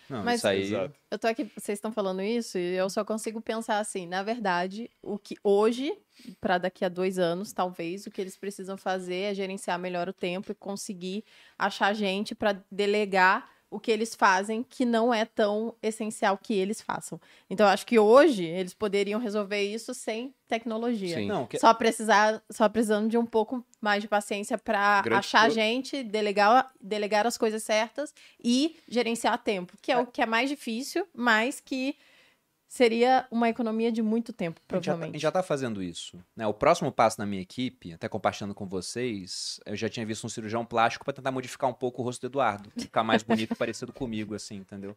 [SPEAKER 1] Não,
[SPEAKER 2] Mas-
[SPEAKER 1] isso aí.
[SPEAKER 4] Exato.
[SPEAKER 2] Eu tô aqui, vocês estão falando isso e eu só consigo pensar assim, na verdade, o que hoje, para daqui a dois anos, talvez, o que eles precisam fazer é gerenciar melhor o tempo e conseguir achar gente para delegar o que eles fazem que não é tão essencial que eles façam. Então, eu acho que hoje eles poderiam resolver isso sem tecnologia.
[SPEAKER 3] Sim.
[SPEAKER 1] Não, que-
[SPEAKER 2] Só precisar, só precisando de um pouco mais de paciência para achar
[SPEAKER 3] pro-
[SPEAKER 2] gente, delegar, delegar as coisas certas e gerenciar tempo, que é o que é mais difícil, mas que seria uma economia de muito tempo,
[SPEAKER 1] tá, a
[SPEAKER 2] provavelmente.
[SPEAKER 1] gente já tá fazendo isso. Né? O próximo passo na minha equipe, até compartilhando com vocês, eu já tinha visto um cirurgião plástico para tentar modificar um pouco o rosto do Eduardo. Ficar mais bonito e [LAUGHS] parecido comigo, assim, entendeu?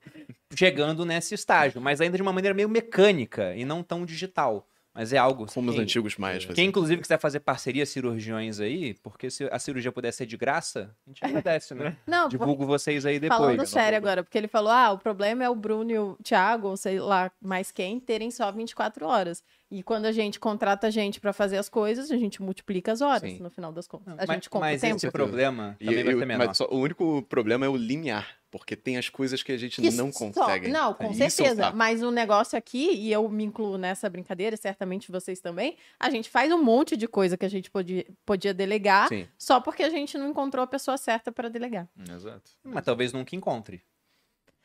[SPEAKER 1] Chegando nesse estágio, mas ainda de uma maneira meio mecânica e não tão digital. Mas é algo.
[SPEAKER 3] Como
[SPEAKER 1] quem,
[SPEAKER 3] os antigos mais
[SPEAKER 1] Quem, inclusive, quiser fazer parceria cirurgiões aí, porque se a cirurgia puder ser de graça, a gente agradece, né? [LAUGHS]
[SPEAKER 2] Não,
[SPEAKER 1] Divulgo vocês aí depois.
[SPEAKER 2] Falando sério agora, porque ele falou: ah, o problema é o Bruno e o Thiago, ou sei lá, mais quem, terem só 24 horas. E quando a gente contrata gente para fazer as coisas, a gente multiplica as horas, Sim. no final das contas. A
[SPEAKER 1] mas,
[SPEAKER 2] gente compra
[SPEAKER 1] mas
[SPEAKER 2] tempo.
[SPEAKER 1] esse problema também e, vai ser menor. Mas
[SPEAKER 3] só, o único problema é o limiar. Porque tem as coisas que a gente Isso não consegue.
[SPEAKER 2] Só, não, com Isso certeza. É mas o negócio aqui, e eu me incluo nessa brincadeira, certamente vocês também, a gente faz um monte de coisa que a gente podia, podia delegar, Sim. só porque a gente não encontrou a pessoa certa para delegar.
[SPEAKER 4] Exato.
[SPEAKER 1] Mas talvez nunca encontre.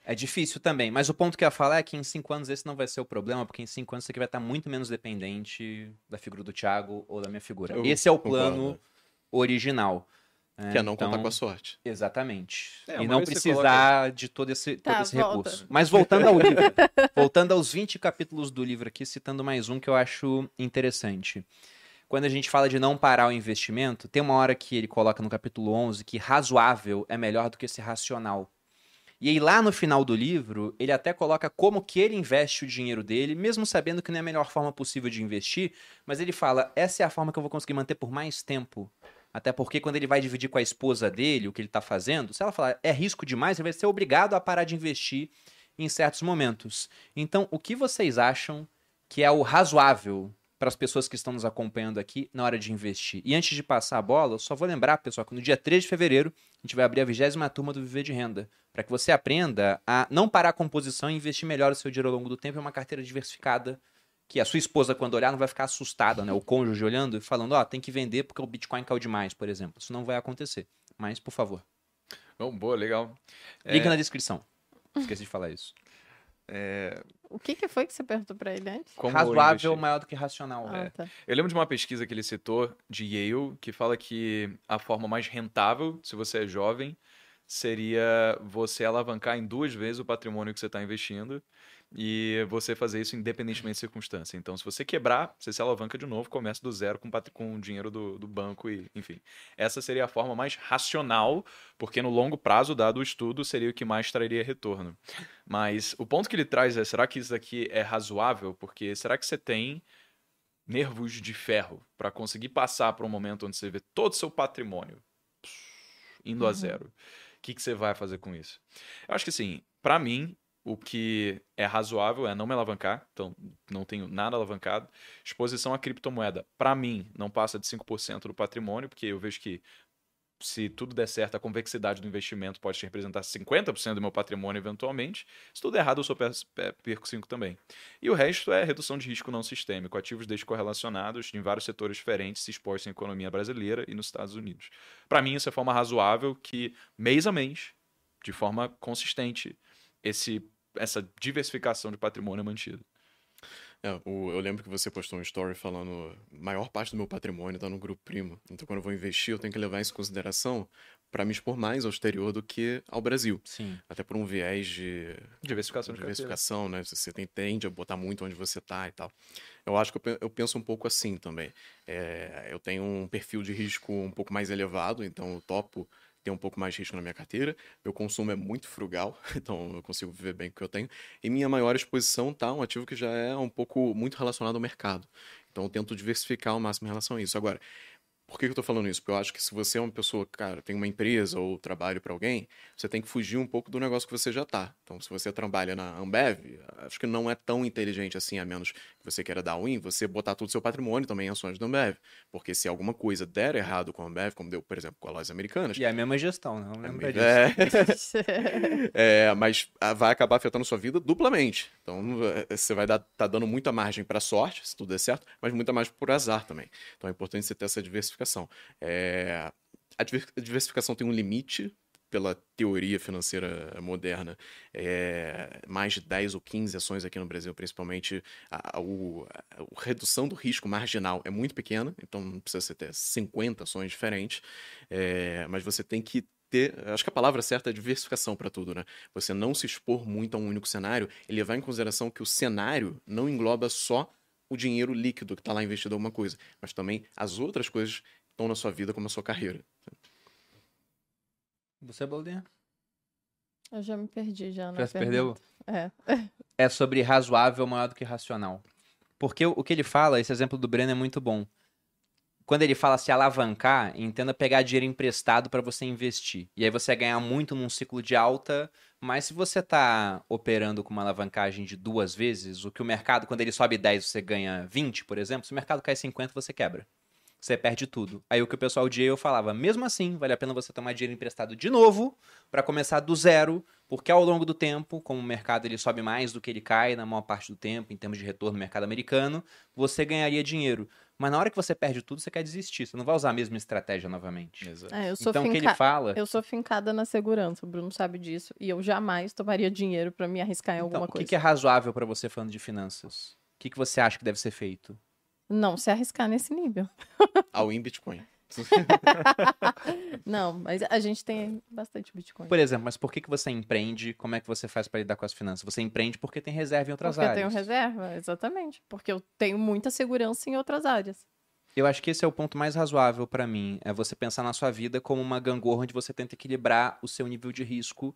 [SPEAKER 1] É difícil também, mas o ponto que eu ia falar é que em cinco anos esse não vai ser o problema, porque em cinco anos você vai estar muito menos dependente da figura do Thiago ou da minha figura. Eu esse é o plano concordo. original.
[SPEAKER 3] É, que é não então, contar com a sorte.
[SPEAKER 1] Exatamente. É, e não precisar coloca... de todo esse, tá, todo esse recurso. Mas voltando ao livro, [LAUGHS] voltando aos 20 capítulos do livro aqui, citando mais um que eu acho interessante. Quando a gente fala de não parar o investimento, tem uma hora que ele coloca no capítulo 11 que razoável é melhor do que ser racional. E aí lá no final do livro, ele até coloca como que ele investe o dinheiro dele, mesmo sabendo que não é a melhor forma possível de investir, mas ele fala, essa é a forma que eu vou conseguir manter por mais tempo. Até porque quando ele vai dividir com a esposa dele o que ele está fazendo, se ela falar é risco demais, ele vai ser obrigado a parar de investir em certos momentos. Então, o que vocês acham que é o razoável para as pessoas que estão nos acompanhando aqui na hora de investir. E antes de passar a bola, eu só vou lembrar, pessoal, que no dia 3 de fevereiro a gente vai abrir a vigésima turma do Viver de Renda, para que você aprenda a não parar a composição e investir melhor o seu dinheiro ao longo do tempo em uma carteira diversificada, que a sua esposa, quando olhar, não vai ficar assustada, né? O cônjuge olhando e falando, ó, oh, tem que vender porque o Bitcoin caiu demais, por exemplo. Isso não vai acontecer. Mas, por favor.
[SPEAKER 4] Bom, boa, legal.
[SPEAKER 1] Link é... na descrição. Esqueci de falar isso.
[SPEAKER 4] É...
[SPEAKER 2] O que, que, foi que você perguntou para ele antes?
[SPEAKER 1] Como Razoável maior do que racional.
[SPEAKER 2] Ah, é. tá.
[SPEAKER 4] Eu lembro de uma pesquisa que ele citou de Yale que fala que a forma mais rentável, se você é jovem, seria você alavancar em duas vezes o patrimônio que você está investindo e você fazer isso independentemente da circunstância. Então, se você quebrar, você se alavanca de novo, começa do zero com, com o dinheiro do, do banco e, enfim. Essa seria a forma mais racional, porque no longo prazo, dado o estudo, seria o que mais traria retorno. Mas o ponto que ele traz é, será que isso aqui é razoável? Porque será que você tem nervos de ferro para conseguir passar para um momento onde você vê todo o seu patrimônio indo uhum. a zero? O que, que você vai fazer com isso? Eu acho que assim, para mim, o que é razoável é não me alavancar, então não tenho nada alavancado. Exposição à criptomoeda, para mim, não passa de 5% do patrimônio, porque eu vejo que se tudo der certo, a convexidade do investimento pode representar 50% do meu patrimônio eventualmente. Se tudo der errado, eu só perco 5% também. E o resto é redução de risco não sistêmico, ativos descorrelacionados em vários setores diferentes se expostos à economia brasileira e nos Estados Unidos. Para mim, isso é forma razoável que, mês a mês, de forma consistente, esse essa diversificação de patrimônio é mantida.
[SPEAKER 3] É, o, eu lembro que você postou um story falando maior parte do meu patrimônio está no grupo primo. Então, quando eu vou investir, eu tenho que levar isso em consideração para me expor mais ao exterior do que ao Brasil.
[SPEAKER 1] Sim.
[SPEAKER 3] Até por um viés de
[SPEAKER 4] diversificação,
[SPEAKER 3] de diversificação, né? Você tem, tende a botar muito onde você está e tal. Eu acho que eu, eu penso um pouco assim também. É, eu tenho um perfil de risco um pouco mais elevado, então eu topo tem um pouco mais de risco na minha carteira. Meu consumo é muito frugal, [LAUGHS] então eu consigo viver bem com o que eu tenho. E minha maior exposição tá um ativo que já é um pouco muito relacionado ao mercado. Então eu tento diversificar ao máximo em relação a isso. Agora, por que eu estou falando isso? Porque eu acho que se você é uma pessoa, cara, tem uma empresa ou trabalho para alguém, você tem que fugir um pouco do negócio que você já está. Então, se você trabalha na Ambev, acho que não é tão inteligente assim, a menos você queira dar win, você botar todo o seu patrimônio também em ações da Ambev. Porque se alguma coisa der errado com a Ambev, como deu, por exemplo, com a Lojas Americanas...
[SPEAKER 1] E é a mesma gestão, não lembra disso.
[SPEAKER 3] É... [LAUGHS] é, mas vai acabar afetando sua vida duplamente. Então, é, você vai dar, tá dando muita margem para sorte, se tudo der certo, mas muita margem por azar também. Então, é importante você ter essa diversificação diversificação. É, a diversificação tem um limite pela teoria financeira moderna, é, mais de 10 ou 15 ações aqui no Brasil, principalmente, a, a, a, a, redução do risco marginal é muito pequena, então não precisa ter 50 ações diferentes, é, mas você tem que ter, acho que a palavra certa é diversificação para tudo, né? Você não se expor muito a um único cenário e levar em consideração que o cenário não engloba só o dinheiro líquido que está lá investido em alguma coisa, mas também as outras coisas que estão na sua vida, como a sua carreira.
[SPEAKER 1] Você, Baldinha?
[SPEAKER 2] Eu já me perdi já.
[SPEAKER 1] Já se perdeu?
[SPEAKER 2] É. [LAUGHS]
[SPEAKER 1] É sobre razoável maior do que racional. Porque o que ele fala, esse exemplo do Breno é muito bom. Quando ele fala se alavancar, entenda pegar dinheiro emprestado para você investir. E aí você vai ganhar muito num ciclo de alta, mas se você está operando com uma alavancagem de duas vezes, o que o mercado, quando ele sobe 10, você ganha 20, por exemplo, se o mercado cai 50, você quebra você perde tudo. Aí o que o pessoal de eu falava, mesmo assim, vale a pena você tomar dinheiro emprestado de novo para começar do zero, porque ao longo do tempo, como o mercado ele sobe mais do que ele cai na maior parte do tempo, em termos de retorno no mercado americano, você ganharia dinheiro. Mas na hora que você perde tudo, você quer desistir. Você não vai usar a mesma estratégia novamente.
[SPEAKER 2] É, então, o
[SPEAKER 1] que ele fala...
[SPEAKER 2] Eu sou fincada na segurança, o Bruno sabe disso. E eu jamais tomaria dinheiro para me arriscar em
[SPEAKER 1] então,
[SPEAKER 2] alguma
[SPEAKER 1] o que
[SPEAKER 2] coisa.
[SPEAKER 1] O que é razoável para você falando de finanças? O que, que você acha que deve ser feito?
[SPEAKER 2] Não se arriscar nesse nível. [LAUGHS]
[SPEAKER 3] Ao in Bitcoin. [LAUGHS]
[SPEAKER 2] não, mas a gente tem bastante Bitcoin.
[SPEAKER 1] Por exemplo, mas por que, que você empreende? Como é que você faz para lidar com as finanças? Você empreende porque tem reserva em outras
[SPEAKER 2] porque
[SPEAKER 1] áreas.
[SPEAKER 2] Porque eu tenho reserva, exatamente. Porque eu tenho muita segurança em outras áreas.
[SPEAKER 1] Eu acho que esse é o ponto mais razoável para mim. É você pensar na sua vida como uma gangorra onde você tenta equilibrar o seu nível de risco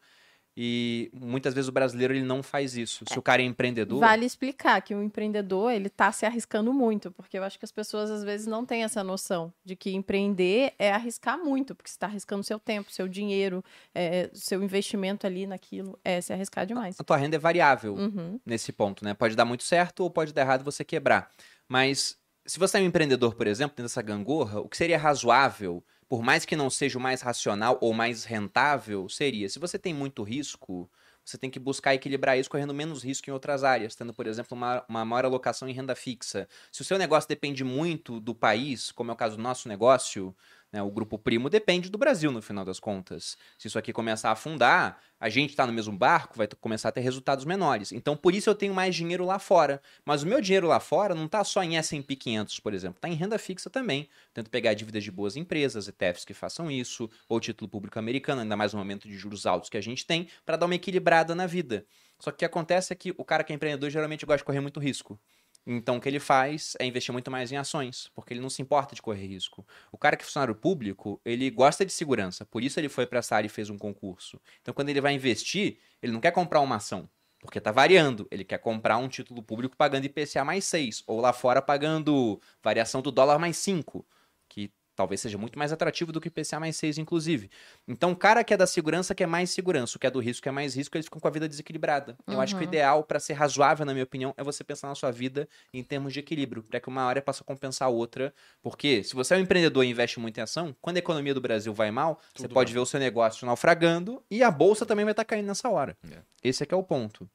[SPEAKER 1] e muitas vezes o brasileiro ele não faz isso. Se o cara é empreendedor.
[SPEAKER 2] Vale explicar que o empreendedor ele está se arriscando muito, porque eu acho que as pessoas às vezes não têm essa noção de que empreender é arriscar muito, porque você está arriscando seu tempo, seu dinheiro, é, seu investimento ali naquilo, é se arriscar demais.
[SPEAKER 1] A tua renda é variável uhum. nesse ponto, né? Pode dar muito certo ou pode dar errado você quebrar. Mas se você é um empreendedor, por exemplo, dessa gangorra, o que seria razoável por mais que não seja o mais racional ou mais rentável, seria. Se você tem muito risco, você tem que buscar equilibrar isso correndo menos risco em outras áreas, tendo, por exemplo, uma, uma maior alocação em renda fixa. Se o seu negócio depende muito do país, como é o caso do nosso negócio, né? O grupo primo depende do Brasil, no final das contas. Se isso aqui começar a afundar, a gente está no mesmo barco, vai começar a ter resultados menores. Então, por isso eu tenho mais dinheiro lá fora. Mas o meu dinheiro lá fora não está só em S&P 500, por exemplo. Está em renda fixa também. Tento pegar dívidas de boas empresas, ETFs que façam isso, ou título público americano, ainda mais no momento de juros altos que a gente tem, para dar uma equilibrada na vida. Só que o que acontece é que o cara que é empreendedor geralmente gosta de correr muito risco. Então, o que ele faz é investir muito mais em ações, porque ele não se importa de correr risco. O cara que é funcionário público, ele gosta de segurança, por isso ele foi para essa área e fez um concurso. Então, quando ele vai investir, ele não quer comprar uma ação, porque está variando. Ele quer comprar um título público pagando IPCA mais 6, ou lá fora pagando variação do dólar mais 5, que talvez seja muito mais atrativo do que IPCA mais 6, inclusive. Então, o cara que é da segurança quer mais segurança, o que é do risco quer mais risco, eles ficam com a vida desequilibrada. Uhum. Eu acho que o uhum. ideal, para ser razoável, na minha opinião, é você pensar na sua vida em termos de equilíbrio, para que uma área possa compensar a outra. Porque se você é um empreendedor e investe muito em ação, quando a economia do Brasil vai mal, Tudo você pode ver o seu negócio naufragando e a bolsa também vai estar tá caindo nessa hora. É. Esse é que é o ponto.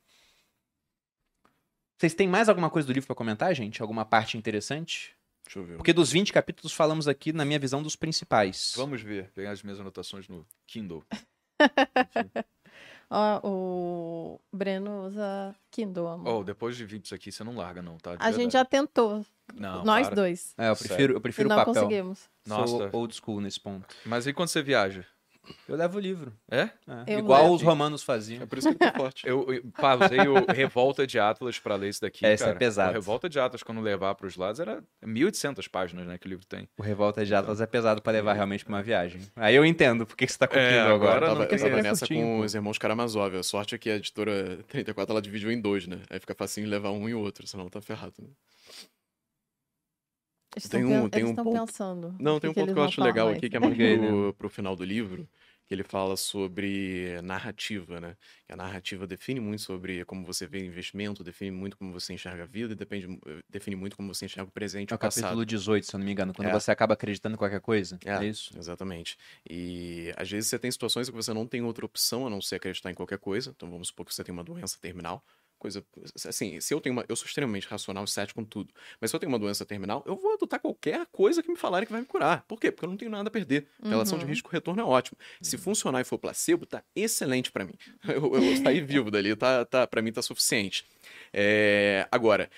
[SPEAKER 1] Vocês têm mais alguma coisa do livro para comentar, gente? Alguma parte interessante?
[SPEAKER 3] Deixa eu ver.
[SPEAKER 1] Porque dos 20 capítulos falamos aqui, na minha visão, dos principais.
[SPEAKER 4] Vamos ver, pegar as minhas anotações no Kindle. [LAUGHS]
[SPEAKER 2] Ó, o Breno usa Kindle, amor.
[SPEAKER 4] Oh, depois de vir isso aqui, você não larga, não, tá? De
[SPEAKER 2] a verdade. gente já tentou. Não, Nós para. dois.
[SPEAKER 1] É, eu prefiro, eu prefiro
[SPEAKER 2] e não
[SPEAKER 1] papel.
[SPEAKER 2] conseguimos.
[SPEAKER 1] Nossa. Sou old school nesse ponto.
[SPEAKER 4] Mas e quando você viaja?
[SPEAKER 1] Eu levo o livro.
[SPEAKER 4] É?
[SPEAKER 1] é. Igual os romanos faziam.
[SPEAKER 3] É por isso que eu tô forte.
[SPEAKER 4] Eu, eu pausei o Revolta de Atlas pra ler isso daqui,
[SPEAKER 1] Esse
[SPEAKER 4] é, cara.
[SPEAKER 1] é pesado. O
[SPEAKER 4] Revolta de Atlas, quando levar pros lados, era 1.800 páginas, né, que o livro tem.
[SPEAKER 1] O Revolta de Atlas então. é pesado pra levar realmente pra uma viagem. Aí eu entendo por que você tá curtindo
[SPEAKER 3] é,
[SPEAKER 1] agora.
[SPEAKER 3] agora. Eu tava, eu tava nessa com os irmãos Karamazov. A sorte é que a editora 34, ela dividiu em dois, né? Aí fica facinho levar um e outro, senão tá ferrado, né?
[SPEAKER 2] Eles tem um, tem um ponto... pensando.
[SPEAKER 3] Não, tem um ponto que, que eu acho legal aqui, que é mais [LAUGHS] pro, pro final do livro, que ele fala sobre narrativa, né? Que a narrativa define muito sobre como você vê investimento, define muito como você enxerga a vida, depende, eh, define muito como você enxerga o presente e
[SPEAKER 1] é
[SPEAKER 3] o passado.
[SPEAKER 1] capítulo 18, se eu não me engano, quando é. você acaba acreditando em qualquer coisa. É, é isso?
[SPEAKER 3] Exatamente. E às vezes você tem situações que você não tem outra opção a não ser acreditar em qualquer coisa. Então vamos supor que você tem uma doença terminal coisa. Assim, se eu tenho uma. Eu sou extremamente racional e cético com tudo. Mas se eu tenho uma doença terminal, eu vou adotar qualquer coisa que me falarem que vai me curar. Por quê? Porque eu não tenho nada a perder. A relação de uhum. risco-retorno é ótimo. Se funcionar e for placebo, tá excelente para mim. [LAUGHS] Eu, eu sair vivo dali, tá, tá, para mim tá suficiente. É, agora,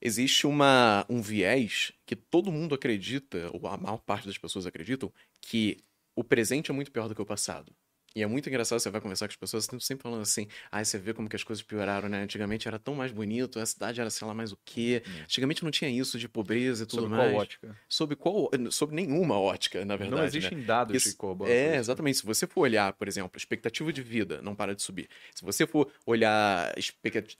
[SPEAKER 3] existe uma, um viés que todo mundo acredita, ou a maior parte das pessoas acreditam, que o presente é muito pior do que o passado. E é muito engraçado, você vai conversar com as pessoas, estão sempre falando assim, ah, você vê como que as coisas pioraram, né? Antigamente era tão mais bonito, a cidade era sei lá mais o quê. Hum. Antigamente não tinha isso de pobreza e tudo
[SPEAKER 4] Sob
[SPEAKER 3] mais.
[SPEAKER 4] Qual ótica?
[SPEAKER 3] Sobre qual Sobre nenhuma ótica, na verdade.
[SPEAKER 4] Não existem
[SPEAKER 3] né?
[SPEAKER 4] dados de corroboram.
[SPEAKER 3] É, exatamente. Se você for olhar, por exemplo, a expectativa de vida não para de subir. Se você for olhar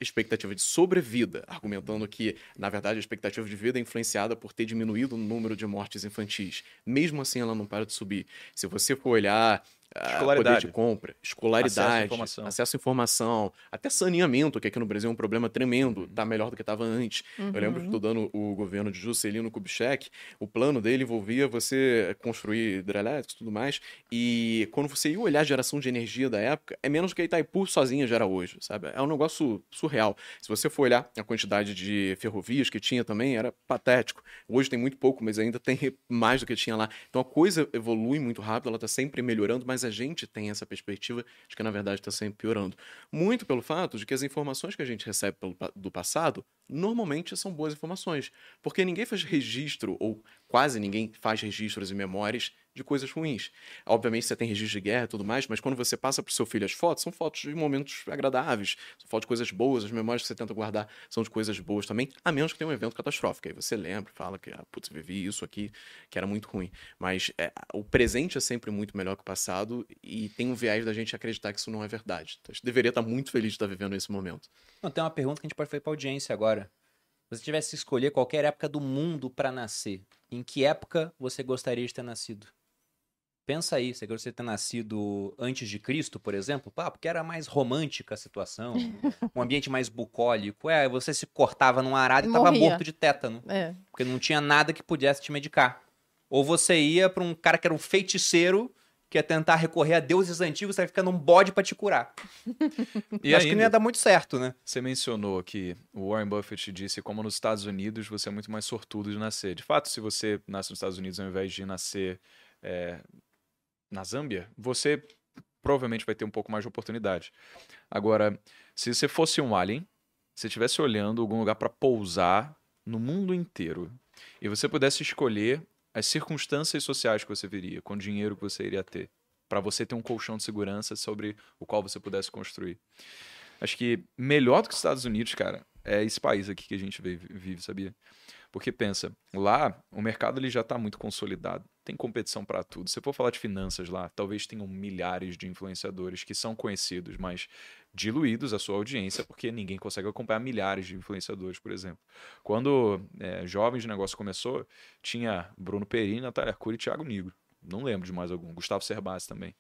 [SPEAKER 3] expectativa de sobrevida, argumentando que, na verdade, a expectativa de vida é influenciada por ter diminuído o número de mortes infantis, mesmo assim ela não para de subir. Se você for olhar poder de compra, escolaridade, acesso à, informação. acesso à informação, até saneamento, que aqui no Brasil é um problema tremendo, está melhor do que estava antes. Uhum. Eu lembro uhum. estudando o governo de Juscelino Kubitschek, o plano dele envolvia você construir hidrelétricos e tudo mais, e quando você ia olhar a geração de energia da época, é menos do que a Itaipu sozinha gera hoje, sabe? É um negócio surreal. Se você for olhar a quantidade de ferrovias que tinha também, era patético. Hoje tem muito pouco, mas ainda tem [LAUGHS] mais do que tinha lá. Então a coisa evolui muito rápido, ela está sempre melhorando, mas a gente tem essa perspectiva de que, na verdade, está sempre piorando. Muito pelo fato de que as informações que a gente recebe pelo, do passado normalmente são boas informações. Porque ninguém faz registro, ou quase ninguém faz registros e memórias de coisas ruins. Obviamente você tem registro de guerra e tudo mais, mas quando você passa para o seu filho as fotos, são fotos de momentos agradáveis, são fotos de coisas boas, as memórias que você tenta guardar são de coisas boas também, a menos que tenha um evento catastrófico. Aí você lembra, fala que, ah, putz, vivi isso aqui, que era muito ruim. Mas é, o presente é sempre muito melhor que o passado e tem um viés da gente acreditar que isso não é verdade. Então, a gente deveria estar muito feliz de estar vivendo esse momento.
[SPEAKER 1] Não, tem uma pergunta que a gente pode fazer para audiência agora. Se você tivesse que escolher qualquer época do mundo para nascer, em que época você gostaria de ter nascido? Pensa aí, se você ter nascido antes de Cristo, por exemplo, pá, porque era mais romântica a situação, [LAUGHS] um ambiente mais bucólico. É, você se cortava num arado e, estava morto de tétano. É. Porque não tinha nada que pudesse te medicar. Ou você ia para um cara que era um feiticeiro que ia tentar recorrer a deuses antigos, você vai ficar num bode para te curar. [LAUGHS] e acho ainda, que não ia dar muito certo, né?
[SPEAKER 4] Você mencionou que o Warren Buffett disse como nos Estados Unidos você é muito mais sortudo de nascer. De fato, se você nasce nos Estados Unidos ao invés de nascer é, na Zâmbia, você provavelmente vai ter um pouco mais de oportunidade. Agora, se você fosse um alien, se estivesse olhando algum lugar para pousar no mundo inteiro e você pudesse escolher as circunstâncias sociais que você viria, com o dinheiro que você iria ter, para você ter um colchão de segurança sobre o qual você pudesse construir. Acho que melhor do que os Estados Unidos, cara, é esse país aqui que a gente vive, sabia? Porque pensa, lá o mercado ele já está muito consolidado, tem competição para tudo. Se for falar de finanças lá, talvez tenham milhares de influenciadores que são conhecidos, mas diluídos a sua audiência, porque ninguém consegue acompanhar milhares de influenciadores, por exemplo. Quando é, Jovens de Negócio começou, tinha Bruno Perini, Natália Arcuri e Thiago Nigro. Não lembro de mais algum. Gustavo Cerbasi também.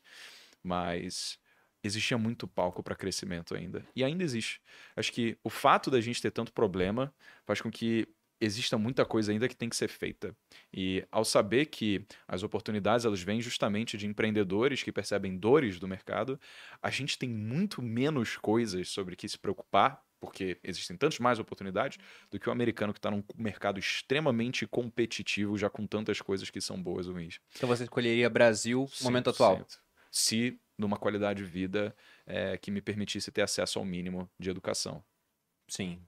[SPEAKER 4] Mas existia muito palco para crescimento ainda. E ainda existe. Acho que o fato da gente ter tanto problema faz com que exista muita coisa ainda que tem que ser feita. E ao saber que as oportunidades elas vêm justamente de empreendedores que percebem dores do mercado, a gente tem muito menos coisas sobre que se preocupar, porque existem tantas mais oportunidades, do que o americano que está num mercado extremamente competitivo, já com tantas coisas que são boas ou ruins.
[SPEAKER 1] Então você escolheria Brasil no momento atual?
[SPEAKER 4] Se numa qualidade de vida é, que me permitisse ter acesso ao mínimo de educação.
[SPEAKER 1] Sim,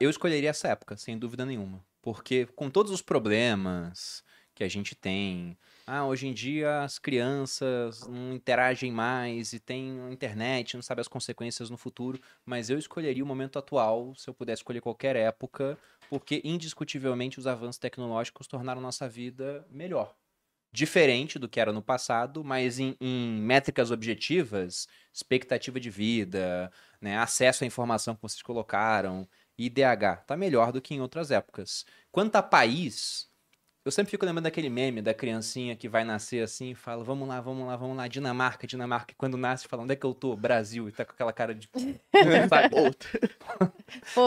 [SPEAKER 1] eu escolheria essa época, sem dúvida nenhuma. Porque com todos os problemas que a gente tem, ah, hoje em dia as crianças não interagem mais e tem internet, não sabe as consequências no futuro, mas eu escolheria o momento atual, se eu pudesse escolher qualquer época, porque indiscutivelmente os avanços tecnológicos tornaram nossa vida melhor. Diferente do que era no passado, mas em, em métricas objetivas, expectativa de vida, né, acesso à informação que vocês colocaram, IDH. Tá melhor do que em outras épocas. Quanto a país, eu sempre fico lembrando daquele meme da criancinha que vai nascer assim e fala: vamos lá, vamos lá, vamos lá, Dinamarca, Dinamarca. E quando nasce, fala: onde é que eu tô? Brasil. E tá com aquela cara de. [LAUGHS]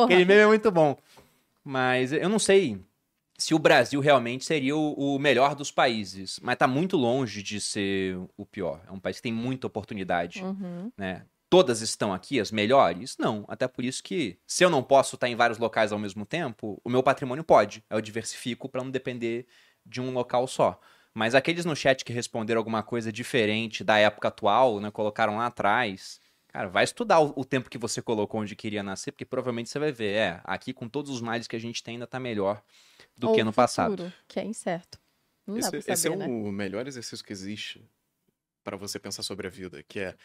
[SPEAKER 1] aquele meme é muito bom. Mas eu não sei se o Brasil realmente seria o, o, melhor dos países, mas tá muito longe de ser o pior. É um país que tem muita oportunidade, uhum. né? Todas estão aqui, as melhores? Não. Até por isso que, se eu não posso estar em vários locais ao mesmo tempo, o meu patrimônio pode. Eu diversifico para não depender de um local só. Mas aqueles no chat que responderam alguma coisa diferente da época atual, né, colocaram lá atrás, cara, vai estudar o, o tempo que você colocou onde queria nascer, porque provavelmente você vai ver, é, aqui com todos os males que a gente tem ainda tá melhor do Ou que no futuro, passado.
[SPEAKER 2] que é incerto. Não esse,
[SPEAKER 3] dá pra saber, esse é né? o melhor exercício que existe para você pensar sobre a vida, que é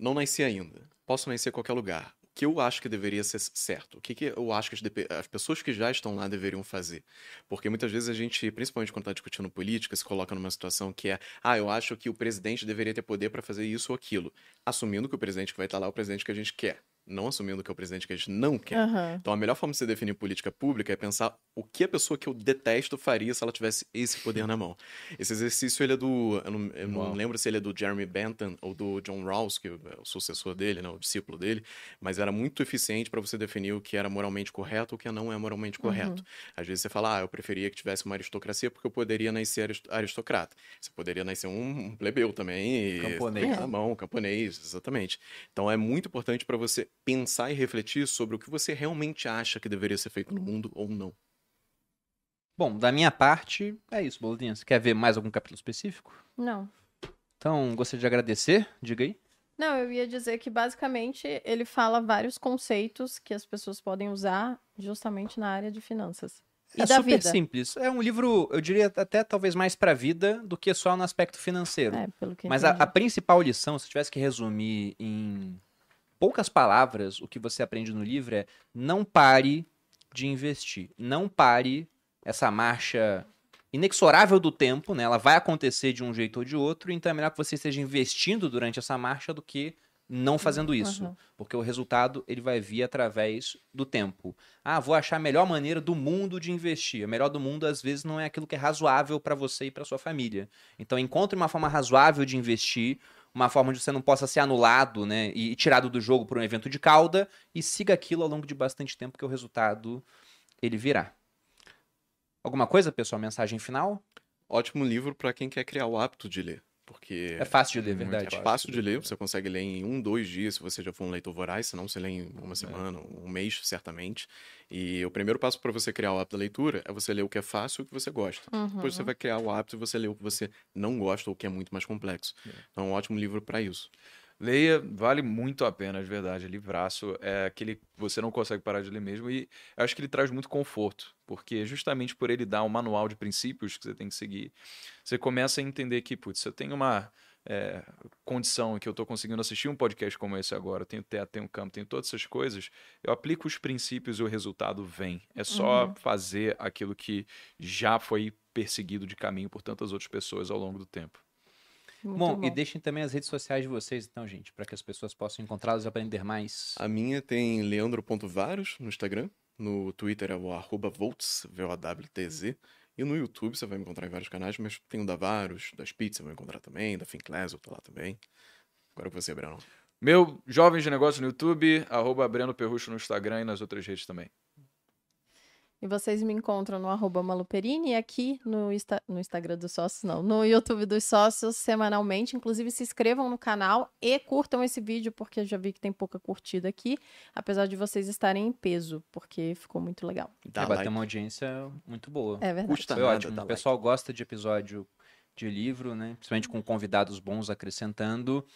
[SPEAKER 3] não nasci ainda, posso nascer em qualquer lugar. O que eu acho que deveria ser certo? O que, que eu acho que as, as, pessoas que já estão lá deveriam fazer? Porque muitas vezes a gente, principalmente quando está discutindo política, se coloca numa situação que é, ah, eu acho que o presidente deveria ter poder para fazer isso ou aquilo, assumindo que o presidente que vai estar lá é o presidente que a gente quer não assumindo que é o presidente que a gente não quer. Uhum. Então, a melhor forma de você definir política pública é pensar o que a pessoa que eu detesto faria se ela tivesse esse poder na mão. Esse exercício, ele é do... Eu não, eu não lembro se ele é do Jeremy Bentham ou do John Rawls, que é o sucessor dele, né, o discípulo dele, mas era muito eficiente para você definir o que era moralmente correto ou o que não é moralmente uhum. correto. Uhum. Às vezes você fala, ah, eu preferia que tivesse uma aristocracia porque eu poderia nascer aristocrata. Você poderia nascer um plebeu também.
[SPEAKER 1] Camponês.
[SPEAKER 3] Na mão, camponês, exatamente. Então, é muito importante para você pensar e refletir sobre o que você realmente acha que deveria ser feito no mundo ou não.
[SPEAKER 1] Bom, da minha parte, é isso, Bolinha. Você quer ver mais algum capítulo específico?
[SPEAKER 2] Não.
[SPEAKER 1] Então, gostaria de agradecer. Diga aí.
[SPEAKER 2] Não, eu ia dizer que basicamente ele fala vários conceitos que as pessoas podem usar justamente na área de finanças. E
[SPEAKER 1] é
[SPEAKER 2] da
[SPEAKER 1] super
[SPEAKER 2] vida.
[SPEAKER 1] simples. É um livro, eu diria até talvez mais para a vida do que só no aspecto financeiro.
[SPEAKER 2] É, pelo que
[SPEAKER 1] Mas a, a, principal lição, se eu tivesse que resumir em poucas palavras, o que você aprende no livro é não pare de investir. Não pare essa marcha inexorável do tempo, né? Ela vai acontecer de um jeito ou de outro, então é melhor que você esteja investindo durante essa marcha do que não fazendo isso, uhum. porque o resultado ele vai vir através do tempo. Ah, vou achar a melhor maneira do mundo de investir. A melhor do mundo às vezes não é aquilo que é razoável para você e para sua família. Então encontre uma forma razoável de investir, uma forma onde você não possa ser anulado, né, e tirado do jogo por um evento de cauda e siga aquilo ao longo de bastante tempo que o resultado ele virá. Alguma coisa, pessoal? Mensagem final?
[SPEAKER 3] Ótimo livro para quem quer criar o hábito de ler. Porque
[SPEAKER 1] é fácil de ler, verdade.
[SPEAKER 3] É fácil de ler, você consegue ler em um, dois dias, se você já for um leitor voraz, senão você lê em uma é. semana, um mês, certamente. E o primeiro passo para você criar o hábito da leitura é você ler o que é fácil e o que você gosta. Uhum. Depois você vai criar o hábito e você lê o que você não gosta ou o que é muito mais complexo. É. Então é um ótimo livro para isso.
[SPEAKER 4] Leia, vale muito a pena, de verdade. Livraço é aquele que você não consegue parar de ler mesmo. E acho que ele traz muito conforto, porque justamente por ele dar um manual de princípios que você tem que seguir, você começa a entender que, putz, eu tenho uma é, condição que eu estou conseguindo assistir um podcast como esse agora, tenho teto, tenho campo, tenho todas essas coisas, eu aplico os princípios e o resultado vem. É só uhum. fazer aquilo que já foi perseguido de caminho por tantas outras pessoas ao longo do tempo.
[SPEAKER 1] Bom, bom, e deixem também as redes sociais de vocês, então, gente, para que as pessoas possam encontrá-los e aprender mais.
[SPEAKER 3] A minha tem leandro.varos no Instagram, no Twitter é o arroba volts, V-O-W-T-Z, e no YouTube você vai me encontrar em vários canais, mas tem o da Varos, da Spitz você vai encontrar também, da Finclass, eu tô lá também. Agora com você, Breno.
[SPEAKER 4] Meu Jovens de Negócio no YouTube, arroba Breno Perrucho no Instagram e nas outras redes também.
[SPEAKER 2] E vocês me encontram no arroba Maluperini e aqui no, Insta, no Instagram dos sócios, não, no YouTube dos sócios semanalmente. Inclusive, se inscrevam no canal e curtam esse vídeo, porque eu já vi que tem pouca curtida aqui, apesar de vocês estarem em peso, porque ficou muito legal.
[SPEAKER 1] Dá é, like. uma audiência muito boa.
[SPEAKER 2] É verdade.
[SPEAKER 1] Custa Foi nada, ótimo. O pessoal like. gosta de episódio de livro, né? Principalmente com convidados bons acrescentando.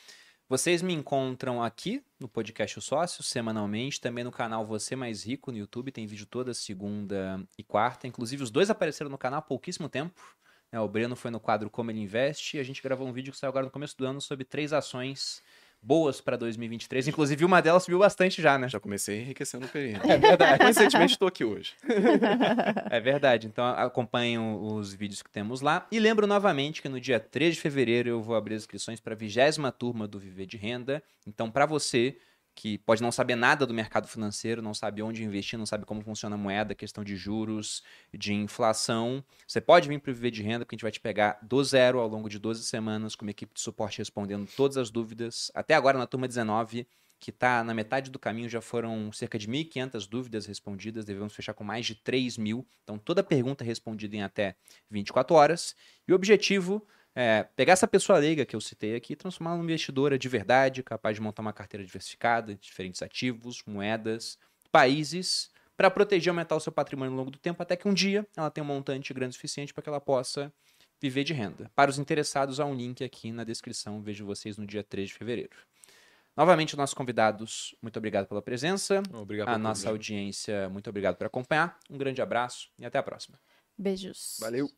[SPEAKER 1] Vocês me encontram aqui no podcast O Sócio, semanalmente, também no canal Você Mais Rico no YouTube, tem vídeo toda segunda e quarta. Inclusive, os dois apareceram no canal há pouquíssimo tempo. Né? O Breno foi no quadro Como Ele Investe e a gente gravou um vídeo que saiu agora no começo do ano sobre três ações boas para 2023. Inclusive, uma delas subiu bastante já, né?
[SPEAKER 3] Já comecei enriquecendo o período.
[SPEAKER 1] É verdade. [LAUGHS]
[SPEAKER 3] Recentemente estou aqui hoje. [LAUGHS]
[SPEAKER 1] é verdade. Então, acompanhem os vídeos que temos lá. E lembro novamente que no dia 3 de fevereiro eu vou abrir as inscrições para a vigésima turma do Viver de Renda. Então, para você que pode não saber nada do mercado financeiro, não sabe onde investir, não sabe como funciona a moeda, questão de juros, de inflação. Você pode vir para o Viver de Renda, porque a gente vai te pegar do zero ao longo de 12 semanas, com uma equipe de suporte respondendo todas as dúvidas. Até agora, na turma 19, que está na metade do caminho, já foram cerca de 1.500 dúvidas respondidas, devemos fechar com mais de 3 mil. Então, toda pergunta respondida em até 24 horas. E o objetivo é, pegar essa pessoa leiga que eu citei aqui e transformá-la numa investidora de verdade, capaz de montar uma carteira diversificada, diferentes ativos, moedas, países, para proteger e aumentar o seu patrimônio ao longo do tempo, até que um dia ela tenha um montante grande o suficiente para que ela possa viver de renda. Para os interessados, há um link aqui na descrição. Vejo vocês no dia 3 de fevereiro. Novamente, nossos convidados, muito obrigado pela presença.
[SPEAKER 4] Obrigado.
[SPEAKER 1] A nossa audiência, muito obrigado por acompanhar. Um grande abraço e até a próxima.
[SPEAKER 2] Beijos.
[SPEAKER 3] Valeu.